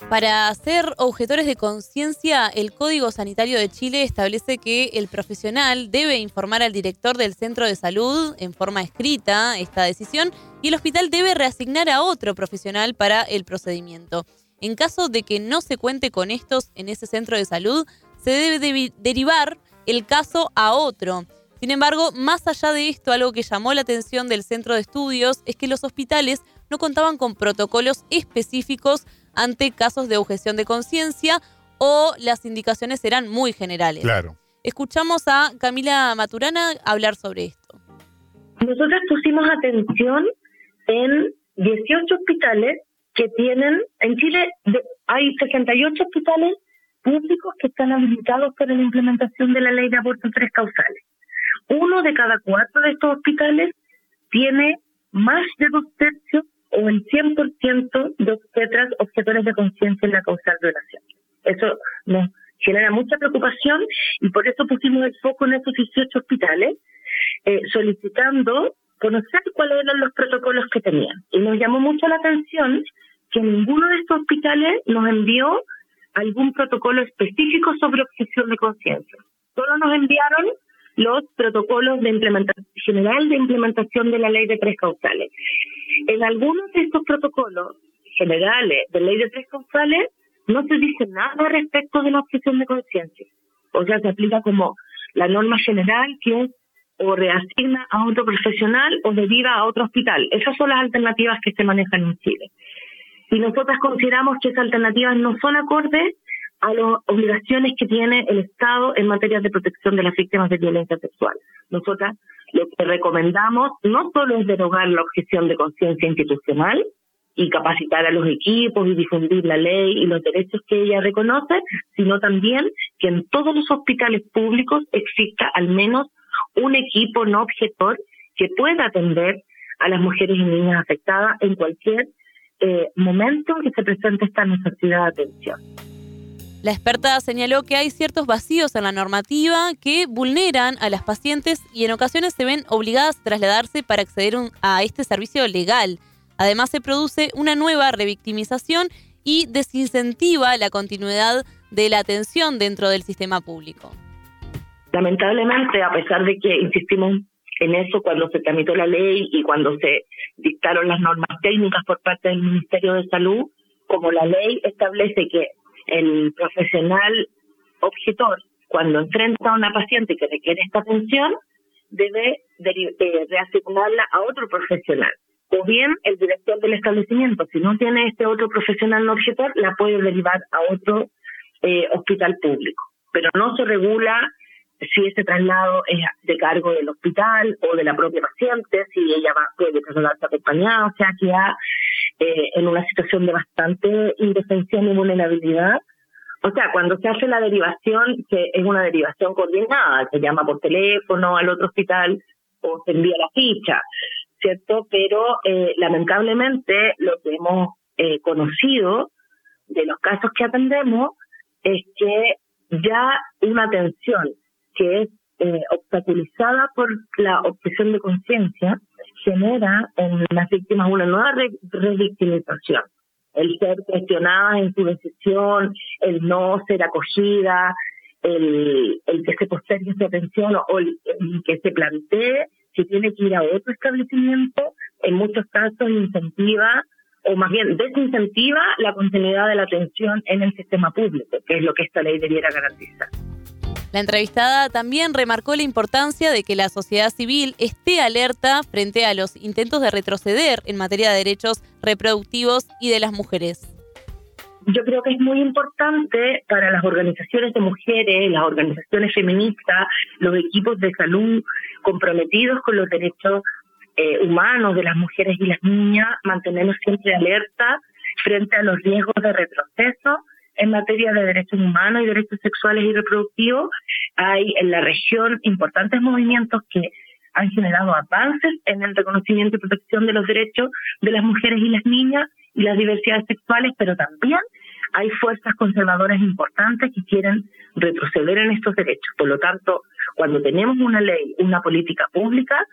Para ser objetores de conciencia, el Código Sanitario de Chile establece que el profesional debe informar al director del centro de salud en forma escrita esta decisión y el hospital debe reasignar a otro profesional para el procedimiento. En caso de que no se cuente con estos en ese centro de salud, se debe derivar el caso a otro. Sin embargo, más allá de esto, algo que llamó la atención del centro de estudios es que los hospitales no contaban con protocolos específicos ante casos de objeción de conciencia o las indicaciones eran muy generales. Claro. Escuchamos a Camila Maturana hablar sobre esto. Nosotros pusimos atención en 18 hospitales que tienen, en Chile hay 68 hospitales públicos que están habilitados para la implementación de la ley de aborto en tres causales. Uno de cada cuatro de estos hospitales tiene más de dos tercios o el 100% de obstetras objetores de conciencia en la causal violación. Eso nos genera mucha preocupación y por eso pusimos el foco en esos 18 hospitales, eh, solicitando conocer cuáles eran los protocolos que tenían. Y nos llamó mucho la atención que ninguno de estos hospitales nos envió algún protocolo específico sobre objeción de conciencia. Solo nos enviaron los protocolos de implementación general de implementación de la ley de tres causales. En algunos de estos protocolos generales de ley de tres causales no se dice nada respecto de la objeción de conciencia. O sea, se aplica como la norma general que o reasigna a otro profesional o deriva a otro hospital. Esas son las alternativas que se manejan en Chile. Y nosotras consideramos que esas alternativas no son acordes a las obligaciones que tiene el Estado en materia de protección de las víctimas de violencia sexual. Nosotras lo que recomendamos no solo es derogar la objeción de conciencia institucional y capacitar a los equipos y difundir la ley y los derechos que ella reconoce, sino también que en todos los hospitales públicos exista al menos un equipo no objetor que pueda atender a las mujeres y niñas afectadas en cualquier eh, momento que se presente esta necesidad de atención. La experta señaló que hay ciertos vacíos en la normativa que vulneran a las pacientes y en ocasiones se ven obligadas a trasladarse para acceder a este servicio legal. Además, se produce una nueva revictimización y desincentiva la continuidad de la atención dentro del sistema público. Lamentablemente, a pesar de que insistimos en eso cuando se tramitó la ley y cuando se dictaron las normas técnicas por parte del Ministerio de Salud, como la ley establece que el profesional objetor, cuando enfrenta a una paciente que requiere esta atención, debe de, reasignarla a otro profesional. o bien el director del establecimiento, si no tiene este otro profesional no objetor, la puede derivar a otro eh, hospital público. Pero no se regula si ese traslado es de cargo del hospital o de la propia paciente, si ella va, puede trasladarse acompañada, o sea, que ya eh, en una situación de bastante indefensión y vulnerabilidad. O sea, cuando se hace la derivación, que es una derivación coordinada, se llama por teléfono al otro hospital o se envía la ficha, ¿cierto? Pero eh, lamentablemente lo que hemos eh, conocido de los casos que atendemos es que ya una atención que es eh, obstaculizada por la obsesión de conciencia genera en las víctimas una nueva revictimización. El ser cuestionada en su decisión, el no ser acogida, el, que se postergue su atención o el, que se plantee si tiene que ir a otro establecimiento, en muchos casos incentiva o más bien desincentiva la continuidad de la atención en el sistema público, que es lo que esta ley debiera garantizar. La entrevistada también remarcó la importancia de que la sociedad civil esté alerta frente a los intentos de retroceder en materia de derechos reproductivos y de las mujeres. Yo creo que es muy importante para las organizaciones de mujeres, las organizaciones feministas, los equipos de salud comprometidos con los derechos eh, humanos de las mujeres y las niñas, mantenernos siempre alerta frente a los riesgos de retroceso en materia de derechos humanos y derechos sexuales y reproductivos. Hay en la región importantes movimientos que han generado avances en el reconocimiento y protección de los derechos de las mujeres y las niñas y las diversidades sexuales, pero también hay fuerzas conservadoras importantes que quieren retroceder en estos derechos. Por lo tanto, cuando tenemos una ley, una política pública,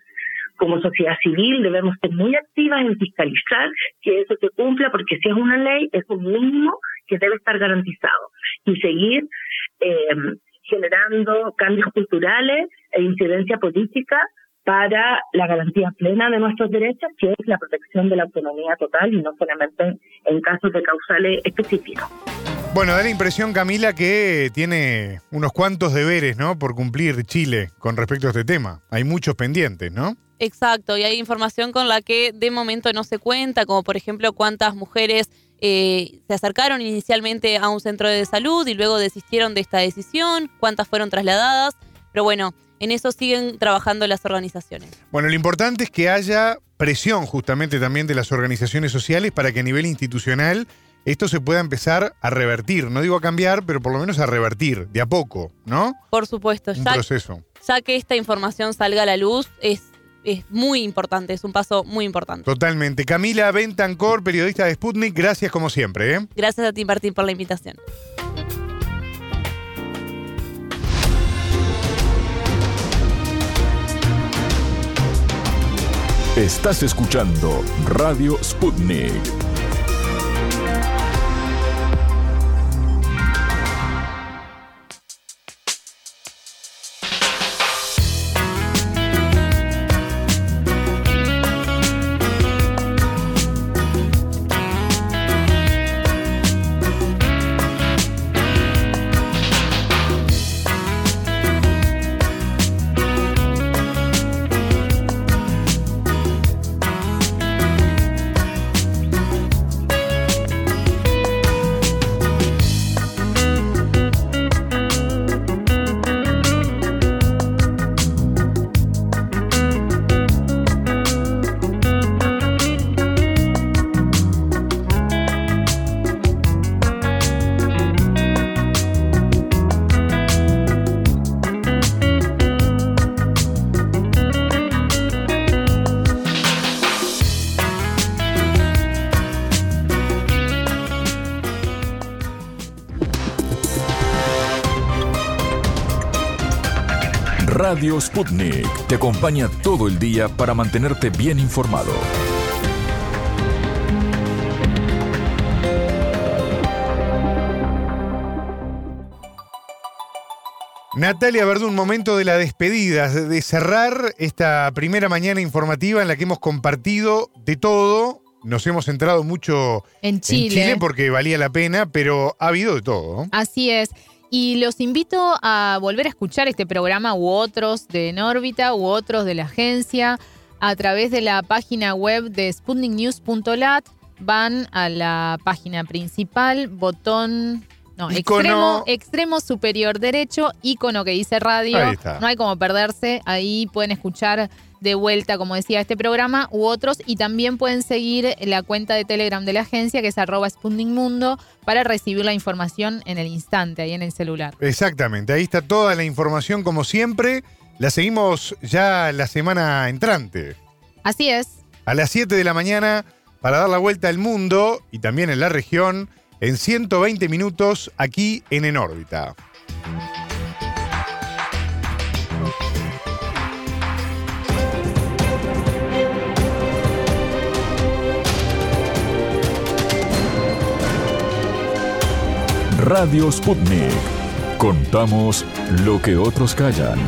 como sociedad civil debemos ser muy activas en fiscalizar que eso se cumpla, porque si es una ley, es un mínimo que debe estar garantizado. Y seguir eh, generando cambios culturales e incidencia política para la garantía plena de nuestros derechos, que es la protección de la autonomía total y no solamente en casos de causales específicos. Bueno, da la impresión, Camila, que tiene unos cuantos deberes, ¿no? Por cumplir Chile con respecto a este tema. Hay muchos pendientes, ¿no? Exacto, y hay información con la que de momento no se cuenta, como por ejemplo cuántas mujeres eh, se acercaron inicialmente a un centro de salud y luego desistieron de esta decisión, cuántas fueron trasladadas, pero bueno, en eso siguen trabajando las organizaciones. Bueno, lo importante es que haya presión justamente también de las organizaciones sociales para que a nivel institucional esto se pueda empezar a revertir. No digo a cambiar, pero por lo menos a revertir, de a poco, ¿no? Por supuesto, un proceso. Ya que esta información salga a la luz, es es muy importante, es un paso muy importante. Totalmente. Camila Bentancor, periodista de Sputnik, gracias como siempre. ¿eh? Gracias a ti, Martín, por la invitación. Estás escuchando Radio Sputnik. Radio Sputnik te acompaña todo el día para mantenerte bien informado. Natalia Verdún, momento de la despedida, de cerrar esta primera mañana informativa en la que hemos compartido de todo. Nos hemos centrado mucho en Chile, porque valía la pena, pero ha habido de todo. Así es. Y los invito a volver a escuchar este programa u otros de Nórbita u otros de la agencia a través de la página web de sputniknews.lat. Van a la página principal, botón no, extremo, extremo superior derecho, icono que dice radio. Ahí está. No hay como perderse. Ahí pueden escuchar de vuelta, como decía, este programa u otros. Y también pueden seguir la cuenta de Telegram de la agencia, que es arroba Mundo, para recibir la información en el instante, ahí en el celular. Exactamente, ahí está toda la información como siempre. La seguimos ya la semana entrante. Así es. A las 7 de la mañana para dar la vuelta al mundo y también en la región en 120 minutos aquí en En órbita. Radio Sputnik. Contamos lo que otros callan.